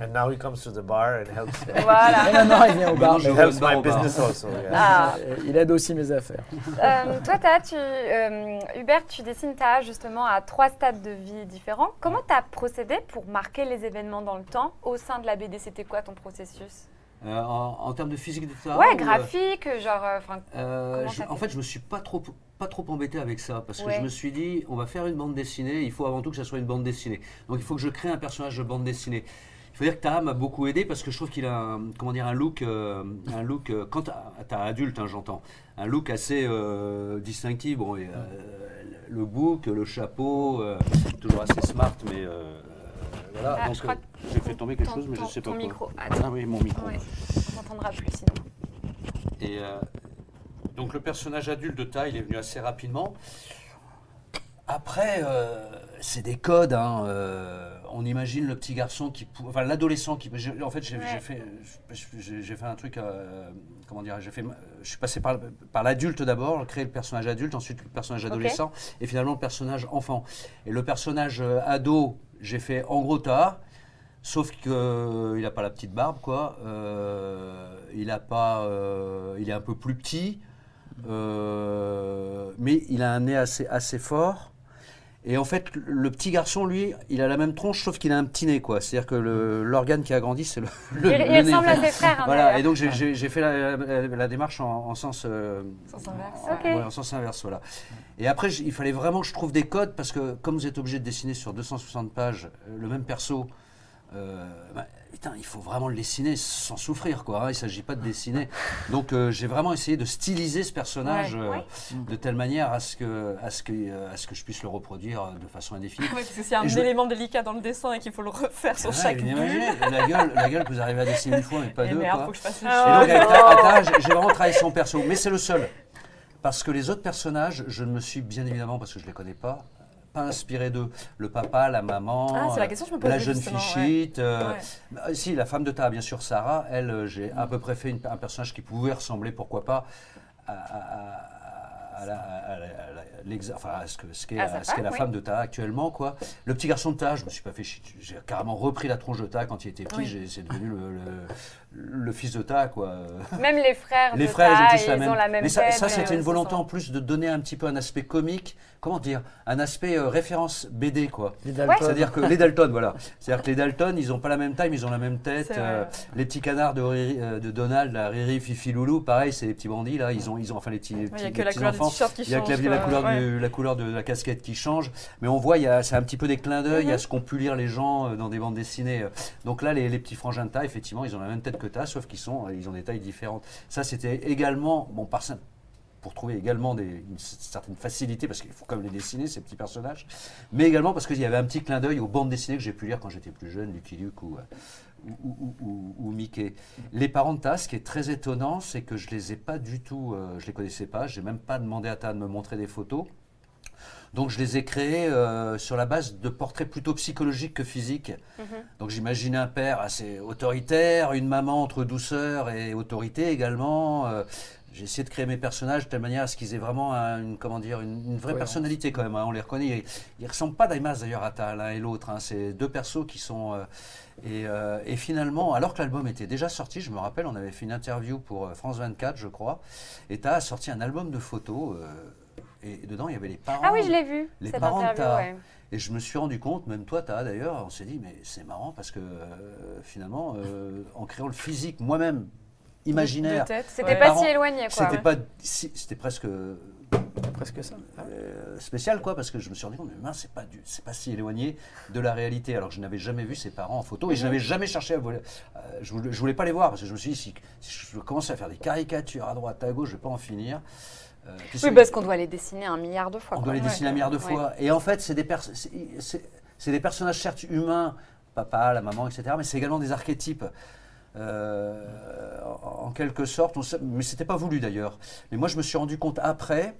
And now he comes to the bar and helps, Voilà. Et maintenant, il vient au bar. Vois helps my business also. Yeah. Ah. il aide aussi mes affaires. Euh, toi, tu, euh, Hubert, tu dessines Tha justement à trois stades de vie différents. Comment tu as procédé pour marquer les événements dans le temps au sein de la BD C'était quoi ton processus? Euh, en, en termes de physique d'état Ouais, ou, euh, graphique, genre. euh, Euh, je- en fait je me suis pas trop, pas trop embêté avec ça parce que Ouais. je me suis dit, on va faire une bande dessinée. Il faut avant tout que ça soit une bande dessinée. Donc, il faut que je crée un personnage de bande dessinée. Faut dire que Taha m'a beaucoup aidé parce que je trouve qu'il a un, comment dire, un look, euh, un look euh, quand t'as adulte, hein, j'entends, un look assez euh, distinctif. Bon, et, euh, le bouc, le chapeau, euh, toujours assez smart, mais voilà. Ah, Donc, je j'ai fait tomber quelque ton- chose, mais je ton- sais pas ton quoi. micro. Attends. Ah oui, mon micro. Ouais, on t'entendra plus sinon. Et donc le personnage adulte de taille, il est venu assez rapidement. Après, c'est des codes. hein, on imagine le petit garçon qui, enfin l'adolescent qui. En fait, j'ai Ouais. fait, j'ai j'ai fait un truc. euh, comment dire J'ai fait. Je suis passé par, par l'adulte d'abord, créer le personnage adulte, ensuite le personnage adolescent, et finalement le personnage enfant. Et le personnage euh, ado, j'ai fait en gros tas. Sauf qu'il n'a pas la petite barbe, quoi. Euh, il a pas, euh, il est un peu plus petit, euh, mais il a un nez assez, assez fort. Et en fait, le petit garçon, lui, il a la même tronche, sauf qu'il a un petit nez, quoi. C'est-à-dire que l'organe qui a grandi, c'est le, le- Il, le il nez. ressemble à ses frères. hein, Voilà, et donc j'ai- fait la, la- la démarche en, en sens, euh, Sens inverse. Ok. ouais, en sens inverse, voilà. Et après, il fallait vraiment que je trouve des codes parce que comme vous êtes obligé de dessiner sur 260 pages euh, le même perso, euh, bah, putain, il faut vraiment le dessiner sans souffrir, quoi. hein. Il ne s'agit pas de dessiner. (laughs) Donc, euh, j'ai vraiment essayé de styliser ce personnage Ouais. euh, Ouais. de telle manière à ce, que, à, ce que, euh, à ce que je puisse le reproduire de façon indéfinie. Ouais, parce que a un Et je- élément délicat dans le dessin et qu'il faut le refaire sur Ah, chaque bulle. la gueule, la gueule que vous arrivez à dessiner une fois, mais pas Eh deux. merde, quoi. faut que je Et donc, j'ai- j'ai vraiment travaillé son perso. Mais c'est le seul. Parce que les autres personnages, je ne me suis bien évidemment, parce que je ne les connais pas, pas inspiré d'eux. Le papa, la maman, Ah, la euh, question je la jeune ouais. fichite. euh, Ouais. bah, si, la femme de Ta, bien sûr, Sarah, elle, euh, j'ai à peu près fait une- un personnage qui pouvait ressembler, pourquoi pas, à, à- à- à la- à la- à la- l'exa- enfin, à ce que- ce qu'est la oui. femme de Ta actuellement. Quoi. Le petit garçon de Ta, je me suis pas fait chier. J'ai carrément repris la tronche de Ta quand il était petit. Oui. C'est devenu le, le- le fils de Ta. Quoi. Même les frères, Les de frères, ils Ta, ont tous la ils même. ont la même Mais ça, ça, euh, c'était une ça volonté sent- en plus de donner un petit peu un aspect comique. Comment dire? Un aspect euh, référence BD, quoi. Les Dalton. C'est-à-dire que les Dalton, voilà. C'est-à-dire que les Dalton, ils n'ont pas la même taille, mais ils ont la même tête. Euh, ouais. les petits canards de, Riri- euh, de Donald, là, Riri, Fifi, Loulou, pareil, c'est les petits bandits, là. Ils ont, ils ont enfin les petits, les les la enfants. t-shirt qui Il y a que la, la couleur Ouais. du- la couleur de la casquette qui change. Mais on voit, il y a- c'est un petit peu des clins d'œil Mhm. à ce qu'ont pu lire les gens euh, dans des bandes dessinées. Donc là, les, les petits frangins de taille, effectivement, ils ont la même tête que ta, sauf qu'ils sont, ils ont des tailles différentes. Ça, c'était également, bon, par pour trouver également des, une certaine facilité, parce qu'il faut quand même les dessiner, ces petits personnages, mais également parce qu'il y avait un petit clin d'œil aux bandes dessinées que j'ai pu lire quand j'étais plus jeune, Lucky Luke ou, euh, ou, Mickey. Les parents de Tas, ce qui est très étonnant, c'est que je les ai pas du tout, euh, je les connaissais pas, j'ai même pas demandé à Ta de me montrer des photos. Donc je les ai créés euh, sur la base de portraits plutôt psychologiques que physiques. Mhm. Donc j'imaginais un père assez autoritaire, une maman entre douceur et autorité également. Euh, j'ai essayé de créer mes personnages de telle manière à ce qu'ils aient vraiment un- une, comment dire, une, une vraie personnalité quand même. hein, on les reconnaît. Ils, ils ressemblent pas d'Aimas d'ailleurs à ta- l'un et l'autre. hein. C'est deux persos qui sont... euh, et, euh, et finalement, alors que l'album était déjà sorti, je me rappelle, on avait fait une interview pour France 24, je crois, et tu as sorti un album de photos. euh, et dedans, il y avait les parents. Ah oui, je l'ai vu, Les cette parents de interview. ouais. Et je me suis rendu compte, même toi, t'as d'ailleurs, on s'est dit, mais c'est marrant parce que euh, finalement, euh, en créant le physique moi-même, imaginaire, C'était ouais. pas parents, si éloigné, quoi. c'était pas, si- c'était presque presque ça. euh, spécial, quoi, parce que je me suis rendu compte, mais mince, c'est pas, du- c'est pas si éloigné de la réalité. Alors que je n'avais jamais vu ses parents en photo et je n'avais jamais cherché à voler. euh, je, voulais, je voulais pas les voir parce que je me suis dit, si, si je commence à faire des caricatures à droite, à gauche, je vais pas en finir. Euh, Oui, parce qu'on doit les dessiner un milliard de fois. on quoi. doit les dessiner un milliard de Ouais. fois. Et en fait, c'est des, pers- personnages certes humains, papa, la maman, etc., mais c'est également des archétypes. Euh, en, quelque sorte, on mais c'était pas voulu d'ailleurs. Mais moi, je me suis rendu compte après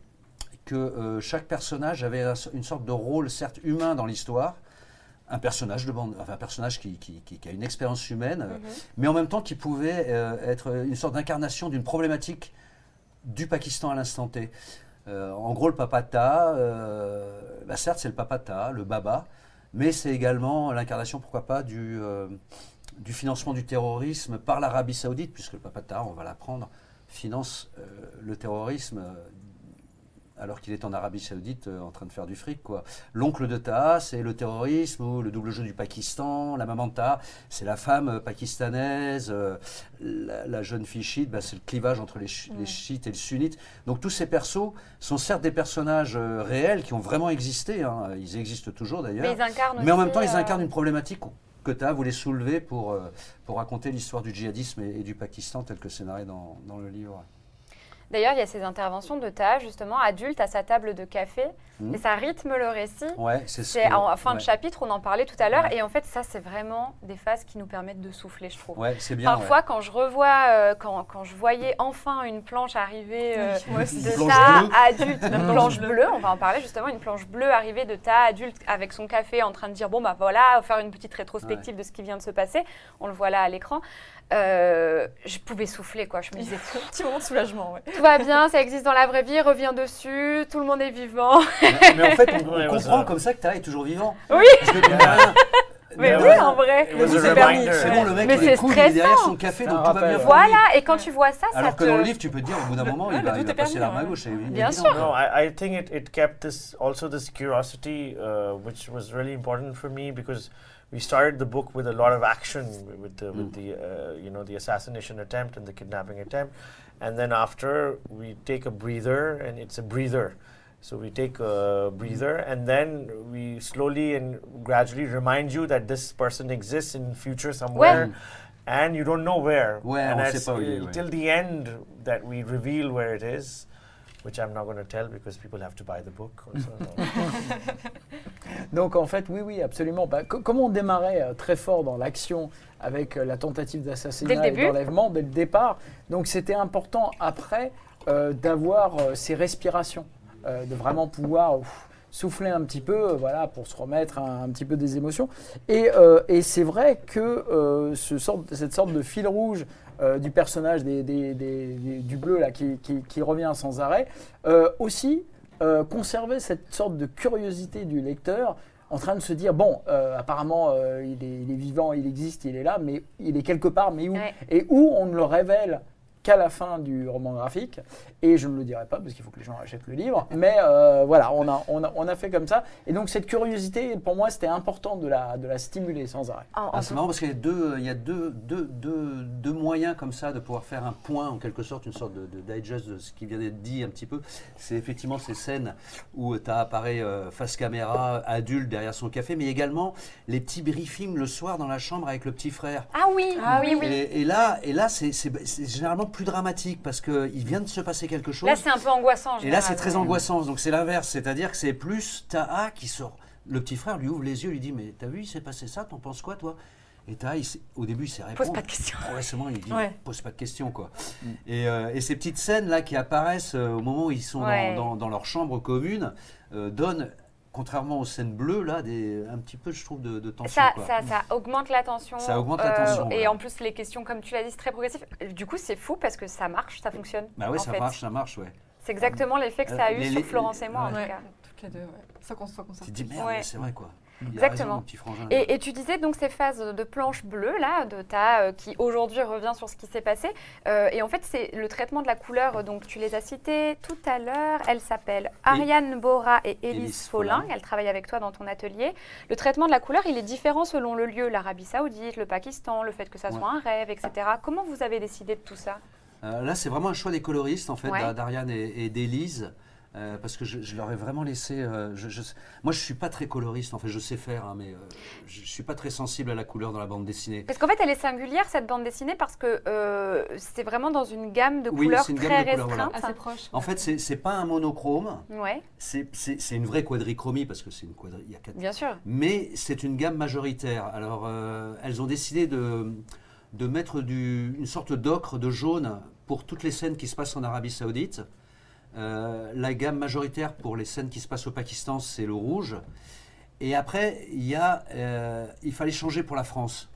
que euh, chaque personnage avait un- une sorte de rôle, certes humain dans l'histoire, un personnage de bande, enfin, un personnage qui, qui- qui- qui a une expérience humaine, euh, mais en même temps qui pouvait euh, être une sorte d'incarnation d'une problématique du Pakistan à l'instant T. Euh, en gros, le papata, euh, bah certes, c'est le papata, le baba, mais c'est également l'incarnation, pourquoi pas, du, euh, financement du terrorisme par l'Arabie Saoudite, puisque le papata, on va l'apprendre, finance le terrorisme alors qu'il est en Arabie Saoudite euh, en train de faire du fric. quoi. L'oncle de Taha, c'est le terrorisme ou le double jeu du Pakistan. La maman de Taha, c'est la femme euh, pakistanaise. euh, la, la jeune fille chiite, bah, c'est le clivage entre les, chi- les chiites et le sunnite. Donc tous ces persos sont certes des personnages euh, réels qui ont vraiment existé. hein. Ils existent toujours Mais d'ailleurs. ils Mais en même temps, ils incarnent une problématique que Taha voulait soulever pour, pour raconter l'histoire du djihadisme et, et du Pakistan tel que c'est narré dans, dans le livre. D'ailleurs, il y a ces interventions de Ta, justement, adulte à sa table de café, Mhm. et ça rythme le récit. Ouais, c'est ce que- en fin de chapitre, on en parlait tout à l'heure, Ouais. et en fait, ça, c'est vraiment des phases qui nous permettent de souffler, je trouve. Ouais, c'est bien. Parfois, ouais. quand je revois, euh, quand, quand je voyais enfin une planche arriver euh, Oui, de Planche ta bleue. adulte, une planche bleue, on va en parler justement, une planche bleue arrivée de ta adulte avec son café en train de dire bon bah voilà, faire une petite rétrospective de ce qui vient de se passer. On le voit là à l'écran. Euh, je pouvais souffler quoi. Je me disais Un (laughs) petit moment de soulagement, ouais. tout va bien, ça existe dans la vraie vie, reviens dessus, tout le monde est vivant. (laughs) Mais, mais en fait, on, on Ouais, comprend ça. comme ça que Taha est toujours vivant. Oui. Que, (laughs) Mais oui, en vrai. C'est permis. C'est bon, le mec, Mais il est c'est cool, il est derrière stressant. son café, C'est donc tout va bien. Voilà, et quand tu vois ça, ça Alors que te... dans le livre, tu peux te dire au bout d'un moment, il va, il va passer l'arme à gauche. c'est Bien évident. sûr. No, I, I think it, it kept this also this curiosity, uh, which was really important for me because we started the book with a lot of action with the, with the uh, you know the assassination attempt and the kidnapping attempt, and then after we take a breather and it's a breather, So we take a breather and then we slowly and gradually remind you that this person exists in future somewhere. And you don't know where. Ouais, and on it's, sait pas où il est, uh, till the end that we reveal where it is, which I'm not going to tell because people have to buy the book. Also. (laughs) Donc en fait, oui, oui, absolument. Bah, co- comme on démarrait euh, très fort dans l'action avec euh, la tentative d'assassinat et d'enlèvement dès le départ, donc c'était important après euh, d'avoir euh, ces respirations, euh, de vraiment pouvoir ouf, souffler un petit peu, euh, voilà, pour se remettre un, un petit peu des émotions. Et, euh, et c'est vrai que euh, ce sorte- cette sorte de fil rouge euh, du personnage des, des- du bleu là, qui, qui- qui revient sans arrêt, euh, aussi euh, conserver cette sorte de curiosité du lecteur en train de se dire bon apparemment il, est, il est vivant il existe il est là mais il est quelque part mais où? Ouais. et où on ne le révèle qu'à la fin du roman graphique et je ne le dirai pas parce qu'il faut que les gens achètent le livre mais euh, voilà on a, on, a, on a fait comme ça et donc cette curiosité pour moi c'était important de la, de la stimuler sans arrêt en- Ah, c'est marrant parce qu'il y a deux, il y a deux, deux, deux, deux moyens comme ça de pouvoir faire un point, en quelque sorte, une sorte de, de digest de ce qui vient d'être dit un petit peu. C'est effectivement ces scènes où tu as apparaît euh, face caméra, adulte derrière son café, mais également les petits briefings le soir dans la chambre avec le petit frère. Ah oui, Ah oui, oui. Et, et là, et là c'est généralement plus dramatique parce qu'il vient de se passer quelque chose. Là, c'est un peu angoissant. Et là, c'est très angoissant. Donc, c'est l'inverse. C'est-à-dire que c'est plus Taha qui sort. Le petit frère lui ouvre les yeux, lui dit Mais t'as vu, il s'est passé ça, t'en penses quoi, toi? Et Taha, il au début, il sait répondre. Pose pas de questions. Progressivement, il dit Ouais. Pose pas de questions, quoi. Et, euh, et ces petites scènes-là qui apparaissent euh, au moment où ils sont dans- Ouais. dans, dans leur chambre commune euh, donnent, contrairement aux scènes bleues, là, des, un petit peu, je trouve, de, de tension. Ça, quoi. ça, ça augmente la tension. Ça augmente la tension, Et voilà. en plus, les questions, comme tu l'as dit, c'est très progressif. Du coup, c'est fou parce que ça marche, ça fonctionne. Bah oui, ça fait. marche, ça marche, ouais. C'est exactement l'effet que ça a Euh, eu les- sur Florence et moi, en tout cas. Toutes les deux, ouais. Ça qu'on soit Tu te dis Merde, Ouais. mais c'est vrai, quoi. Exactement. raison. Et, et tu disais donc ces phases de planche bleue là, de ta, euh, qui aujourd'hui revient sur ce qui s'est passé. Euh, et en fait, c'est le traitement de la couleur. euh, Donc tu les as citées tout à l'heure. Elles s'appellent Ariane Bora et Élise Follin. Elles travaillent avec toi dans ton atelier. Le traitement de la couleur, il est différent selon le lieu, l'Arabie Saoudite, le Pakistan, le fait que ça Ouais. soit un rêve, etc. Comment vous avez décidé de tout ça? Euh, là, c'est vraiment un choix des coloristes, en fait, Ouais. d'Ariane et, et d'Élise. Euh, parce que je, je leur ai vraiment laissé. euh, je- je- moi, je suis pas très coloriste. En fait, je sais faire, hein, mais euh, je suis pas très sensible à la couleur dans la bande dessinée. Parce qu'en fait, elle est singulière cette bande dessinée parce que euh, c'est vraiment dans une gamme de Oui, couleurs une très de couleurs, voilà. restreinte. Assez proche. En fait, c'est pas un monochrome. Ouais, C'est une vraie quadrichromie parce que c'est une quadri. Il y a quatre. bien sûr. Mais c'est une gamme majoritaire. Alors, euh, elles ont décidé de, de mettre du, une sorte d'ocre de jaune pour toutes les scènes qui se passent en Arabie Saoudite. Euh, la gamme majoritaire pour les scènes qui se passent au Pakistan, c'est le rouge. Et après, il, y a, euh, il fallait changer pour la France.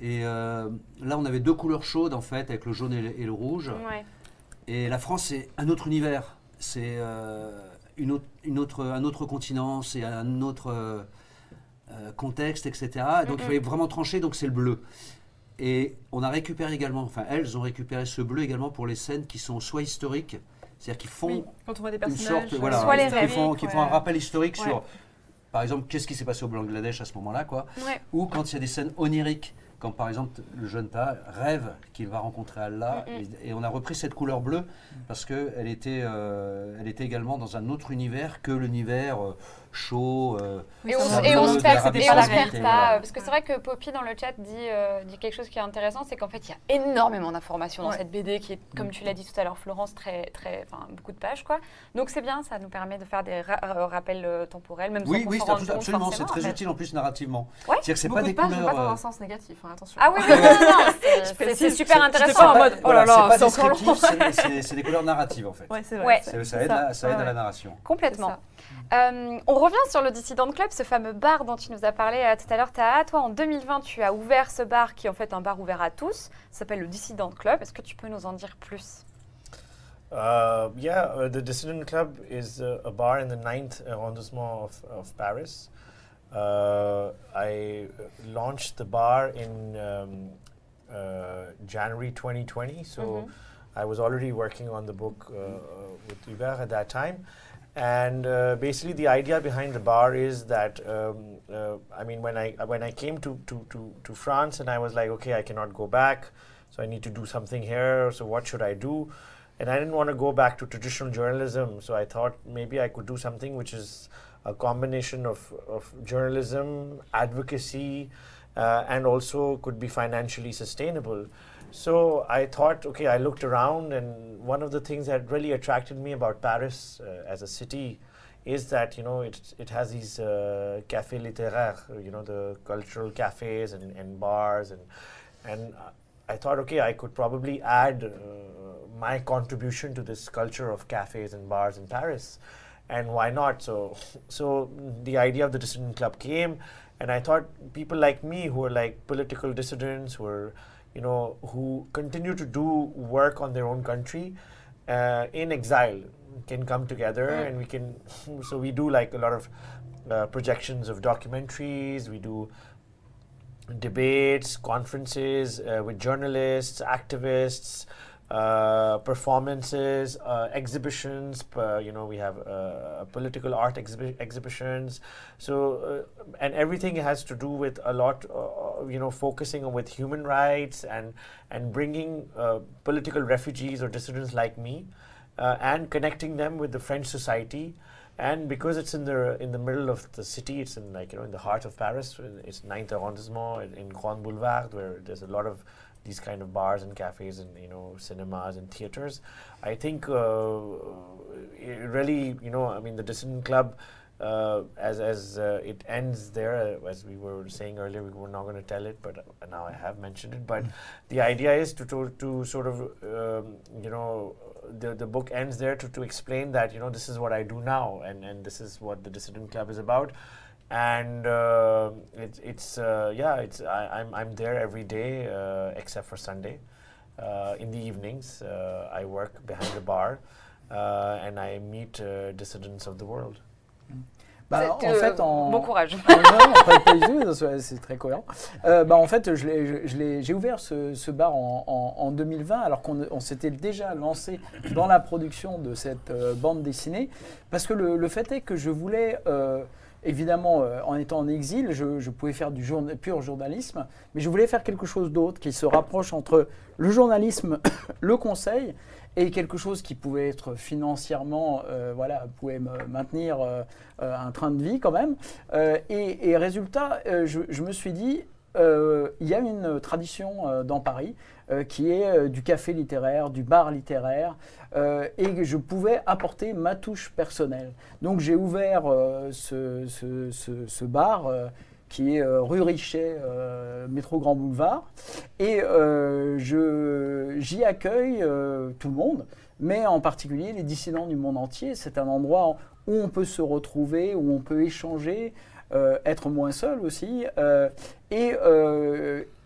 Et euh, là, on avait deux couleurs chaudes, en fait, avec le jaune et le, et le rouge. Ouais. Et la France, c'est un autre univers. C'est une autre, une autre, un autre continent, c'est un autre contexte, etc. Donc il fallait vraiment trancher, donc c'est le bleu. Et on a récupéré également, enfin elles ont récupéré ce bleu également pour les scènes qui sont soit historiques, c'est-à-dire qui font Oui, quand on voit des une sorte, voilà, Soit les qui rêves. font, qui font un rappel historique Ouais. sur, par exemple, qu'est-ce qui s'est passé au Bangladesh à ce moment-là, quoi. Ouais. Ou quand il y a des scènes oniriques, quand par exemple le jeune tas rêve qu'il va rencontrer Allah, Mm, mm. et, et on a repris cette couleur bleue parce qu'elle était, euh, elle était également dans un autre univers que l'univers euh, chaud. euh, Oui, Et on, et se perd, et on se perd et pas. voilà. Parce que c'est vrai que Poppy dans le chat dit, euh, dit quelque chose qui est intéressant, c'est qu'en fait il y a énormément d'informations dans Ouais. cette BD qui est, comme tu l'as dit tout à l'heure Florence, très, très, enfin, beaucoup de pages quoi. Donc c'est bien, ça nous permet de faire des ra- euh, rappels euh, temporels, même Oui, sans oui, compte absolument, c'est très en fait. utile en plus narrativement. Ouais. C'est-à-dire que c'est pas de des pages, couleurs. pas dans un sens négatif, hein, attention. Ah oui, oui, non, non, non, c'est- super intéressant. en mode, oh là là, c'est encore long. c'est- des couleurs narratives en fait. Ouais, c'est vrai. Ça aide, ça. à- la narration. Complètement. Euh, on revient sur le Dissident Club, ce fameux bar dont tu nous as parlé euh, tout à l'heure, Taha. Toi, en 2020, tu as ouvert ce bar qui est en fait un bar ouvert à tous. Ça s'appelle le Dissident Club. Est-ce que tu peux nous en dire plus? Uh, yeah, uh, the Dissident Club is uh, a bar in the ninth arrondissement of, of Paris. Uh, I launched the bar in um, uh, January 2020, so Mhm. I was already working on the book uh, with Hubert at that time. And uh, basically, the idea behind the bar is that um, uh, I mean, when I when I came to, to, to, to France, and I was like, okay, I cannot go back, so I need to do something here. So what should I do? and I didn't want to go back to traditional journalism. So I thought maybe I could do something which is a combination of, of journalism, advocacy, uh, and also could be financially sustainable. So I thought, okay, I looked around, and one of the things that really attracted me about Paris uh, as a city is that you know it it has these uh, cafés littéraires, you know, the cultural cafes and, and bars, and and I thought, okay, I could probably add uh, my contribution to this culture of cafes and bars in Paris, and why not? So (laughs) so the idea of the dissident club came, and I thought people like me who are like political dissidents, who are you know, who continue to do work on their own country uh, in exile can come together mm. and we can, (laughs) so we do like a lot of uh, projections of documentaries, we do debates, conferences uh, with journalists, activists, uh, performances, uh, exhibitions. you know, we have uh, political art exhibi exhibitions. So, uh, and everything has to do with a lot. You know, focusing on with human rights and and bringing political refugees or dissidents like me, and connecting them with the French society. And because it's in the in the middle of the city, it's in like you know in the heart of Paris. It's 9th arrondissement in Grand Boulevard, where there's a lot of these kind of bars and cafes and you know cinemas and theaters. I think uh, really you know I mean the Dissident Club. Uh, as as uh, it ends there, uh, as we were saying earlier, we were not going to tell it, but now I have mentioned it. But the idea is to to, to sort of um, you know the the book ends there to to explain that you know this is what I do now, and and this is what the Dissident Club is about and uh, it's it's uh, yeah it's I, am I'm, I'm there every day uh, except for Sunday. Uh, in the evenings, uh, I work behind the bar uh, and I meet dissidents of the world. Bah, en fait, en, bon courage. (laughs) c'est très cohérent. bah, en fait, j'ai ouvert ce, ce bar en, en, en, 2020, alors qu'on s'était déjà lancé dans la production de cette bande dessinée, parce que le, le, fait est que je voulais évidemment, euh, en étant en exil, je, pouvais faire du pur journalisme, mais je voulais faire quelque chose d'autre qui se rapproche entre le journalisme, (coughs) le conseil, et quelque chose qui pouvait être financièrement, euh, voilà, pouvait me maintenir euh, un train de vie quand même. Et, résultat, je, me suis dit, il y a une tradition dans Paris qui est du café littéraire, du bar littéraire, euh, et je pouvais apporter ma touche personnelle. Donc j'ai ouvert euh, ce, bar euh, qui est rue Richet, métro Grand Boulevard, et j'y accueille tout le monde, mais en particulier les dissidents du monde entier. C'est un endroit où on peut se retrouver, où on peut échanger, être moins seul aussi, et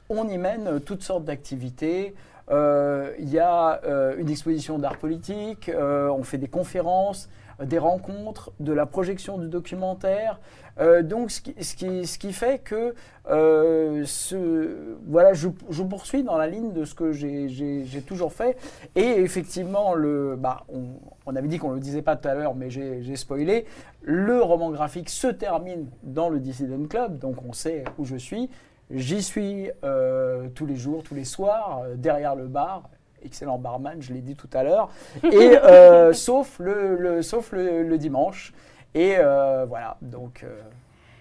on y mène toutes sortes d'activités. Euh, il y a euh, une exposition d'art politique, euh, on fait des conférences, des rencontres, de la projection du documentaire. donc, ce qui, fait que ce, voilà, je, poursuis dans la ligne de ce que j'ai toujours fait. Et effectivement, le, bah, on, avait dit qu'on ne le disait pas tout à l'heure, mais j'ai spoilé. Le roman graphique se termine dans le Dissident Club, donc on sait où je suis. J'y suis euh, tous les jours, tous les soirs, euh, derrière le bar. Excellent barman, je l'ai dit tout à l'heure. Et euh, (laughs) sauf, le, sauf le, dimanche. Et voilà, donc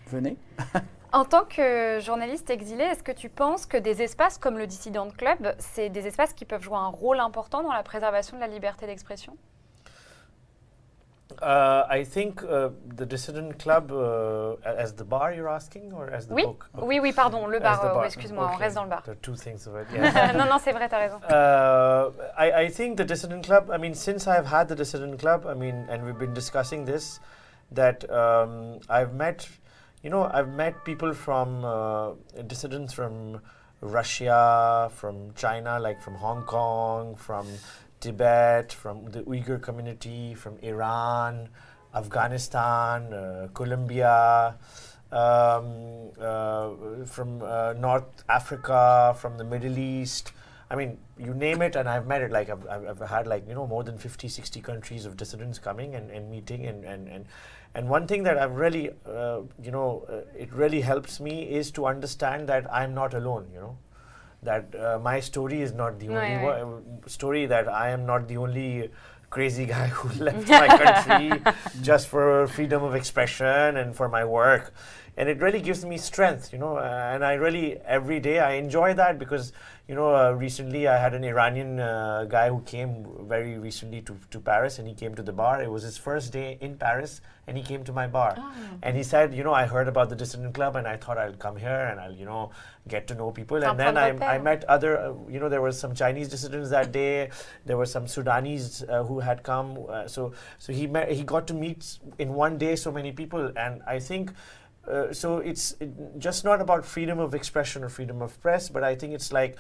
venez. (laughs) En tant que journaliste exilé, est-ce que tu penses que des espaces comme le Dissident Club, c'est des espaces qui peuvent jouer un rôle important dans la préservation de la liberté d'expression? Uh, I think uh, the Dissident Club, uh, as the bar, you're asking, or as the oui. book? Okay. Oui, oui, pardon, le bar. Euh, bar. excuse-moi, okay. on reste dans le bar. There are two things of it. (laughs) Yeah. non, non, c'est vrai, t'as raison. Uh, I, I think the Dissident Club. I mean, since I've had the Dissident Club, I mean, and we've been discussing this, that um, I've met, you know, I've met people from uh, dissidents from Russia, from China, like from Hong Kong, from Tibet, from the Uyghur community, from Iran, Afghanistan, uh, Colombia, um, uh, from uh, North Africa, from the Middle East. I mean, you name it, and I've met it. Like I've, I've had like you know more than 50, 60 countries of dissidents coming and, and meeting, and, and, and and one thing that I've really, uh, you know, uh, it really helps me is to understand that I'm not alone. You know, that uh, my story is not the only Ouais, ouais. story that I am not the only crazy guy (laughs) who left (laughs) my country just for freedom of expression and for my work. And it really gives me strength, you know. Uh, and I really every day I enjoy that because, you know, uh, recently I had an Iranian uh, guy who came very recently to, to Paris and he came to the bar. It was his first day in Paris and he came to my bar. And he said, you know, I heard about the Dissident Club and I thought I'll come here and I'll, you know, get to know people. And then I, I met other, uh, you know, there were some Chinese dissidents that day. There were some Sudanese uh, who had come. Uh, so, so he met, he got to meet in one day so many people. And I think, uh, so it's it, just not about freedom of expression or freedom of press, but I think it's like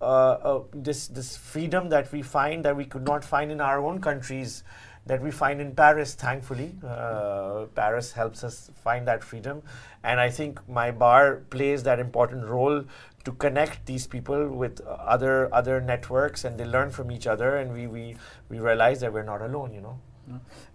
uh, uh, this this freedom that we find that we could not find in our own countries, that we find in Paris. Thankfully, uh, Paris helps us find that freedom, and I think my bar plays that important role to connect these people with other other networks, and they learn from each other, and we we we realize that we're not alone. You know.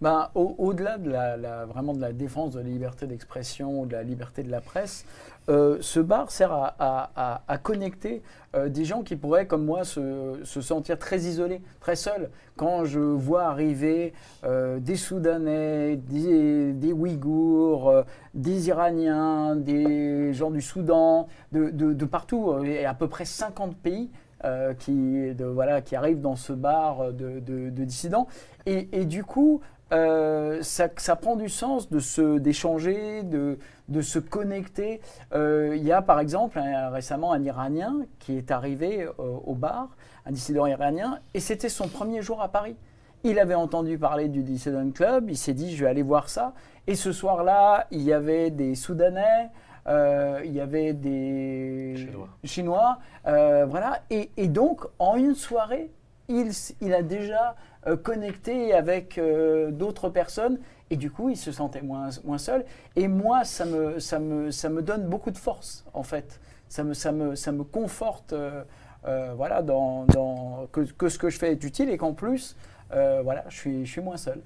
Ben, au- Au-delà de la, vraiment de la défense de la liberté d'expression, de la liberté de la presse, euh, ce bar sert à, connecter euh, des gens qui pourraient, comme moi, se, se sentir très isolés, très seuls. Quand je vois arriver euh, des Soudanais, des, des Ouïghours, des Iraniens, des gens du Soudan, de, partout, et à peu près 50 pays euh, qui, de, voilà, qui arrivent dans ce bar de, de- de dissidents. Et, du coup, euh, ça, prend du sens de se d'échanger, de, de se connecter. Euh, Il y a par exemple récemment un Iranien qui est arrivé au bar, un dissident iranien, et c'était son premier jour à Paris. Il avait entendu parler du Dissident Club, il s'est dit je vais aller voir ça. Et ce soir-là, il y avait des Soudanais, il y avait des Chinois. Chinois, euh, voilà. Et, et donc, en une soirée, il, il a déjà euh, connecté avec euh, d'autres personnes et du coup, il se sentait moins, moins seul. Et moi, ça me, ça, me, ça me donne beaucoup de force, en fait. Ça me, ça me, ça me conforte euh, euh, voilà, dans, dans- que, que ce que je fais est utile et qu'en plus, euh, voilà, je suis, je suis moins seul.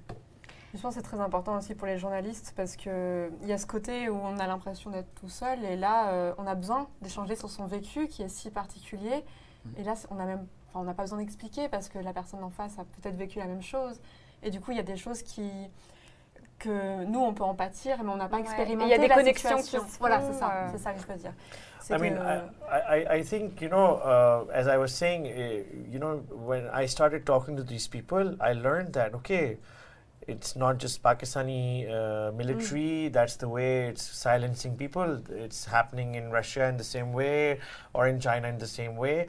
Je pense que c'est très important aussi pour les journalistes parce qu'il y a ce côté où on a l'impression d'être tout seul et là, euh, on a besoin d'échanger sur son vécu qui est si particulier. Et là, on a même, enfin, on n'a pas besoin d'expliquer parce que la personne en face a peut-être vécu la même chose. Et du coup, il y a des choses qui que nous, on peut en pâtir, mais on n'a pas Ouais. expérimenté il y a des connexions qui se Voilà, c'est ça, euh. c'est ça que je veux dire. C'est I mean, I, I, I think, you know, uh, as I was saying, uh, you know, when I started talking to these people, I learned that, okay, it's not just Pakistani uh, military, that's the way it's silencing people. It's happening in Russia in the same way or in China in the same way.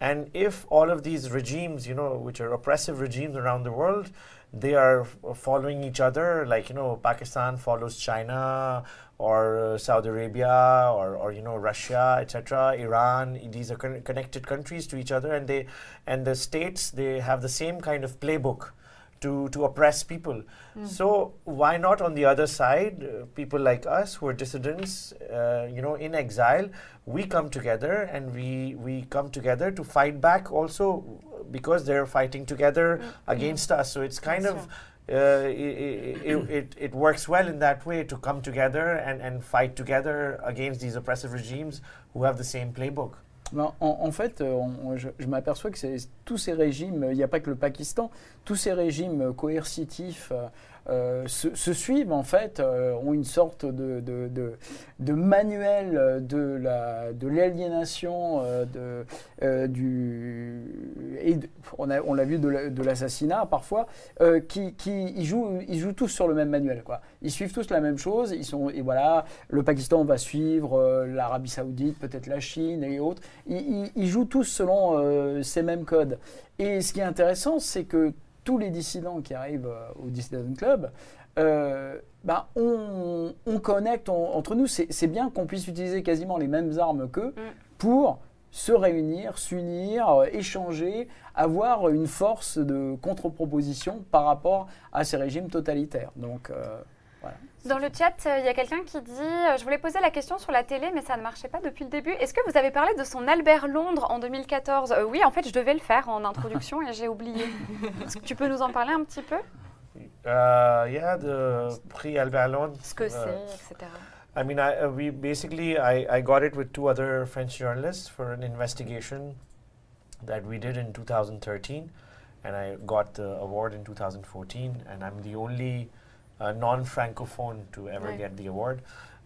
And if all of these regimes, you know, which are oppressive regimes around the world, they are f- following each other, like, you know, Pakistan follows China or uh, Saudi Arabia or, or, you know, Russia, etc., Iran, these are con- connected countries to each other and they, and the states, they have the same kind of playbook to, to oppress people. So why not on the other side, uh, people like us who are dissidents, uh, you know, in exile, we come together and we we come together to fight back also because they're fighting together against us. So it's kind Bien of uh, it, it, it, it works well in that way to come together and, and fight together against these oppressive regimes who have the same playbook. En, fait, euh, je, je m'aperçois que tous ces régimes, euh, il n'y a pas que le Pakistan, tous ces régimes euh, coercitifs euh, se, suivent en fait, euh, ont une sorte de, de, de- manuel de la de l'aliénation euh, euh, du et on a- on l'a vu de la- l'assassinat parfois qui, qui ils jouent ils jouent tous sur le même manuel quoi. Ils suivent tous la même chose. Ils sont et voilà le Pakistan va suivre l'Arabie Saoudite, peut-être la Chine et autres. Ils, jouent tous selon ces mêmes codes. Et ce qui est intéressant, c'est que tous les dissidents qui arrivent euh, au Dissident Club, euh, ben, on, on connecte on- entre nous. C'est bien qu'on puisse utiliser quasiment les mêmes armes qu'eux pour se réunir, s'unir, euh, échanger, avoir une force de contre-proposition par rapport à ces régimes totalitaires. Donc, euh. Dans le chat, euh, il y a quelqu'un qui dit euh, Je voulais poser la question sur la télé, mais ça ne marchait pas depuis le début. Est-ce que vous avez parlé de son Albert Londres en 2014 Euh, Oui, en fait, je devais le faire en introduction et j'ai oublié. Est-ce que tu peux nous en parler un petit peu? Uh, yeah, the prix Albert Londres. Ce que uh, c'est, etc. I mean, I, uh, we basically I, I got it with two other French journalists for an investigation that we did in 2013, and I got the award in 2014, and I'm the only uh, non-francophone to ever Right. get the award.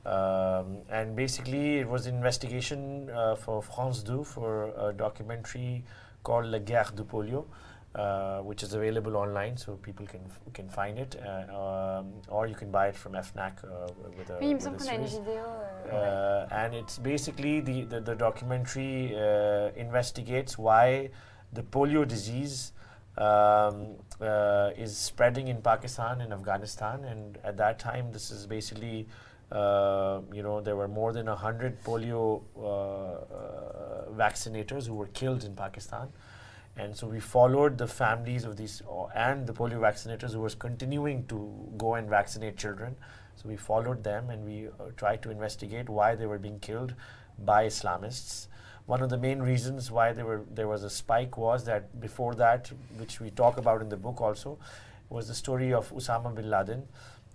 Um, and basically, it was an investigation uh, for France 2 for a documentary called La Guerre du Polio, uh, which is available online, so people can f- can find it, uh, um, or you can buy it from FNAC uh, with a. Oui, with a qu'on a une series. vidéo. euh, Uh, and it's basically the, the, the documentary uh, investigates why the polio disease um, uh, is spreading in Pakistan and Afghanistan. And at that time, this is basically, uh, you know, there were more than 100 polio uh, uh, vaccinators who were killed in Pakistan. And so we followed the families of these uh, and the polio vaccinators who was continuing to go and vaccinate children. So we followed them and we uh, tried to investigate why they were being killed by Islamists. One of the main reasons why were, there was a spike was that before that, which we talk about in the book also, was the story of Osama bin Laden,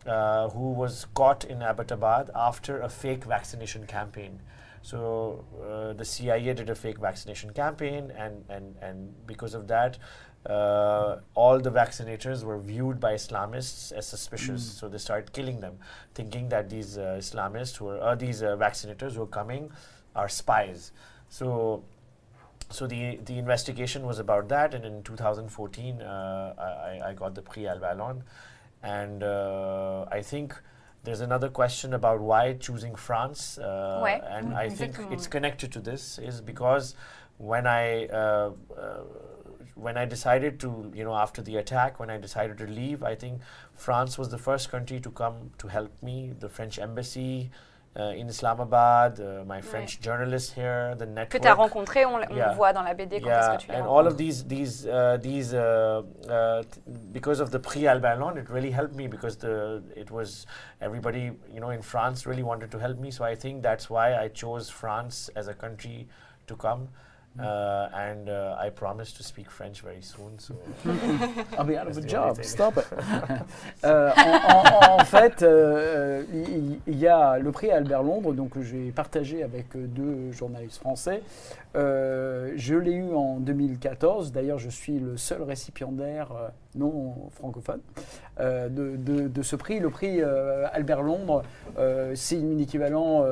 uh, who was caught in Abbottabad after a fake vaccination campaign. So uh, the CIA did a fake vaccination campaign, and, and, and because of that, uh, all the vaccinators were viewed by Islamists as suspicious. So they started killing them, thinking that these uh, Islamists who are uh, these uh, vaccinators who are coming are spies. So so the the investigation was about that, and in 2014, uh, I, I- I got the Prix Alballon, and uh, I think there's another question about why choosing France, uh, Ouais, and mm, I think exactement, it's connected to this is because when I uh, uh, when I decided to, you know, after the attack, when I decided to leave, I think France was the first country to come to help me. The French embassy uh, in Islamabad, uh, my French journalist here, the que network. tu as rencontré, on, on Yeah. voit dans la BD quand Yeah, est-ce que tu and all of these, these, uh, these, uh, uh, because of the Prix Alballon, it really helped me because the it was everybody, you know, in France really wanted to help me. So I think that's why I chose France as a country to come. Uh, and uh, I promise to speak French very soon. So (laughs) I'll be out of a the job. Stop it. (laughs) (laughs) Euh, en, en- en fait, euh, il il y, a le prix Albert Londres, donc que j'ai partagé avec euh, deux journalistes français. Euh, je l'ai eu en 2014. D'ailleurs, je suis le seul récipiendaire euh, non francophone euh, de, ce prix. Le prix Albert Londres, c'est un équivalent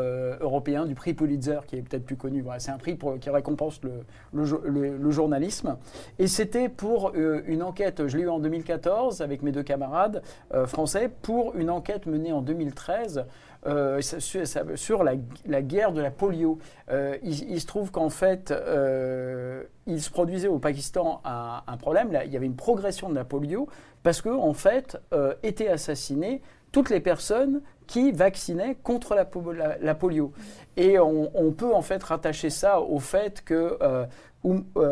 européen du prix Pulitzer, qui est peut-être plus connu. C'est un prix qui récompense le, le jo- le- le journalisme. Et c'était pour une enquête, je l'ai eu en 2014 avec mes deux camarades français, pour une enquête menée en 2013 euh, sur, la, guerre de la polio. Euh, il, se trouve qu'en fait, euh, il se produisait au Pakistan un, problème, il y avait une progression de la polio, parce que en fait, étaient assassinées toutes les personnes qui vaccinaient contre la, po- la- la polio. Et on, peut en fait rattacher ça au fait que euh,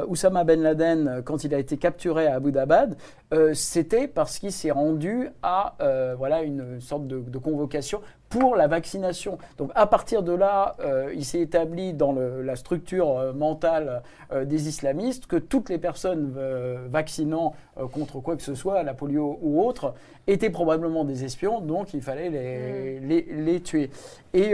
Oussama Ben Laden, quand il a été capturé à Abu Dhabi, c'était parce qu'il s'est rendu à voilà, une sorte de convocation pour la vaccination. Donc à partir de là, euh, il s'est établi dans le- la structure euh, mentale euh, des islamistes que toutes les personnes vaccinant contre quoi que ce soit, la polio ou autre, étaient probablement des espions, donc il fallait les, les, les tuer. Et,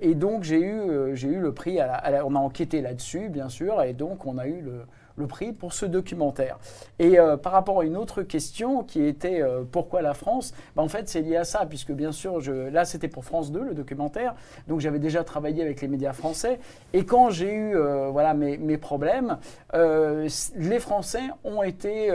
et donc j'ai eu, j'ai eu le prix, à la- à la- on a enquêté là-dessus bien sûr, et donc on a eu le, le prix pour ce documentaire. Et euh, par rapport à une autre question qui était euh, pourquoi la France? Ben, En fait c'est lié à ça, puisque bien sûr, là c'était pour France 2 le documentaire, donc j'avais déjà travaillé avec les médias français, et quand j'ai eu euh, voilà, mes, mes problèmes, les Français ont été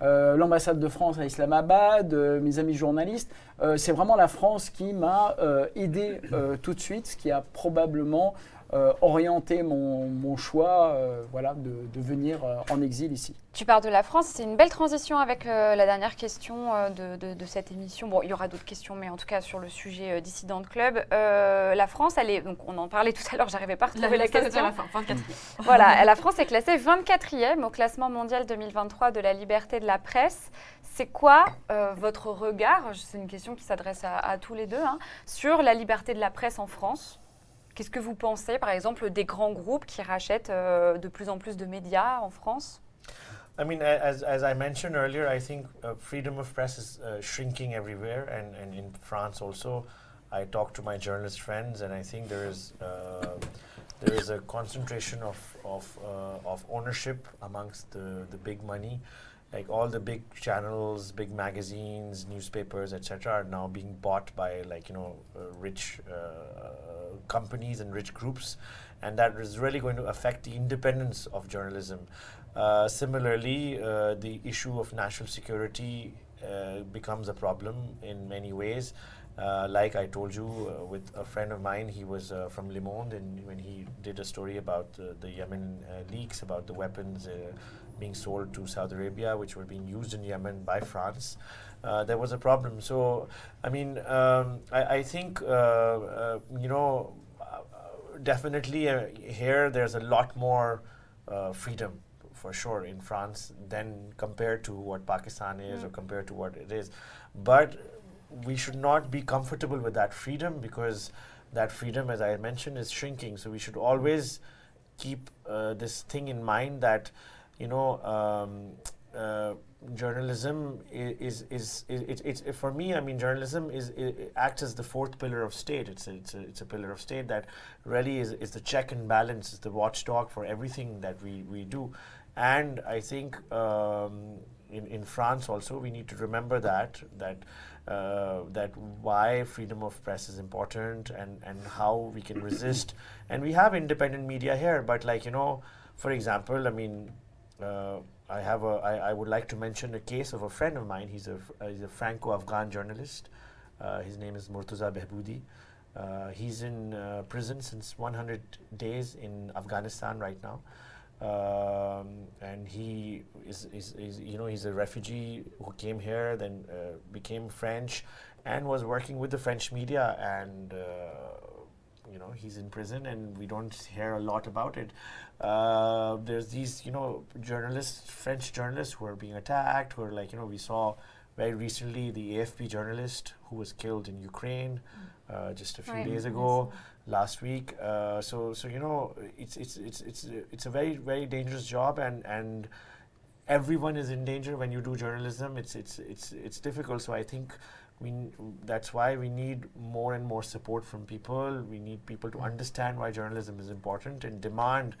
l'ambassade de France à Islamabad, mes amis journalistes, c'est vraiment la France qui m'a aidé tout de suite, ce qui a probablement euh, orienté mon, mon choix euh, voilà, de, de venir euh, en exil ici. Tu parles de la France, c'est une belle transition avec euh, la dernière question euh, de, de- de cette émission. Bon, il y aura d'autres questions, mais en tout cas sur le sujet euh, Dissident Club. Euh, la France, elle est, donc on en parlait tout à l'heure, j'arrivais pas à retrouver la, question. à la fin, 24 (laughs) Voilà, la France est classée 24e au classement mondial 2023 de la liberté de la presse. C'est quoi euh, votre regard, c'est une question qui s'adresse à, à tous les deux, hein, sur la liberté de la presse en France? Qu'est-ce que vous pensez, par exemple, des grands groupes qui rachètent euh, de plus en plus de médias en France? I mean, as, as I mentioned earlier, I think uh, freedom of press is uh, shrinking everywhere, and, and in France also. I talk to my journalist friends, and I think there is uh, there is a concentration of of uh, of ownership amongst the the big money. Like all the big channels, big magazines, newspapers, etc., are now being bought by like you know uh, rich uh, companies and rich groups, and that is really going to affect the independence of journalism. Uh, similarly, uh, the issue of national security uh, becomes a problem in many ways. Uh, like I told you, with a friend of mine, he was from Le Monde, and when he did a story about the Yemen leaks, about the weapons being sold to Saudi Arabia, which were being used in Yemen by France, uh, there was a problem. So, I mean, um, I, I think, uh, uh, you know, uh, definitely uh, here there's a lot more uh, freedom for sure in France than compared to what Pakistan is or compared to what it is. But we should not be comfortable with that freedom because that freedom, as I mentioned, is shrinking. So we should always keep uh, this thing in mind that you know um, uh, journalism is is, is it, it's for me. I mean, journalism is acts as the fourth pillar of state. It's a, it's a, it's a pillar of state that really is, is the check and balance, is the watchdog for everything that we, we do. And I think um, in, in France also we need to remember that that uh, that why freedom of press is important and, and how we can resist. And we have independent media here, but like you know, for example, I mean, uh, I have a I, I would like to mention a case of a friend of mine. He's a uh, he's a Franco-Afghan journalist. Uh, his name is Murtaza Behboudi. Uh, he's in uh, prison since 100 days in Afghanistan right now. Um, and he is, is, is, you know, he's a refugee who came here, then became French, and was working with the French media. And, you know, he's in prison, and we don't hear a lot about it. Uh, there's these, you know, journalists, French journalists who are being attacked, who are like, you know, we saw very recently the AFP journalist who was killed in Ukraine uh, just a few Right. days ago, last week. Uh, so, so you know, it's it's it's it's it's a very very dangerous job, and and everyone is in danger when you do journalism. It's it's it's it's difficult. So I think. We, that's why we need more and more support from people. We need people to understand why journalism is important and demand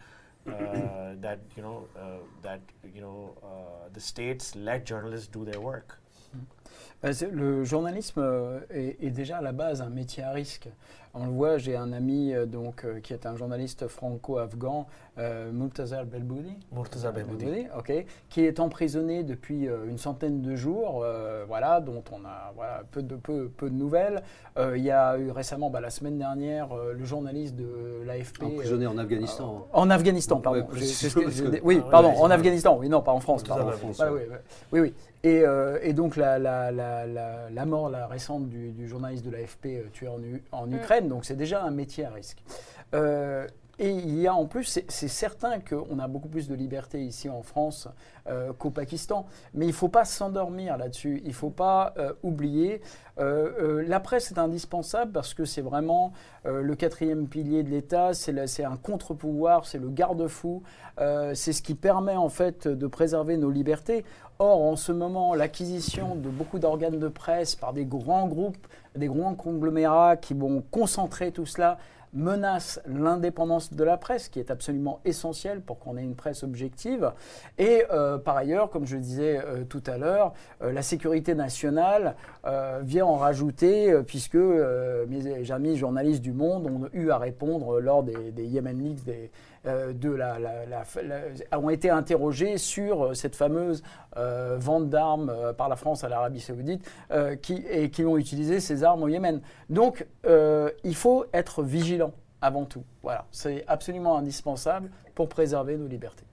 that you know uh, that you know uh, the states let journalists do their work. C'est- Le journalisme euh, est, est déjà à la base un métier à risque. On le voit, j'ai un ami euh, donc, euh, qui est un journaliste franco-afghan, euh, Multazar Belboudi, Murtaza Behboudi. ok, qui est emprisonné depuis euh, une centaine de jours, euh, voilà, dont on a voilà, peu, de, peu, peu de nouvelles. Euh, il y a eu récemment, bah, la semaine dernière, euh, le journaliste de l'AFP. Emprisonné en Afghanistan. En Afghanistan, pardon. Ouais, que oui, Ah oui, pardon, en Afghanistan, oui, non, pas en France, pardon. ça, France, Ouais, ouais. oui, ouais. oui, oui. Et, euh, et donc la, la, la, la, la mort la récente du, du journaliste de l'AFP euh, tué en, en Mm. Donc c'est déjà un métier à risque. Euh, et il y a en plus, c'est certain qu'on a beaucoup plus de liberté ici en France euh, qu'au Pakistan, mais il ne faut pas s'endormir là-dessus, il ne faut pas euh, oublier. la presse est indispensable parce que c'est vraiment le quatrième pilier de l'État, c'est un contre-pouvoir, c'est le garde-fou, c'est ce qui permet en fait de préserver nos libertés. Or, en ce moment, l'acquisition de beaucoup d'organes de presse par des grands groupes, des grands conglomérats qui vont concentrer tout cela, menace l'indépendance de la presse, qui est absolument essentielle pour qu'on ait une presse objective. Et euh, par ailleurs, comme je disais euh, tout à l'heure, euh, la sécurité nationale vient en rajouter, puisque mes amis journalistes du Monde ont eu à répondre lors des, Yemen Leaks, la- ont été interrogés sur euh, cette fameuse euh, vente d'armes euh, par la France à l'Arabie Saoudite euh, qui, et qui ont utilisé ces armes au Yémen. Donc, euh, il faut être vigilant avant tout. Voilà, c'est absolument indispensable pour préserver nos libertés.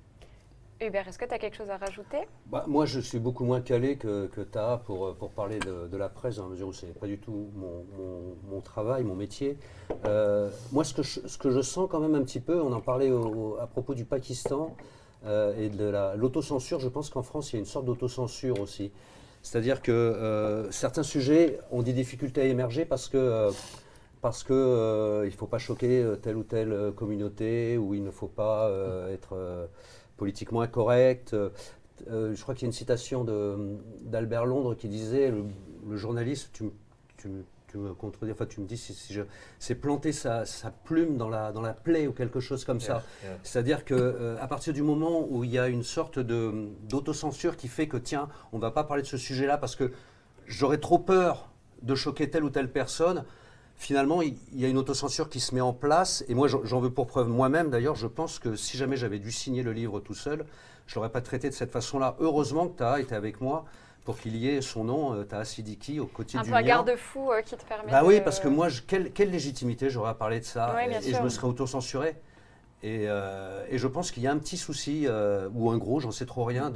Hubert, est-ce que tu as quelque chose à rajouter? Bah, moi, je suis beaucoup moins calé que, que Taha pour, parler de, la presse, dans la mesure où ce n'est pas du tout mon, travail, mon métier. Euh, moi, ce que, je, sens quand même un petit peu, on en parlait à propos du Pakistan euh, et de la- l'autocensure, je pense qu'en France, il y a une sorte d'autocensure aussi. C'est-à-dire que euh, certains sujets ont des difficultés à émerger parce que... parce qu'il ne faut pas choquer telle ou telle communauté, ou il ne faut pas être politiquement incorrect. Euh, euh, je crois qu'il y a une citation d'Albert Londres qui disait le, le journaliste, tu, tu- tu me contredis, enfin tu me dis si, si je, c'est planter sa, sa plume dans la, dans la plaie ou quelque chose comme ça. Yeah. C'est-à-dire que euh, à partir du moment où il y a une sorte de, d'autocensure qui fait que tiens, on ne va pas parler de ce sujet-là parce que j'aurais trop peur de choquer telle ou telle personne, finalement il, y a une autocensure qui se met en place. Et moi j'en veux pour preuve moi-même d'ailleurs, je pense que si jamais j'avais dû signer le livre tout seul, je ne l'aurais pas traité de cette façon-là. Heureusement que Taha était avec moi pour qu'il y ait son nom, euh, Taha Siddiqui, au côté Un peu un garde-fou euh, qui te permet Bah de- oui, parce que moi, je- quelle, quelle légitimité j'aurais à parler de ça bien et, et je me serais auto-censuré. Et, euh, et je pense qu'il y a un petit souci, euh, ou un gros, j'en sais trop rien,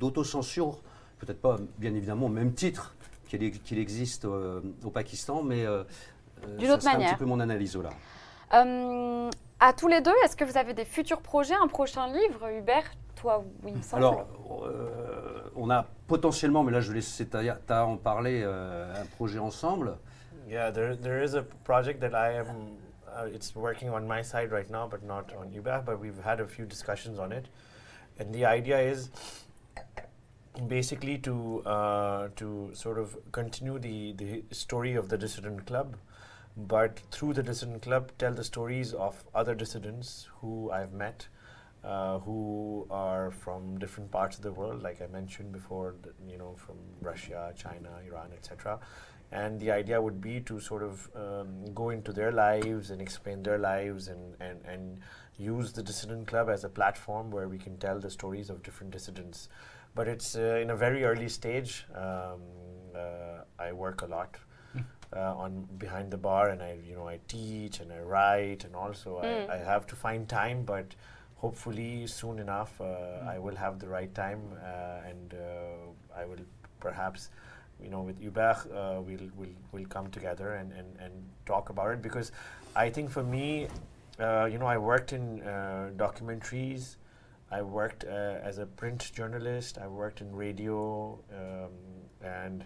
d'autocensure. Peut-être pas, bien évidemment, au même titre qu'il existe au Pakistan, mais D'une ça autre serait un manière. petit peu mon analyse là. Euh, à tous les deux, est-ce que vous avez des futurs projets, un prochain livre Hubert, toi, oui, il me semble. Alors, euh, on a potentiellement, mais là je vais laisser Taya Taha en parler, euh, un projet ensemble. Yeah, there, there is a project that I am. Uh, it's working on my side right now, but not on UBAF. But we've had a few discussions on it, and the idea is basically to uh, to sort of continue the the story of the dissident club, but through the dissident club, tell the stories of other dissidents who I've met. Uh, who are from different parts of the world, like I mentioned before, you know, from Russia, China, Iran, etc and the idea would be to sort of um, go into their lives and explain their lives and, and, and use the dissident club as a platform where we can tell the stories of different dissidents but it's uh, in a very early stage um, uh, i work a lot uh, on behind the bar and i you know i teach and i write and also Mm. I, I have to find time but hopefully soon enough uh, i will have the right time uh, and uh, i will perhaps you know, with Ubach, uh, we'll, we'll, we'll come together and, and, and talk about it. Because I think for me, uh, you know, I worked in uh, documentaries, I worked uh, as a print journalist, I worked in radio, um, and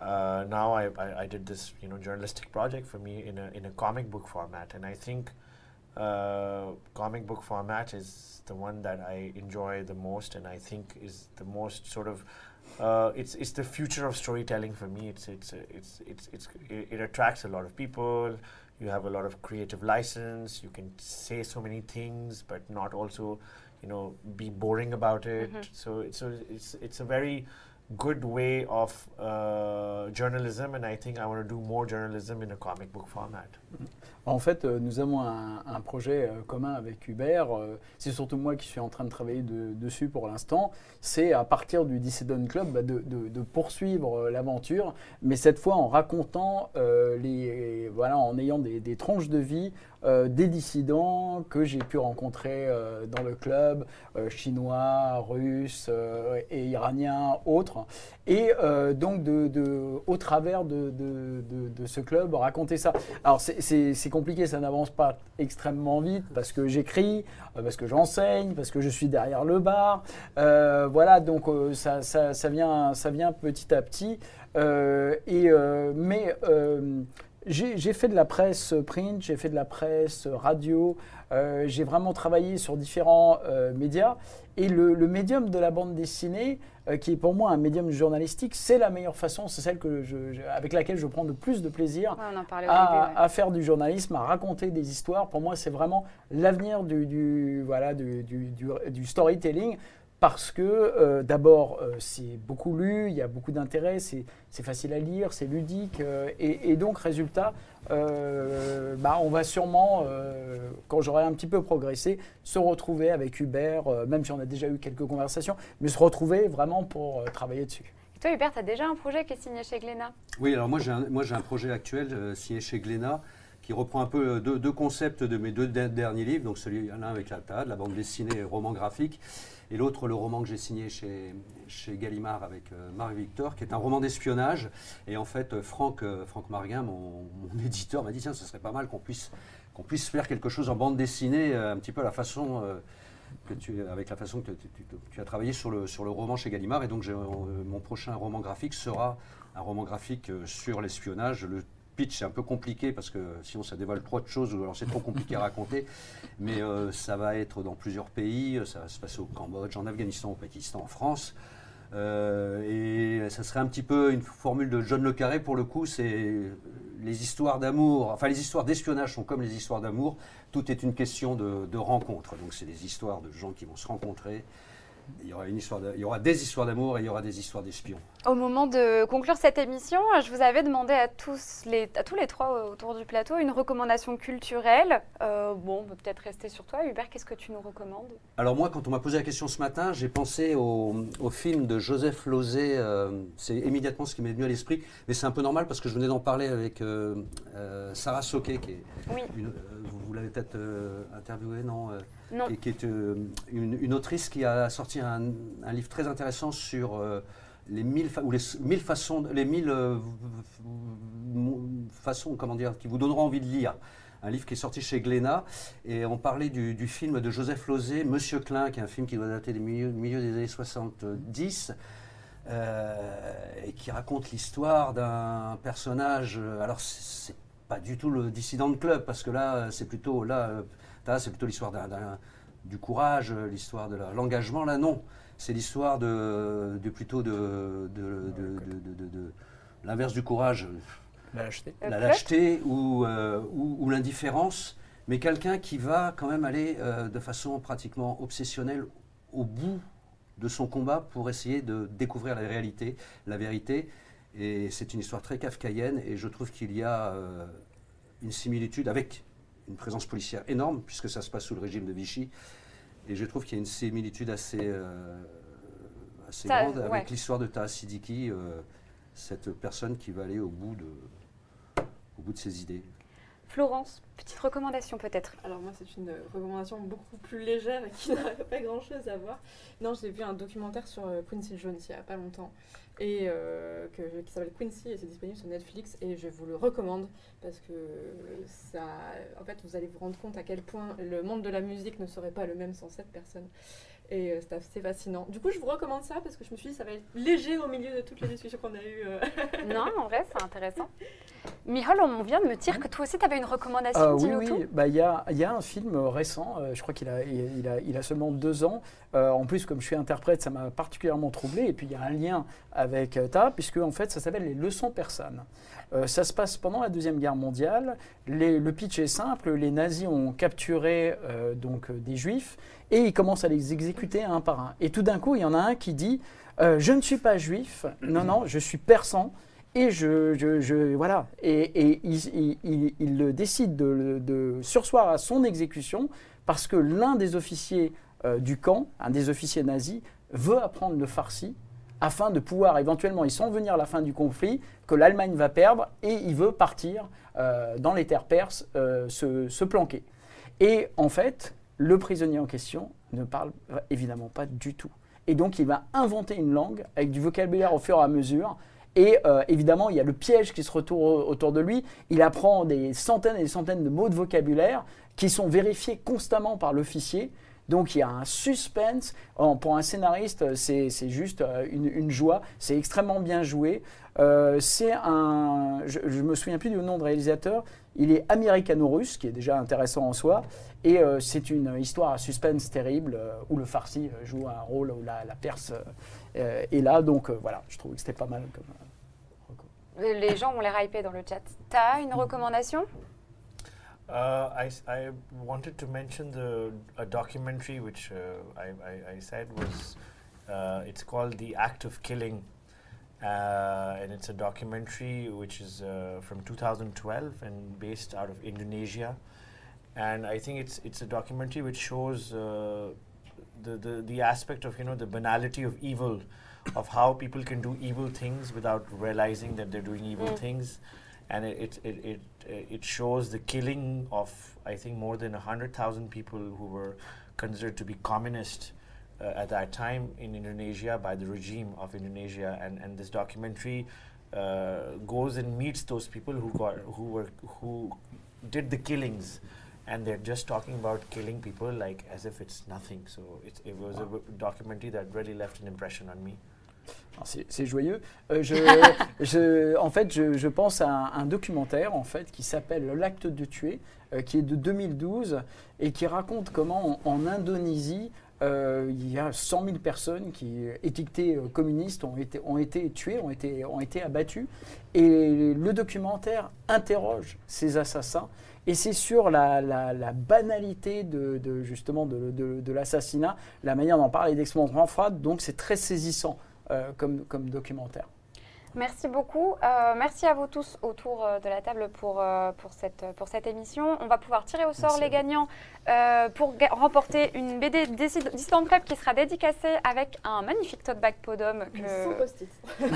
uh, now I, I, I did this, you know, journalistic project for me in a, in a comic book format. And I think uh, comic book format is the one that I enjoy the most and I think is the most sort of uh, it's it's the future of storytelling for me. It's it's it's it's, it's it, it attracts a lot of people. You have a lot of creative license. You can say so many things, but not also, you know, be boring about it. So it's so it's it's a very good way of uh, journalism, and I think I want to do more journalism in a comic book format. En fait, euh, nous avons un, projet euh, commun avec Hubert. euh, c'est surtout moi qui suis en train de travailler de- dessus pour l'instant. C'est à partir du Dissident Club bah, de, poursuivre l'aventure, mais cette fois en racontant les, voilà, en ayant des, des tranches de vie des dissidents que j'ai pu rencontrer dans le club, chinois, russes et iraniens, autres. Et donc, de, au travers de, de- ce club, raconter ça. Alors, c'est compliqué, ça n'avance pas extrêmement vite parce que j'écris, euh, parce que j'enseigne, parce que je suis derrière le bar. Euh, voilà, donc euh, ça, ça- vient, ça vient petit à petit. Et, mais j'ai fait de la presse print, j'ai fait de la presse radio, j'ai vraiment travaillé sur différents médias. Et le médium de la bande dessinée, euh, qui est pour moi un médium journalistique, c'est la meilleure façon, c'est celle que je- je- avec laquelle je prends le plus de plaisir Ouais, à, début. ouais. à faire du journalisme, à raconter des histoires. Pour moi, c'est vraiment l'avenir du, du- voilà, du, du- du- du storytelling. Parce que euh, d'abord, euh, c'est beaucoup lu, il y a beaucoup d'intérêt, c'est c'est facile à lire, c'est ludique. euh, et, et donc, résultat, euh, bah, on va sûrement, euh, quand j'aurai un petit peu progressé, se retrouver avec Hubert, euh, même si on a déjà eu quelques conversations, mais se retrouver vraiment pour euh, travailler dessus. Et toi, Hubert, tu as déjà un projet qui est signé chez Glénat? Oui, alors moi j'ai un, moi, j'ai un projet actuel euh, signé chez Glénat qui reprend un peu deux, deux concepts de mes deux der- derniers livres, donc celui l'un avec la TAD, la bande dessinée et roman graphique, et l'autre le roman que j'ai signé chez, chez Gallimard avec euh, Marc Victor, qui est un roman d'espionnage. Et en fait, Franck, euh, Franck Marguin, mon, mon (laughs) éditeur, m'a dit tiens, ce serait pas mal qu'on puisse, qu'on puisse faire quelque chose en bande dessinée, euh, un petit peu à la façon. euh, que tu, avec la façon que tu, as travaillé sur le, sur le roman chez Gallimard. Et donc, mon prochain roman graphique sera un roman graphique sur l'espionnage. Le pitch est un peu compliqué parce que sinon ça dévoile trop de choses ou alors c'est trop compliqué à raconter. (laughs) Mais euh, ça va être dans plusieurs pays. Ça va se passer au Cambodge, en Afghanistan, au Pakistan, en France. Euh, et ça serait un petit peu une formule de John Le Carré pour le coup. C'est les histoires d'amour, enfin les histoires d'espionnage sont comme les histoires d'amour, tout est une question de, de rencontre. Donc c'est des histoires de gens qui vont se rencontrer. Il y aura, une histoire de- il y aura des histoires d'amour et il y aura des histoires d'espions. Au moment de conclure cette émission, je vous avais demandé à tous les, à tous les trois autour du plateau une recommandation culturelle. Euh, bon, on peut peut-être rester sur toi. Hubert, qu'est-ce que tu nous recommandes? Alors moi, quand on m'a posé la question ce matin, j'ai pensé au, au film de Joseph Lozé. euh, c'est immédiatement ce qui m'est venu à l'esprit. Mais c'est un peu normal parce que je venais d'en parler avec euh, Sarah Soquet, qui est Oui. une- vous, vous l'avez peut-être euh, interviewée, non euh, Non. Et qui est euh, une, une autrice qui a sorti un, un livre très intéressant sur euh, les mille, fa- ou les s- mille façons, les mille euh, façons, comment dire, qui vous donneront envie de lire. Un livre qui est sorti chez Glénat. Et on parlait du, du film de Joseph Lozé, Monsieur Klein, qui est un film qui doit dater milieux, milieu des années 70. euh, et qui raconte l'histoire d'un personnage. Alors, c'est pas du tout le dissident de club, parce que là, c'est plutôt là, euh, là, c'est plutôt l'histoire d'un- d'un- du courage, euh, l'histoire de la- l'engagement. Là, non, c'est l'histoire de, de plutôt de, de, de- de- de- de- de- l'inverse du courage, La lâcheté. Euh, la lâcheté ou, euh, ou, ou l'indifférence, mais quelqu'un qui va quand même aller euh, de façon pratiquement obsessionnelle au bout de son combat pour essayer de découvrir la réalité, la vérité. Et c'est une histoire très kafkaïenne et je trouve qu'il y a euh, une similitude avec une présence policière énorme puisque ça se passe sous le régime de Vichy. Et je trouve qu'il y a une similitude assez, euh, assez Ça, grande ouais. avec l'histoire de Taha Siddiqui, euh, cette personne qui va aller au bout de, au bout de ses idées. Florence, petite recommandation peut-être. Alors moi c'est une recommandation beaucoup plus légère et qui (laughs) n'a pas grand chose à voir. Non j'ai vu un documentaire sur Quincy Jones il n'y a pas longtemps et euh, que- qui s'appelle Quincy et c'est disponible sur Netflix et je vous le recommande parce que ça, en fait vous allez vous rendre compte à quel point le monde de la musique ne serait pas le même sans cette personne. Et euh, c'est assez fascinant. Du coup, je vous recommande ça parce que je me suis dit ça va être léger au milieu de toutes les discussions qu'on a eues. euh. (laughs) Non, en vrai, c'est intéressant. Mihol, on vient de me dire que toi aussi, tu avais une recommandation. Ah oui, oui. Bah, Il y, a, il y a un film récent, euh, je crois qu'il a, il, il a, il a seulement deux ans. Euh, en plus, comme je suis interprète, ça m'a particulièrement troublé. Et puis, il y a un lien avec euh, Ta, puisque en fait, ça s'appelle Les Leçons persanes. Euh, ça se passe pendant la Deuxième Guerre mondiale. Les- le pitch est simple. Les nazis ont capturé euh, donc, euh, des juifs et ils commencent à les exécuter un par un. Et tout d'un coup, il y en a un qui dit euh, Je ne suis pas juif, non, non, je suis persan. Et je, je, voilà. Et, il, il- il- il décide de, sursoir à son exécution parce que l'un des officiers euh, du camp, un des officiers nazis, veut apprendre le farsi afin de pouvoir éventuellement, ils sent venir la fin du conflit, que l'Allemagne va perdre et il veut partir euh, dans les terres perses, se, se planquer. Et en fait, le prisonnier en question ne parle évidemment pas du tout. Et donc, il va inventer une langue avec du vocabulaire au fur et à mesure. Et euh, évidemment, il y a le piège qui se retourne autour de lui. Il apprend des centaines et des centaines de mots de vocabulaire qui sont vérifiés constamment par l'officier. Donc il y a un suspense. En- pour un scénariste, c'est juste euh, une, joie. C'est extrêmement bien joué. Euh, c'est un. Je ne me souviens plus du nom de réalisateur. Il est américano-russe, qui est déjà intéressant en soi. Et euh, c'est une histoire à suspense terrible où le farsi joue un rôle, où la, Perse est là. Donc voilà, je trouvais que c'était pas mal comme. Les gens ont l'air hypés dans le chat. T'as une recommandation? Uh, I, I wanted to mention the a documentary which uh, I, I, I said was uh, it's called The Act of Killing, uh, and it's a documentary which is uh, from 2012 and based out of Indonesia, and I think it's it's a documentary which shows uh, the, the the aspect of you know the banality of evil, of how people can do evil things without realizing that they're doing evil Mm. things. And it it it, it, it shows the killing of I think more than hundred thousand people who were considered to be communist uh, at that time in Indonesia by the regime of Indonesia, and and this documentary uh, goes and meets those people who got who were who did the killings. And they're just talking about killing people like as if it's nothing. So it, it was a Wow. w- documentary that really left an impression on me. C'est joyeux. Euh, je, (laughs) je- en fait, je, je pense à un, un documentaire en fait qui s'appelle L'acte de tuer, euh, qui est de 2012 et qui raconte comment en, en Indonésie euh, il y a 100 000 personnes qui, étiquetées communistes, ont été, ont été tuées, ont été, ont été abattues. Et le documentaire interroge ces assassins. Et c'est sur la, la- la banalité de, de, justement de, de- de l'assassinat, la manière d'en parler d'extrêmement froide. Donc c'est très saisissant euh, comme, comme documentaire. Merci beaucoup. Euh, merci à vous tous autour euh, de la table pour, euh, pour, cette, pour cette émission. On va pouvoir tirer au sort Merci les gagnants euh, pour ga- remporter une BD Dissid- Dissident Club qui sera dédicacée avec un magnifique tote bag Podum. Que... Sans post-it.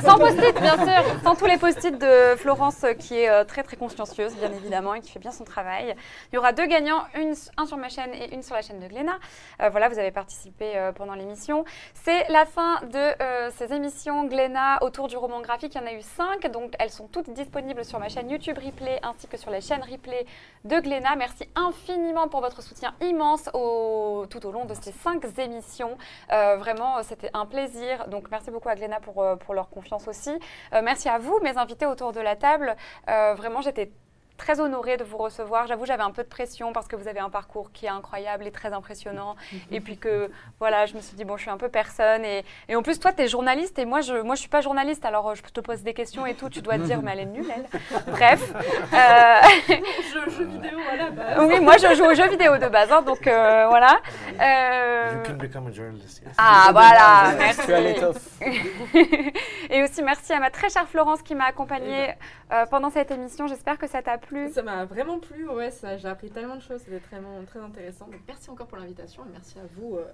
Sans post-it, bien sûr, sans tous les post-it de Florence qui est très très consciencieuse, bien évidemment, et qui fait bien son travail. Il y aura deux gagnants, une, un sur ma chaîne et une sur la chaîne de Glénat. Euh, voilà, vous avez participé euh, pendant l'émission. C'est la fin de euh, ces émissions Glénat autour du roman graphique. Il y en a eu cinq, donc elles sont toutes disponibles sur ma chaîne YouTube Replay ainsi que sur les chaînes Replay de Glénat. Merci infiniment pour votre soutien immense tout au long de ces cinq émissions. Euh, vraiment, c'était un plaisir. Donc, merci beaucoup à Glénat pour, euh, pour leur confiance aussi. Euh, merci à vous, mes invités autour de la table. Vraiment, j'étais très honorée de vous recevoir. J'avoue, j'avais un peu de pression parce que vous avez un parcours qui est incroyable et très impressionnant. (laughs) et puis que, voilà, je me suis dit, bon, je suis un peu personne. Et, et en plus, toi, tu es journaliste et moi, je ne moi, je suis pas journaliste. Alors, euh, je te pose des questions et tout. Tu dois te dire, mais elle est nulle, elle. Bref. (laughs) Euh, Jeux, jeux vidéo à la base. oui, moi, je joue aux jeux vidéo de base. hein, donc, euh, voilà. Euh, You can become a journalist. Yes. ah, voilà, merci. (laughs) Et aussi merci à ma très chère Florence qui m'a accompagnée euh, pendant cette émission. J'espère que ça t'a plu. Ça m'a vraiment plu, ouais, j'ai appris tellement de choses, c'était très, très intéressant. Donc merci encore pour l'invitation et merci à vous euh,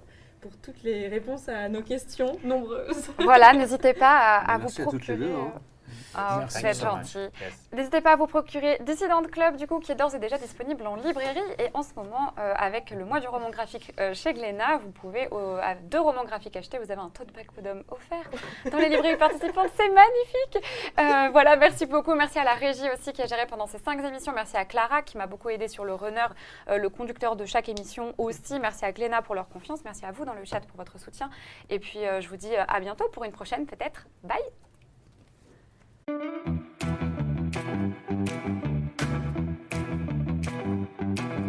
pour toutes les réponses à nos questions nombreuses. Voilà, n'hésitez pas à, à vous Merci à toutes les procurer. deux, hein. Euh, Ah, Merci vous êtes gentil. Yes. N'hésitez pas à vous procurer Dissident Club, du coup, qui est d'ores et déjà disponible en librairie. Et en ce moment, euh, avec le mois du roman graphique euh, chez Glénat, vous pouvez, au- à deux romans graphiques achetés, vous avez un tote bag Podum offert dans les librairies participantes. C'est magnifique. Euh, voilà, merci beaucoup. Merci à la régie aussi qui a géré pendant ces cinq émissions. Merci à Clara qui m'a beaucoup aidé sur le runner, euh, le conducteur de chaque émission aussi. Merci à Glénat pour leur confiance. Merci à vous dans le chat pour votre soutien. Et puis, euh, je vous dis euh, à bientôt pour une prochaine, peut-être. Bye. Thank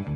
you.